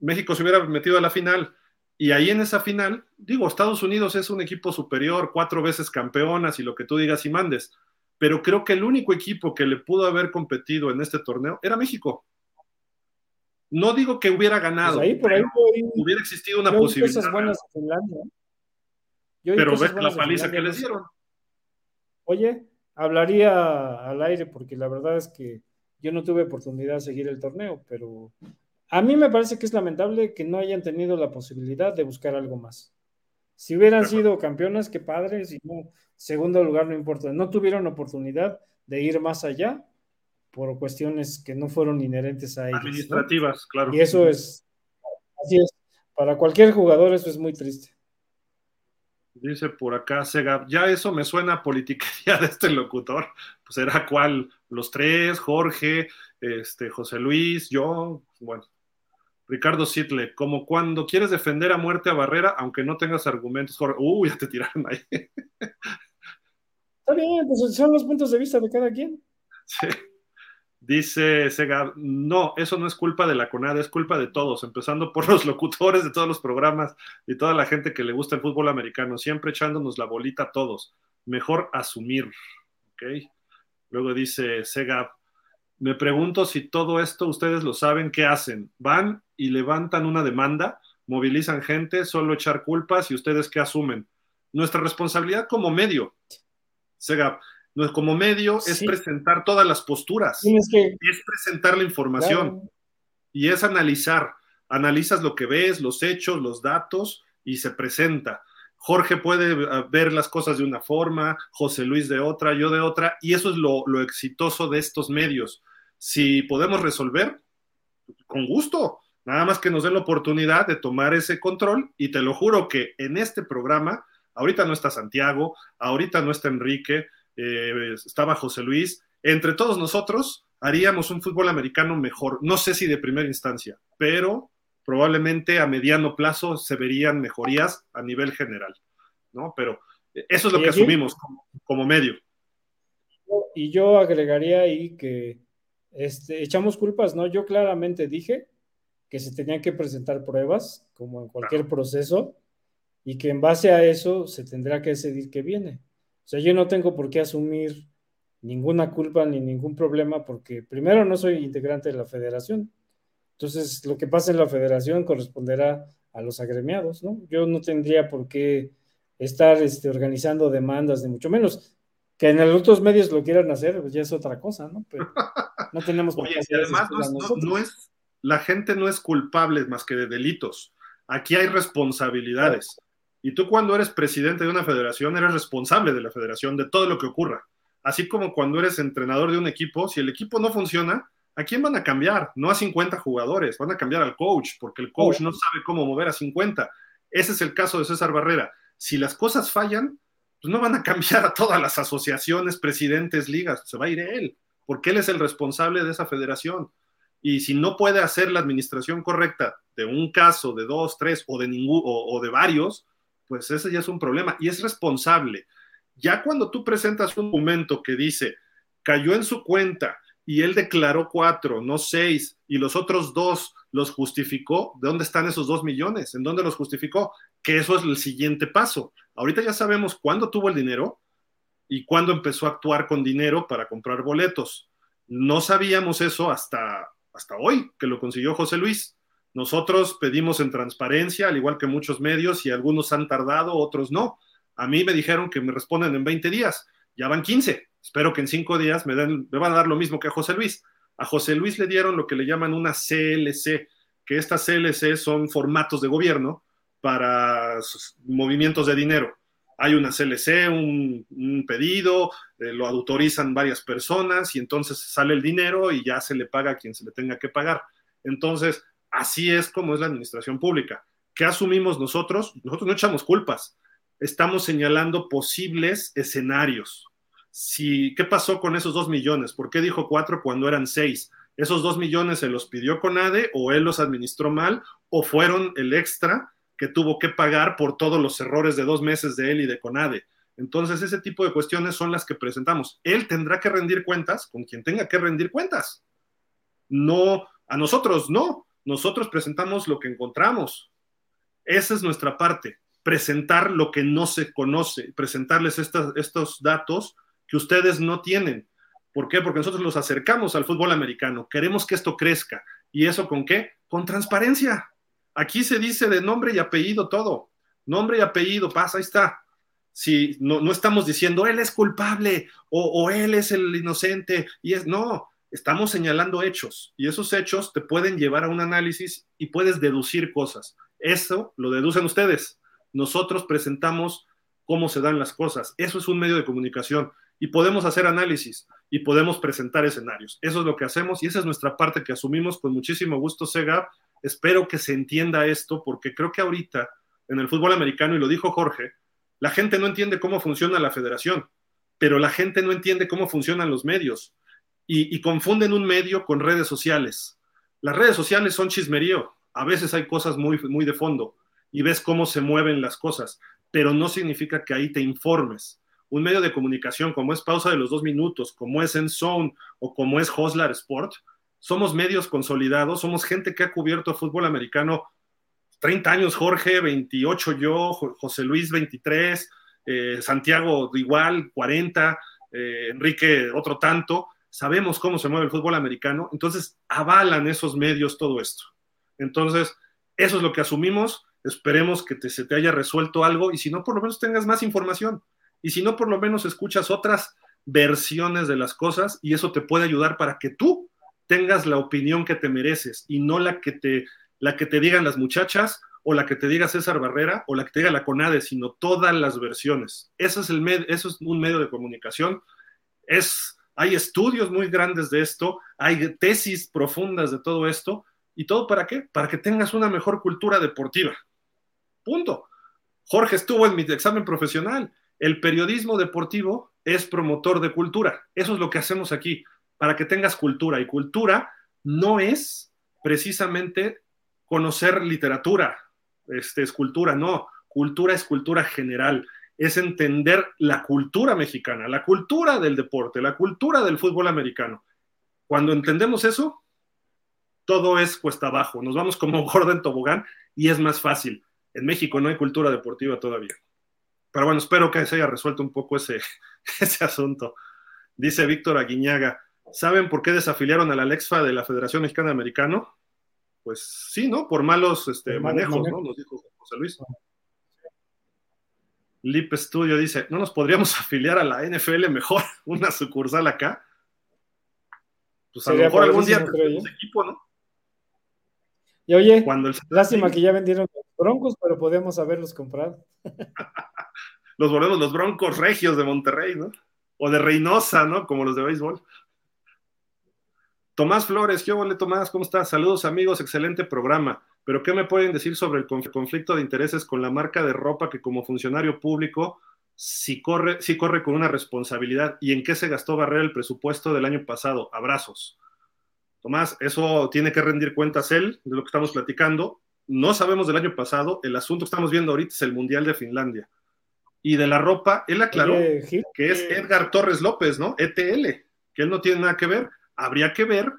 México se hubiera metido a la final. Y ahí en esa final, digo, Estados Unidos es un equipo superior, cuatro veces campeonas y lo que tú digas y mandes. Pero creo que el único equipo que le pudo haber competido en este torneo era México. No digo que hubiera ganado, Pues ahí por ahí pero voy- hubiera existido una yo posibilidad. cosas buenas de Finlandia. ¿eh? Yo Pero cosas ves la paliza que les dieron. Oye, hablaría al aire porque la verdad es que yo no tuve oportunidad de seguir el torneo, pero a mí me parece que es lamentable que no hayan tenido la posibilidad de buscar algo más. Si hubieran sido campeonas, qué padre, si no, segundo lugar no importa. No tuvieron oportunidad de ir más allá por cuestiones que no fueron inherentes a ellos. ¿no? Administrativas, claro. Y eso es, así es, para cualquier jugador eso es muy triste. Dice por acá Sega, ya eso me suena a politiquería de este locutor. Pues era cuál, los tres, Jorge, este, José Luis, yo, bueno. Ricardo Sitle, como cuando quieres defender a muerte a Barrera, aunque no tengas argumentos. Uh, ya te tiraron ahí. Está bien, pues son los puntos de vista de cada quien. Sí. Dice Sega, no, eso no es culpa de la CONAD, es culpa de todos, empezando por los locutores de todos los programas y toda la gente que le gusta el fútbol americano, siempre echándonos la bolita a todos. Mejor asumir, ¿ok? Luego dice Sega, me pregunto si todo esto ustedes lo saben, ¿qué hacen? ¿Van y levantan una demanda? ¿Movilizan gente? ¿Solo echar culpas? ¿Y ustedes qué asumen? Nuestra responsabilidad como medio, Sega, No, como medio es presentar todas las posturas, que, es presentar la información claro, y es analizar. Analizas lo que ves, los hechos, los datos y se presenta. Jorge puede eh, ver las cosas de una forma, José Luis de otra, yo de otra, y eso es lo, lo exitoso de estos medios. Si podemos resolver, con gusto, nada más que nos den la oportunidad de tomar ese control y te lo juro que en este programa, ahorita no está Santiago, ahorita no está Enrique, eh, estaba José Luis, entre todos nosotros haríamos un fútbol americano mejor, no sé si de primera instancia, pero probablemente a mediano plazo se verían mejorías a nivel general, ¿no? Pero eso es lo que asumimos como, como medio. Y yo agregaría ahí que este, echamos culpas, ¿no? Yo claramente dije que se tenían que presentar pruebas, como en cualquier proceso, y que en base a eso se tendrá que decidir qué viene. O sea, yo no tengo por qué asumir ninguna culpa ni ningún problema, porque primero no soy integrante de la federación. Entonces, lo que pasa en la federación corresponderá a los agremiados, ¿no? Yo no tendría por qué estar este, organizando demandas, ni mucho menos. Que en los otros medios lo quieran hacer, pues ya es otra cosa, ¿no? Pero no tenemos por qué Oye, y además no es, no- no es- la gente no es culpable más que de delitos. Aquí hay responsabilidades. Y tú cuando eres presidente de una federación, eres responsable de la federación, de todo lo que ocurra. Así como cuando eres entrenador de un equipo, si el equipo no funciona, ¿a quién van a cambiar? No a 50 jugadores, van a cambiar al coach, porque el coach no sabe cómo mover a 50. Ese es el caso de César Barrera. Si las cosas fallan, pues no van a cambiar a todas las asociaciones, presidentes, ligas, se va a ir él, porque él es el responsable de esa federación. Y si no puede hacer la administración correcta de un caso, de dos, tres o de ningún o, o de varios, pues ese ya es un problema y es responsable. Ya cuando tú presentas un documento que dice cayó en su cuenta y él declaró cuatro, no seis, y los otros dos los justificó, ¿de dónde están esos dos millones? ¿En dónde los justificó? Que eso es el siguiente paso. Ahorita ya sabemos cuándo tuvo el dinero y cuándo empezó a actuar con dinero para comprar boletos. No sabíamos eso hasta, hasta hoy, que lo consiguió José Luis. Nosotros pedimos en transparencia, al igual que muchos medios, y algunos han tardado, otros no. A mí me dijeron que me responden en 20 días, ya van 15. Espero que en 5 días me, den, me van a dar lo mismo que a José Luis. A José Luis le dieron lo que le llaman una CLC, que estas CLC son formatos de gobierno para movimientos de dinero. Hay una CLC, un, un pedido, eh, lo autorizan varias personas y entonces sale el dinero y ya se le paga a quien se le tenga que pagar. Entonces, así es como es la administración pública. ¿Qué asumimos nosotros? Nosotros no echamos culpas. Estamos señalando posibles escenarios. Si, ¿Qué pasó con esos dos millones? ¿Por qué dijo cuatro cuando eran seis? ¿Esos dos millones se los pidió Conade o él los administró mal o fueron el extra que tuvo que pagar por todos los errores de dos meses de él y de Conade? Entonces, ese tipo de cuestiones son las que presentamos. Él tendrá que rendir cuentas con quien tenga que rendir cuentas. No, a nosotros no. Nosotros presentamos lo que encontramos. Esa es nuestra parte, presentar lo que no se conoce, presentarles estos datos que ustedes no tienen. ¿Por qué? Porque nosotros los acercamos al fútbol americano, queremos que esto crezca. ¿Y eso con qué? Con transparencia. Aquí se dice de nombre y apellido todo. Nombre y apellido, pasa, ahí está. Si no, no estamos diciendo él es culpable o, o él es el inocente, y es no, estamos señalando hechos y esos hechos te pueden llevar a un análisis y puedes deducir cosas. Eso lo deducen ustedes. Nosotros presentamos cómo se dan las cosas. Eso es un medio de comunicación y podemos hacer análisis y podemos presentar escenarios. Eso es lo que hacemos y esa es nuestra parte que asumimos con muchísimo gusto, Sega. Espero que se entienda esto porque creo que ahorita en el fútbol americano, y lo dijo Jorge, la gente no entiende cómo funciona la federación, pero la gente no entiende cómo funcionan los medios y, confunden un medio con redes sociales. Las redes sociales son chismerío, a veces hay cosas muy, muy de fondo y ves cómo se mueven las cosas, pero no significa que ahí te informes. Un medio de comunicación como es Pausa de los Dos Minutos, como es En Zone o como es Hoslar Sport, somos medios consolidados, somos gente que ha cubierto fútbol americano 30 años, Jorge, 28 yo, José Luis 23, eh, Santiago igual, 40, eh, Enrique otro tanto. Sabemos cómo se mueve el fútbol americano, entonces avalan esos medios todo esto. Entonces, eso es lo que asumimos. Esperemos que se te haya resuelto algo y si no, por lo menos tengas más información. Y si no, por lo menos escuchas otras versiones de las cosas y eso te puede ayudar para que tú tengas la opinión que te mereces y no la que te, la que te digan las muchachas o la que te diga César Barrera o la que te diga la CONADE, sino todas las versiones. Eso es, el eso es un medio de comunicación. Es, hay estudios muy grandes de esto, hay tesis profundas de todo esto. ¿Y todo para qué? Para que tengas una mejor cultura deportiva. Punto. Jorge estuvo en mi examen profesional. El periodismo deportivo es promotor de cultura. Eso es lo que hacemos aquí, para que tengas cultura. Y cultura no es precisamente conocer literatura, este, escultura, no. Cultura es cultura general. Es entender la cultura mexicana, la cultura del deporte, la cultura del fútbol americano. Cuando entendemos eso, todo es cuesta abajo. Nos vamos como gordo en tobogán y es más fácil. En México no hay cultura deportiva todavía. Pero bueno, espero que se haya resuelto un poco ese, ese asunto. Dice Víctor Aguiñaga, ¿saben por qué desafiliaron a la Alexfa de la Federación Mexicana de Americano? Pues sí, ¿no? Por malos este, manejos, ¿no? Nos dijo José Luis. Lip Studio dice, ¿no nos podríamos afiliar a la NFL mejor? Una sucursal acá. Pues a lo mejor algún día tenemos equipo, ¿no? Y oye, Cuando lástima que ya vendieron los Broncos, pero podemos haberlos comprado. Los volvemos los Broncos Regios de Monterrey, ¿no? O de Reynosa, ¿no? Como los de béisbol. Tomás Flores, ¿qué ole Tomás? ¿Cómo estás? Saludos amigos, excelente programa. Pero ¿qué me pueden decir sobre el conflicto de intereses con la marca de ropa que como funcionario público sí corre, sí corre con una responsabilidad? ¿Y en qué se gastó Barrera el presupuesto del año pasado? Abrazos. Tomás, eso tiene que rendir cuentas él de lo que estamos platicando. No sabemos del año pasado, el asunto que estamos viendo ahorita es el Mundial de Finlandia. Y de la ropa, él aclaró que es Edgar Torres López, ¿no? ETL, que él no tiene nada que ver. Habría que ver,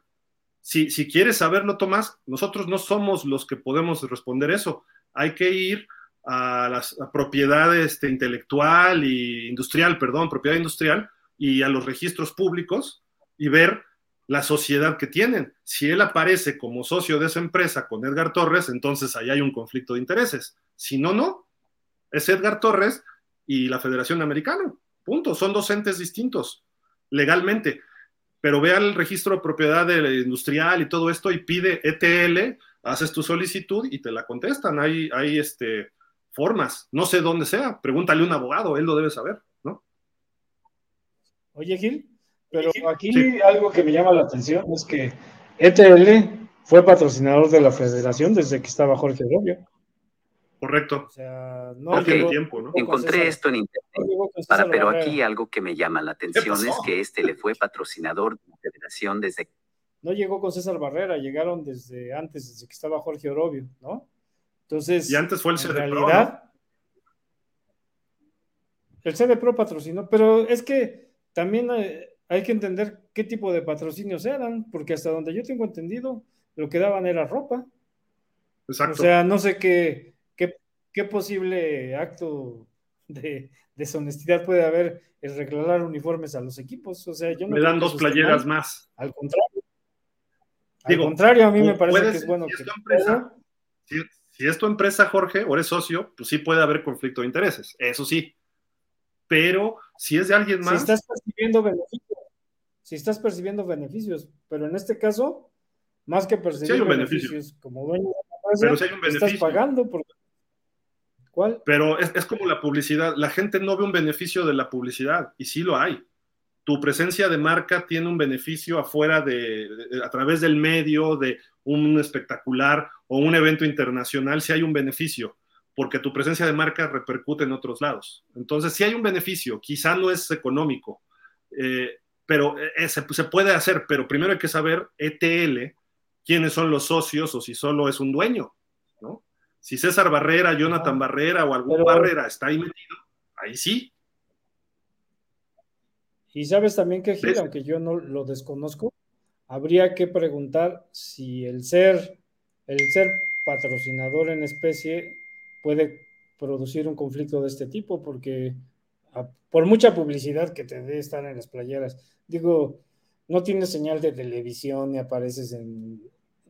si, si quieres saberlo, Tomás, nosotros no somos los que podemos responder eso. Hay que ir a la propiedad este, intelectual y industrial, perdón, propiedad industrial y a los registros públicos y ver la sociedad que tienen. Si él aparece como socio de esa empresa con Edgar Torres, entonces ahí hay un conflicto de intereses. Si no, no. Es Edgar Torres y la Federación Americana. Punto. Son dos entes distintos legalmente. Pero ve al registro de propiedad industrial y todo esto y pide ETL, haces tu solicitud y te la contestan. Hay, hay este, formas. No sé dónde sea. Pregúntale a un abogado, él lo debe saber, ¿no? Oye, Gil, pero aquí algo que me llama la atención es que ETL fue patrocinador de la federación desde que estaba Jorge Rubio. Correcto. O sea, no tiempo, ¿no? Encontré esto en internet, para, pero aquí algo que me llama la atención es que este le fue patrocinador de la federación desde... No llegó con César Barrera, llegaron desde antes, desde que estaba Jorge Orobio, ¿no? Entonces, y antes fue el CD realidad, El CD Pro patrocinó, pero es que también eh, hay que entender qué tipo de patrocinios eran, porque hasta donde yo tengo entendido, lo que daban era ropa. Exacto. O sea, no sé qué, qué, posible acto de deshonestidad puede haber el regalar uniformes a los equipos. O sea, yo no Me dan dos playeras más. Al contrario. Al contrario, a mí me parece que es bueno si Es empresa, si, es tu empresa, Jorge, o eres socio, pues sí puede haber conflicto de intereses. Eso sí. Pero si es de alguien más. Si estás percibiendo beneficios si estás percibiendo beneficios, pero en este caso, más que percibir beneficios como dueño de la empresa, estás pagando por Pero es, como la publicidad. La gente no ve un beneficio de la publicidad y sí lo hay. Tu presencia de marca tiene un beneficio afuera de, a través del medio, de un espectacular o un evento internacional, si hay un beneficio, porque tu presencia de marca repercute en otros lados. Entonces, si hay un beneficio, quizá no es económico, eh, pero eh, eh, se, puede hacer, pero primero hay que saber ETL, quiénes son los socios o si solo es un dueño. Si César Barrera, Jonathan Barrera o algún Barrera está ahí metido, ahí sí. Y sabes también que Gil, aunque yo no lo desconozco, habría que preguntar si el ser, el ser patrocinador en especie puede producir un conflicto de este tipo, porque por mucha publicidad que te dé estar en las playeras, digo, no tienes señal de televisión ni apareces en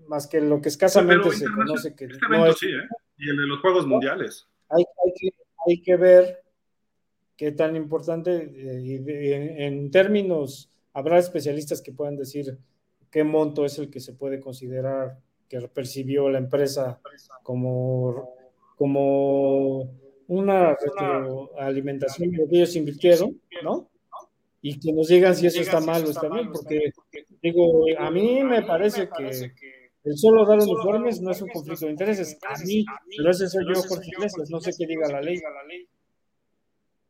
más que lo que escasamente se conoce que este no es, sí, ¿eh? y el de los Juegos Mundiales. Hay, que, hay que ver qué tan importante, eh, en, términos, habrá especialistas que puedan decir qué monto es el que se puede considerar que percibió la empresa como, como una retroalimentación de lo que ellos invirtieron, ¿no? Y que nos digan si eso está mal o está bien, porque digo, a mí me parece que el solo dar uniformes no es un conflicto de intereses. A mí, pero ese soy yo, Jorge Iglesias, no sé qué diga la ley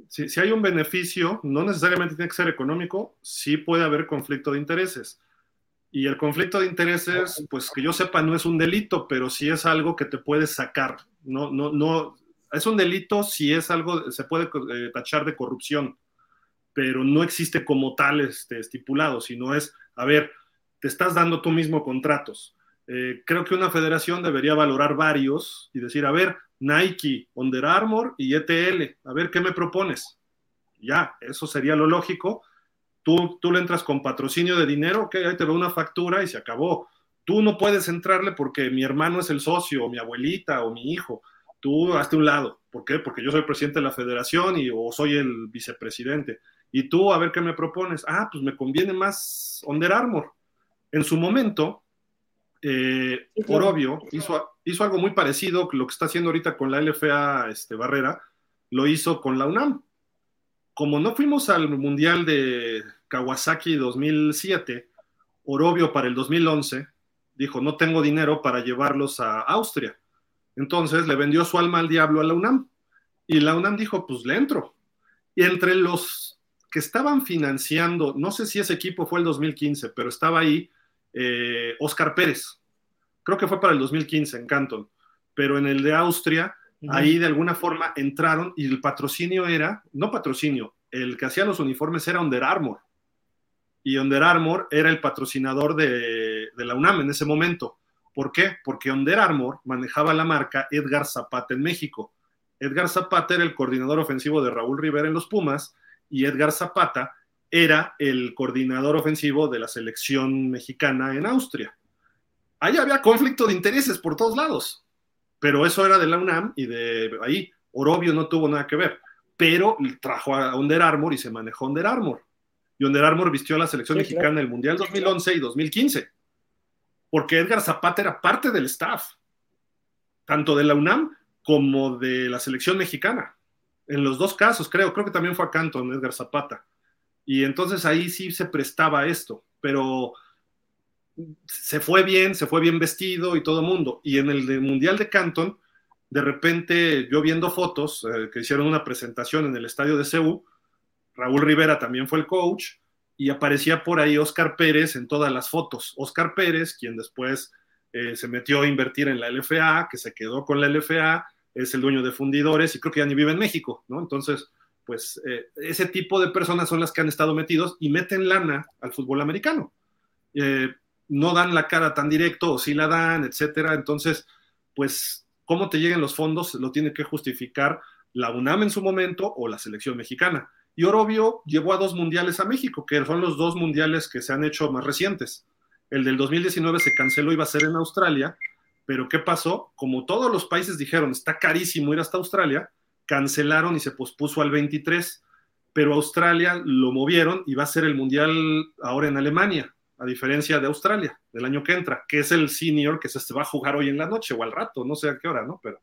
si, si, hay un beneficio, no necesariamente tiene que ser económico, sí puede haber conflicto de intereses. Y el conflicto de intereses, pues que yo sepa, no es un delito, pero sí es algo que te puedes sacar. No, no, no, es un delito si es algo, se puede eh, tachar de corrupción, pero no existe como tal este, estipulado, sino es, a ver, te estás dando tú mismo contratos. Eh, creo que una federación debería valorar varios y decir, a ver, Nike, Under Armour y ETL. A ver, ¿qué me propones? Ya, eso sería lo lógico. Tú, tú le entras con patrocinio de dinero, ok, ahí te veo una factura y se acabó. Tú no puedes entrarle porque mi hermano es el socio, o mi abuelita, o mi hijo. Tú hazte un lado. ¿Por qué? Porque yo soy presidente de la federación y, o soy el vicepresidente. Y tú, a ver qué me propones. Ah, pues me conviene más Under Armour. En su momento, eh, hizo, hizo, algo muy parecido, lo que está haciendo ahorita con la LFA este, Barrera, lo hizo con la UNAM. Como no fuimos al Mundial de Kawasaki 2007, Orobio para el 2011 dijo, no tengo dinero para llevarlos a Austria. Entonces le vendió su alma al diablo a la UNAM. Y la UNAM dijo, pues le entro. Y entre los que estaban financiando, no sé si ese equipo fue el 2015, pero estaba ahí eh, Oscar Pérez. Creo que fue para el 2015 en Canton, pero en el de Austria, ahí de alguna forma entraron y el patrocinio era, no patrocinio, el que hacía los uniformes era Under Armour. Y Under Armour era el patrocinador de, de la UNAM en ese momento. ¿Por qué? Porque Under Armour manejaba la marca Edgar Zapata en México. Edgar Zapata era el coordinador ofensivo de Raúl Rivera en los Pumas y Edgar Zapata era el coordinador ofensivo de la selección mexicana en Austria. Ahí había conflicto de intereses por todos lados, pero eso era de la UNAM y de ahí. Orobio no tuvo nada que ver, pero trajo a Under Armour y se manejó Under Armour. Y Under Armour vistió a la selección mexicana en el Mundial 2011 y 2015, porque Edgar Zapata era parte del staff, tanto de la UNAM como de la selección mexicana. En los dos casos, creo, creo que también fue a Canton Edgar Zapata. Y entonces ahí sí se prestaba esto, pero se fue bien, se fue bien vestido y todo mundo. Y en el Mundial de Canton, de repente yo viendo fotos eh, que hicieron una presentación en el estadio de Ceú, Raúl Rivera también fue el coach y aparecía por ahí Oscar Pérez en todas las fotos. Oscar Pérez, quien después eh, se metió a invertir en la LFA, que se quedó con la LFA, es el dueño de fundidores y creo que ya ni vive en México, ¿no? Entonces, pues eh, ese tipo de personas son las que han estado metidos y meten lana al fútbol americano. Eh, no dan la cara tan directo o sí la dan, etcétera. Entonces, pues, cómo te lleguen los fondos lo tiene que justificar la UNAM en su momento o la selección mexicana. Y Orobio llevó a dos mundiales a México, que son los dos mundiales que se han hecho más recientes. El del 2019 se canceló, iba a ser en Australia, pero ¿qué pasó? Como todos los países dijeron, está carísimo ir hasta Australia, cancelaron y se pospuso al 23, pero Australia lo movieron y va a ser el Mundial ahora en Alemania, a diferencia de Australia, del año que entra, que es el senior que se va a jugar hoy en la noche o al rato, no sé a qué hora, ¿no? Pero,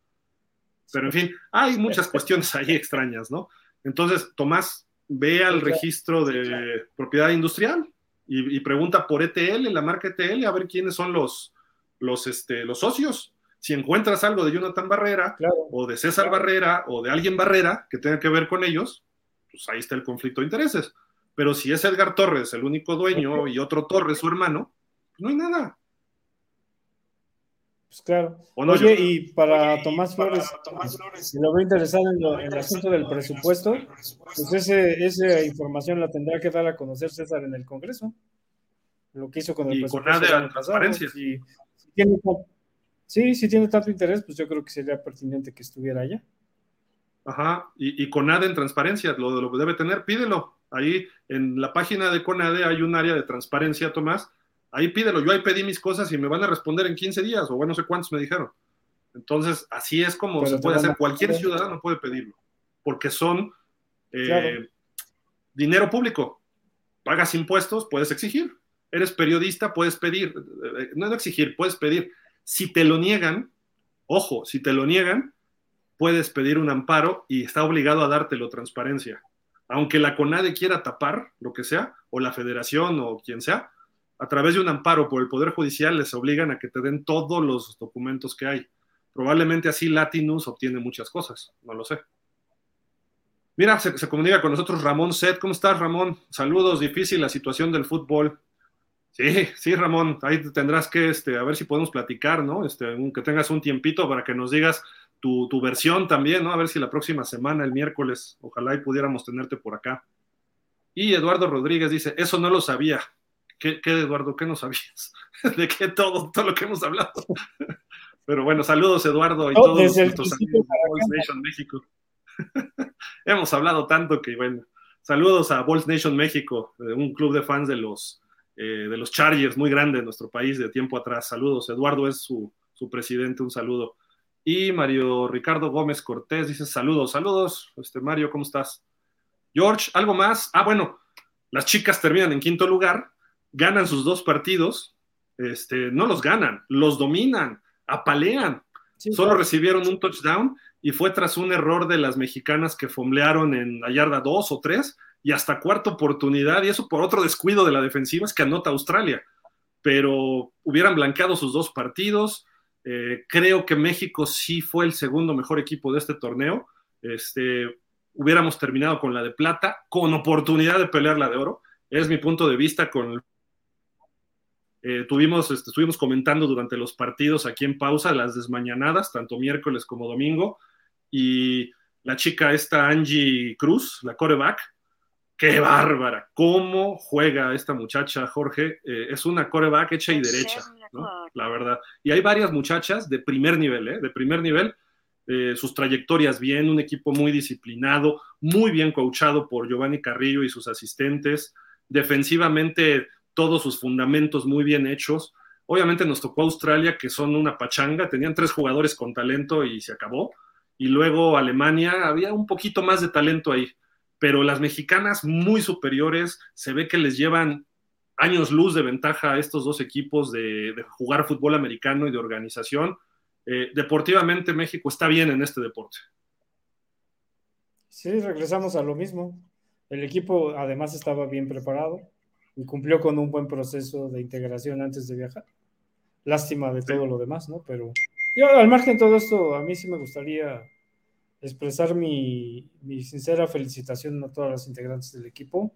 pero en fin, hay muchas cuestiones ahí extrañas, ¿no? Entonces, Tomás, ve al registro de propiedad industrial y, pregunta por ETL, la marca ETL, a ver quiénes son los, los, este, los socios si encuentras algo de Jonathan Barrera o de César Barrera o de alguien Barrera que tenga que ver con ellos, pues ahí está el conflicto de intereses. Pero si es Edgar Torres el único dueño y otro Torres su hermano, pues no hay nada. Pues claro. Oye, y para Tomás Flores, si lo veo interesado en, el asunto del presupuesto, pues ese, esa información la tendrá que dar a conocer César en el Congreso. Lo que hizo con el presupuesto. Con nada transparencia. Si, tiene, Sí, si tiene tanto interés, pues yo creo que sería pertinente que estuviera allá. Ajá, y, CONADE en transparencia, lo, lo debe tener, pídelo. Ahí en la página de CONADE hay un área de transparencia, Tomás. Ahí pídelo. Yo ahí pedí mis cosas y me van a responder en 15 días, o bueno, no sé cuántos me dijeron. Entonces, así es como se puede hacer. Cualquier ciudadano puede pedirlo, porque son Eh, dinero público, pagas impuestos, puedes exigir. Eres periodista, puedes pedir. Eh, no, no exigir, puedes pedir. Si te lo niegan, ojo, si te lo niegan, puedes pedir un amparo y está obligado a dártelo transparencia. Aunque la CONADE quiera tapar lo que sea, o la federación o quien sea, a través de un amparo por el Poder Judicial les obligan a que te den todos los documentos que hay. Probablemente así Latinus obtiene muchas cosas, no lo sé. Mira, se, comunica con nosotros Ramón Set. ¿Cómo estás, Ramón? Saludos, difícil la situación del fútbol. Sí, sí, Ramón, ahí tendrás que, este, a ver si podemos platicar, ¿no? Este, que tengas un tiempito para que nos digas tu, versión también, ¿no? A ver si la próxima semana, el miércoles, ojalá y pudiéramos tenerte por acá. Y Eduardo Rodríguez dice, eso no lo sabía. ¿Qué, qué Eduardo? ¿Qué no sabías? ¿De qué todo, todo lo que hemos hablado? Pero bueno, saludos, Eduardo, y todos nuestros amigos de Nation México. Hemos hablado tanto que, bueno, saludos a Balls Nation México, eh, un club de fans de los, eh, de los Chargers muy grande en nuestro país de tiempo atrás. Saludos, Eduardo es su, su presidente, un saludo. Y Mario Ricardo Gómez Cortés dice saludos, saludos. Este Mario, ¿cómo estás? George, ¿algo más? Ah, bueno, las chicas terminan en quinto lugar, ganan sus dos partidos, este, no los ganan, los dominan, apalean. Solo recibieron un touchdown y fue tras un error de las mexicanas que fomblearon en la yarda 2 o 3 y hasta cuarta oportunidad, y eso por otro descuido de la defensiva es que anota Australia, pero hubieran blanqueado sus dos partidos. Eh, creo que México sí fue el segundo mejor equipo de este torneo. Este, hubiéramos terminado con la de plata, con oportunidad de pelear la de oro. Es mi punto de vista con eh, tuvimos, este, estuvimos comentando durante los partidos aquí en pausa las desmañanadas, tanto miércoles como domingo, y la chica esta Angie Cruz, la coreback, qué bárbara, cómo juega esta muchacha, Jorge, eh, es una coreback hecha y derecha, la verdad. Y hay varias muchachas de primer nivel, ¿eh? de primer nivel, eh, sus trayectorias bien, un equipo muy disciplinado, muy bien coachado por Giovanni Carrillo y sus asistentes, defensivamente todos sus fundamentos muy bien hechos. Obviamente nos tocó Australia, que son una pachanga, tenían tres jugadores con talento y se acabó. Y luego Alemania, había un poquito más de talento ahí, pero las mexicanas muy superiores, se ve que les llevan años luz de ventaja a estos dos equipos de, jugar fútbol americano y de organización. Eh, deportivamente México está bien en este deporte. Sí, regresamos a lo mismo. El equipo además estaba bien preparado y cumplió con un buen proceso de integración antes de viajar. Lástima de todo lo demás, ¿no? Pero yo, al margen de todo esto, a mí sí me gustaría expresar mi, sincera felicitación a todas las integrantes del equipo,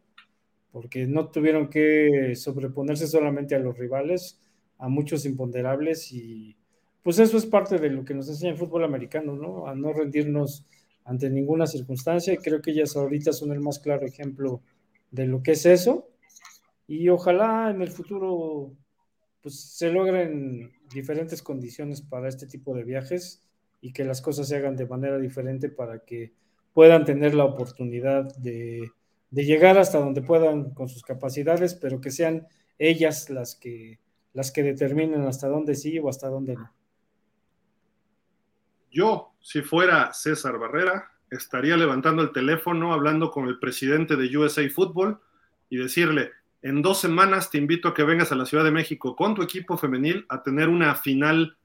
porque no tuvieron que sobreponerse solamente a los rivales, a muchos imponderables, y pues eso es parte de lo que nos enseña el fútbol americano, ¿no? A no rendirnos ante ninguna circunstancia, y creo que ellas ahorita son el más claro ejemplo de lo que es eso, y ojalá en el futuro pues se logren diferentes condiciones para este tipo de viajes y que las cosas se hagan de manera diferente para que puedan tener la oportunidad de, llegar hasta donde puedan con sus capacidades, pero que sean ellas las que, las que determinen hasta dónde sí o hasta dónde no. Yo, si fuera César Barrera, estaría levantando el teléfono, hablando con el presidente de USA Football y decirle, en dos semanas te invito a que vengas a la Ciudad de México con tu equipo femenil a tener una final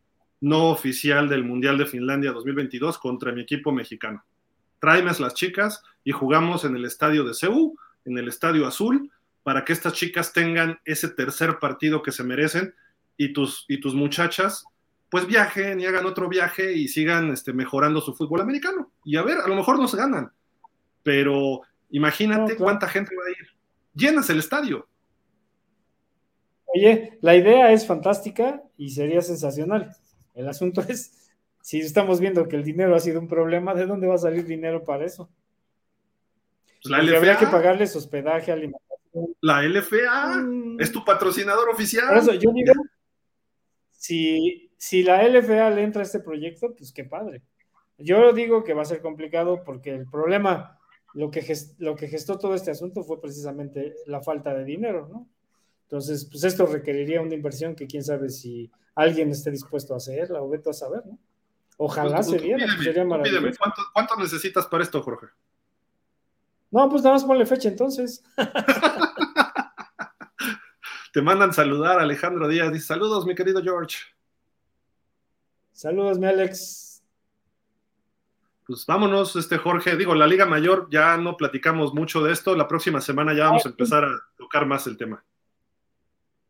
no oficial del Mundial de Finlandia 2022 contra mi equipo mexicano. Tráeme a las chicas y jugamos en el estadio de Ceú, en el estadio azul, para que estas chicas tengan ese tercer partido que se merecen y tus, y tus muchachas pues viajen y hagan otro viaje y sigan este, mejorando su fútbol americano. Y a ver, a lo mejor nos ganan, pero imagínate cuánta gente va a ir llenas el estadio. Oye, la idea es fantástica y sería sensacional. El asunto es, si estamos viendo que el dinero ha sido un problema, ¿de dónde va a salir dinero para eso? Pues la LFA, habría que pagarles hospedaje, alimentación. La LFA mm. es tu patrocinador oficial. Por eso, yo digo, si, si la LFA le entra a este proyecto, pues qué padre. Yo digo que va a ser complicado porque el problema lo que, lo que gestó todo este asunto fue precisamente la falta de dinero, ¿no? Entonces, pues esto requeriría una inversión que quién sabe si alguien esté dispuesto a hacerla o veto a saber, ¿no? Ojalá pues, se diera, sería maravilloso. ¿cuánto, ¿cuánto, necesitas para esto, Jorge? No, pues nada más ponle fecha entonces. Te mandan saludar, Alejandro Díaz. Dice, saludos, mi querido George. Saludos, mi Alex. Pues vámonos, este Jorge. Digo, la Liga Mayor ya no platicamos mucho de esto. La próxima semana ya vamos a empezar a tocar más el tema.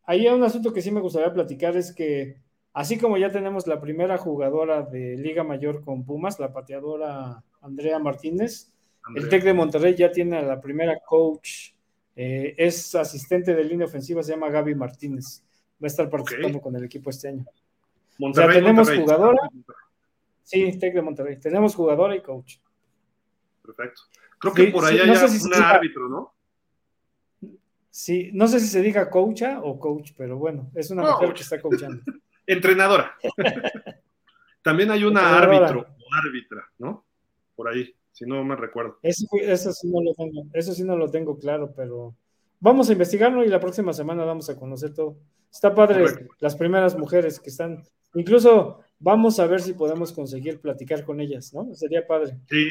Ahí hay un asunto que sí me gustaría platicar, es que así como ya tenemos la primera jugadora de Liga Mayor con Pumas, la pateadora Andrea Martínez, el TEC de Monterrey ya tiene a la primera coach, eh, es asistente de línea ofensiva, se llama Gaby Martínez. Va a estar participando con el equipo este año. Monterrey, tenemos jugadora. Sí, TEC de Monterrey. Tenemos jugadora y coach. Perfecto. Creo que por ahí hay un árbitro, ¿no? Sí, no sé si se diga coacha o coach, pero bueno, es una mujer que está coachando. Entrenadora. También hay una árbitro o árbitra, ¿no? Por ahí si no me recuerdo. Eso, sí no lo tengo, eso sí no lo tengo claro, pero vamos a investigarlo y la próxima semana vamos a conocer todo. Está padre las primeras mujeres que están, incluso vamos a ver si podemos conseguir platicar con ellas, ¿no? Sería padre. Sí,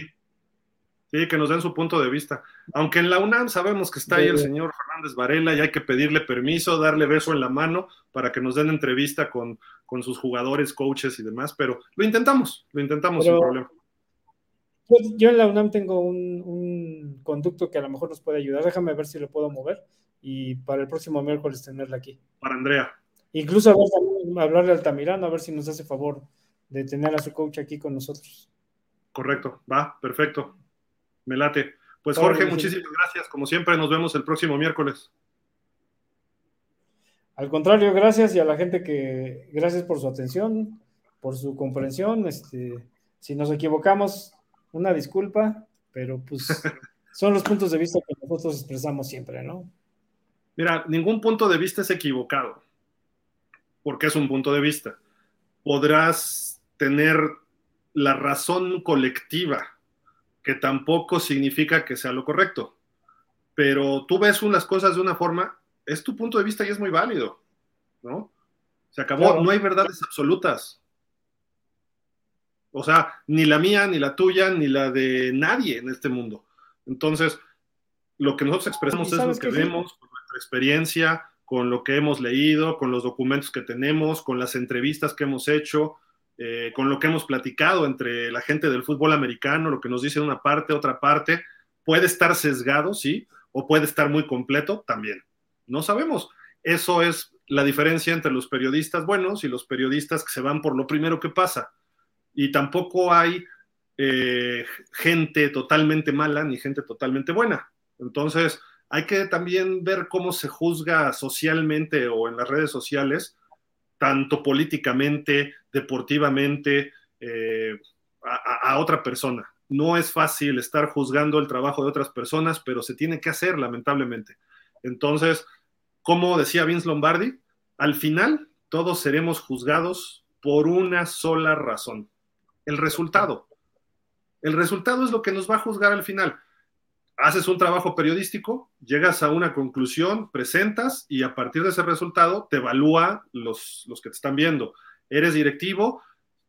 sí, que nos den su punto de vista. Aunque en la UNAM sabemos que está ahí el señor Fernández Varela y hay que pedirle permiso, darle beso en la mano para que nos den entrevista con, con sus jugadores, coaches y demás, pero lo intentamos, lo intentamos sin problema. Yo en la UNAM tengo un, conducto que a lo mejor nos puede ayudar. Déjame ver si lo puedo mover y para el próximo miércoles tenerla aquí. Para Andrea. Incluso a ver, hablarle al Altamirano a ver si nos hace favor de tener a su coach aquí con nosotros. Correcto, va, perfecto. Me late. Pues Jorge, muchísimas gracias. Como siempre, nos vemos el próximo miércoles. Al contrario, gracias y a la gente que, gracias por su atención, por su comprensión. Este, si nos equivocamos, una disculpa, pero pues son los puntos de vista que nosotros expresamos siempre, ¿no? Mira, ningún punto de vista es equivocado, porque es un punto de vista. Podrás tener la razón colectiva, que tampoco significa que sea lo correcto, pero tú ves unas cosas de una forma, es tu punto de vista y es muy válido, ¿no? Se acabó, no hay verdades absolutas. O sea, ni la mía, ni la tuya, ni la de nadie en este mundo. Entonces, lo que nosotros expresamos es lo que vemos, con nuestra experiencia, con lo que hemos leído, con los documentos que tenemos, con las entrevistas que hemos hecho, eh, con lo que hemos platicado entre la gente del fútbol americano, lo que nos dice una parte, otra parte. Puede estar sesgado, sí, o puede estar muy completo también. No sabemos. Eso es la diferencia entre los periodistas buenos y los periodistas que se van por lo primero que pasa y tampoco hay eh, gente totalmente mala ni gente totalmente buena. Entonces, hay que también ver cómo se juzga socialmente o en las redes sociales, tanto políticamente, deportivamente, eh, a, a, otra persona. No es fácil estar juzgando el trabajo de otras personas, pero se tiene que hacer, lamentablemente. Entonces, como decía Vince Lombardi, al final todos seremos juzgados por una sola razón, el resultado. El resultado es lo que nos va a juzgar al final. Haces un trabajo periodístico, llegas a una conclusión, presentas y a partir de ese resultado te evalúa los, los que te están viendo. Eres directivo,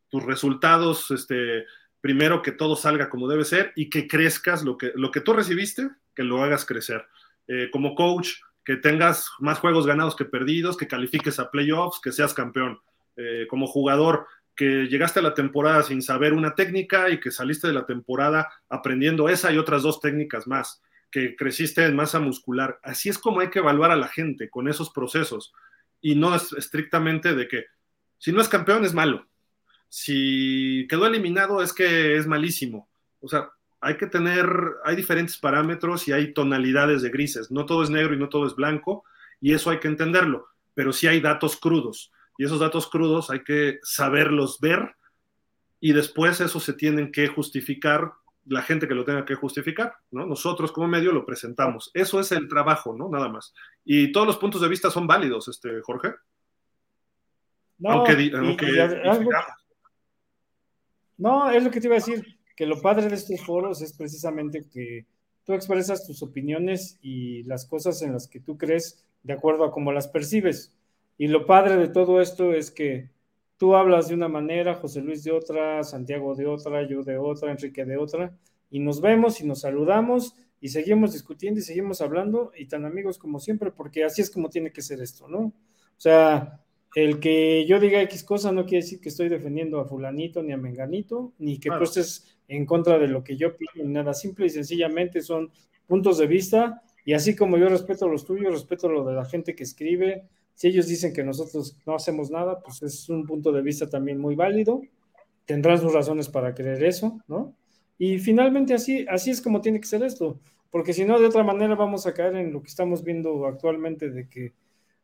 tus resultados, este, primero que todo salga como debe ser y que crezcas lo que, lo que tú recibiste, que lo hagas crecer. Eh, como coach, que tengas más juegos ganados que perdidos, que califiques a playoffs, que seas campeón. Eh, como jugador, que llegaste a la temporada sin saber una técnica y que saliste de la temporada aprendiendo esa y otras dos técnicas más, que creciste en masa muscular. Así es como hay que evaluar a la gente con esos procesos. Y no es estrictamente de que si no es campeón es malo, si quedó eliminado es que es malísimo. O sea, hay que tener, hay diferentes parámetros y hay tonalidades de grises, no todo es negro y no todo es blanco y eso hay que entenderlo, pero sí hay datos crudos y esos datos crudos hay que saberlos ver y después eso se tienen que justificar la gente que lo tenga que justificar, ¿no? Nosotros como medio lo presentamos. Eso es el trabajo, ¿no? Nada más. Y todos los puntos de vista son válidos, este, Jorge. No, aunque, no, es lo que te iba a decir, que lo padre de estos foros es precisamente que tú expresas tus opiniones y las cosas en las que tú crees de acuerdo a cómo las percibes. Y lo padre de todo esto es que tú hablas de una manera, José Luis de otra, Santiago de otra, yo de otra, Enrique de otra, y nos vemos y nos saludamos y seguimos discutiendo y seguimos hablando y tan amigos como siempre, porque así es como tiene que ser esto, ¿no? O sea, el que yo diga X cosa no quiere decir que estoy defendiendo a fulanito ni a menganito, ni que tú estés en contra de lo que yo pido, ni nada. Simple y sencillamente son puntos de vista y así como yo respeto los tuyos, respeto lo de la gente que escribe. Si ellos dicen que nosotros no hacemos nada, pues es un punto de vista también muy válido. Tendrán sus razones para creer eso, ¿no? Y finalmente así, así es como tiene que ser esto, porque si no, de otra manera vamos a caer en lo que estamos viendo actualmente de que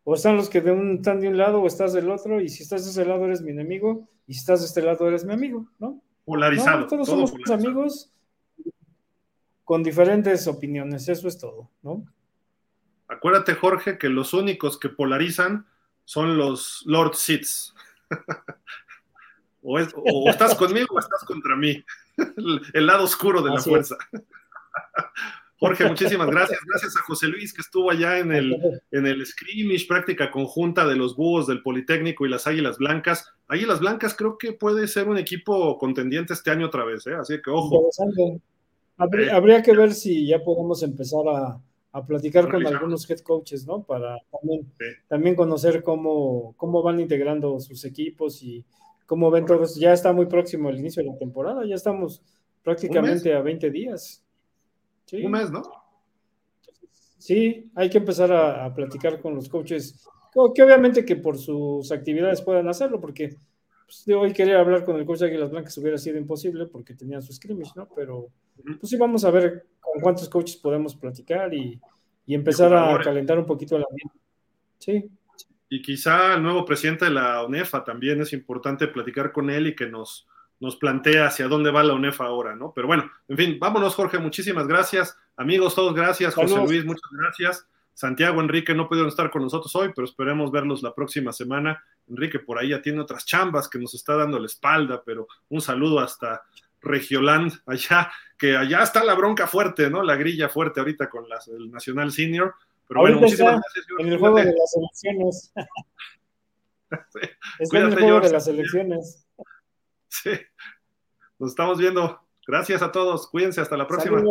o están los que de un, están de un lado o estás del otro, y si estás de ese lado eres mi enemigo, y si estás de este lado eres mi amigo, ¿no? Polarizado. todos somos amigos con diferentes opiniones, eso es todo, ¿no? Acuérdate, Jorge, que los únicos que polarizan son los Lord Seeds. o, estás conmigo o estás contra mí. el, lado oscuro de la fuerza. Jorge, muchísimas gracias. Gracias a José Luis que estuvo allá en el, en el scrimmage, práctica conjunta de los búhos del Politécnico y las Águilas Blancas. Águilas Blancas creo que puede ser un equipo contendiente este año otra vez, ¿eh? así que ojo. Habría, que ver si ya podemos empezar a, platicar con algunos head coaches, ¿no? Para también, conocer cómo, cómo van integrando sus equipos y cómo ven todos. Ya está muy próximo el inicio de la temporada, ya estamos prácticamente a 20 días. Un mes, ¿no? Sí, hay que empezar a, platicar con los coaches, que obviamente que por sus actividades puedan hacerlo, porque pues, de hoy quería hablar con el coach de Águilas Blancas hubiera sido imposible porque tenían su scrimmage, ¿no? Pero pues sí, vamos a ver con cuántos coaches podemos platicar y, empezar a calentar un poquito el ambiente. Sí. Y quizá el nuevo presidente de la UNEFA también es importante platicar con él y que nos, nos plantea hacia dónde va la UNEFA ahora, ¿no? Pero bueno, en fin, vámonos, Jorge, muchísimas gracias. Amigos, todos gracias. José Luis, muchas gracias. Santiago, Enrique no pudieron estar con nosotros hoy, pero esperemos verlos la próxima semana. Enrique por ahí ya tiene otras chambas que nos está dando la espalda, pero un saludo hasta Regioland, allá, que allá está la bronca fuerte, ¿no? La grilla fuerte ahorita con el Nacional Senior. Pero bueno, muchísimas gracias. En el juego de las elecciones. está en el juego de las elecciones. Sí. Nos estamos viendo. Gracias a todos. Cuídense. Hasta la próxima.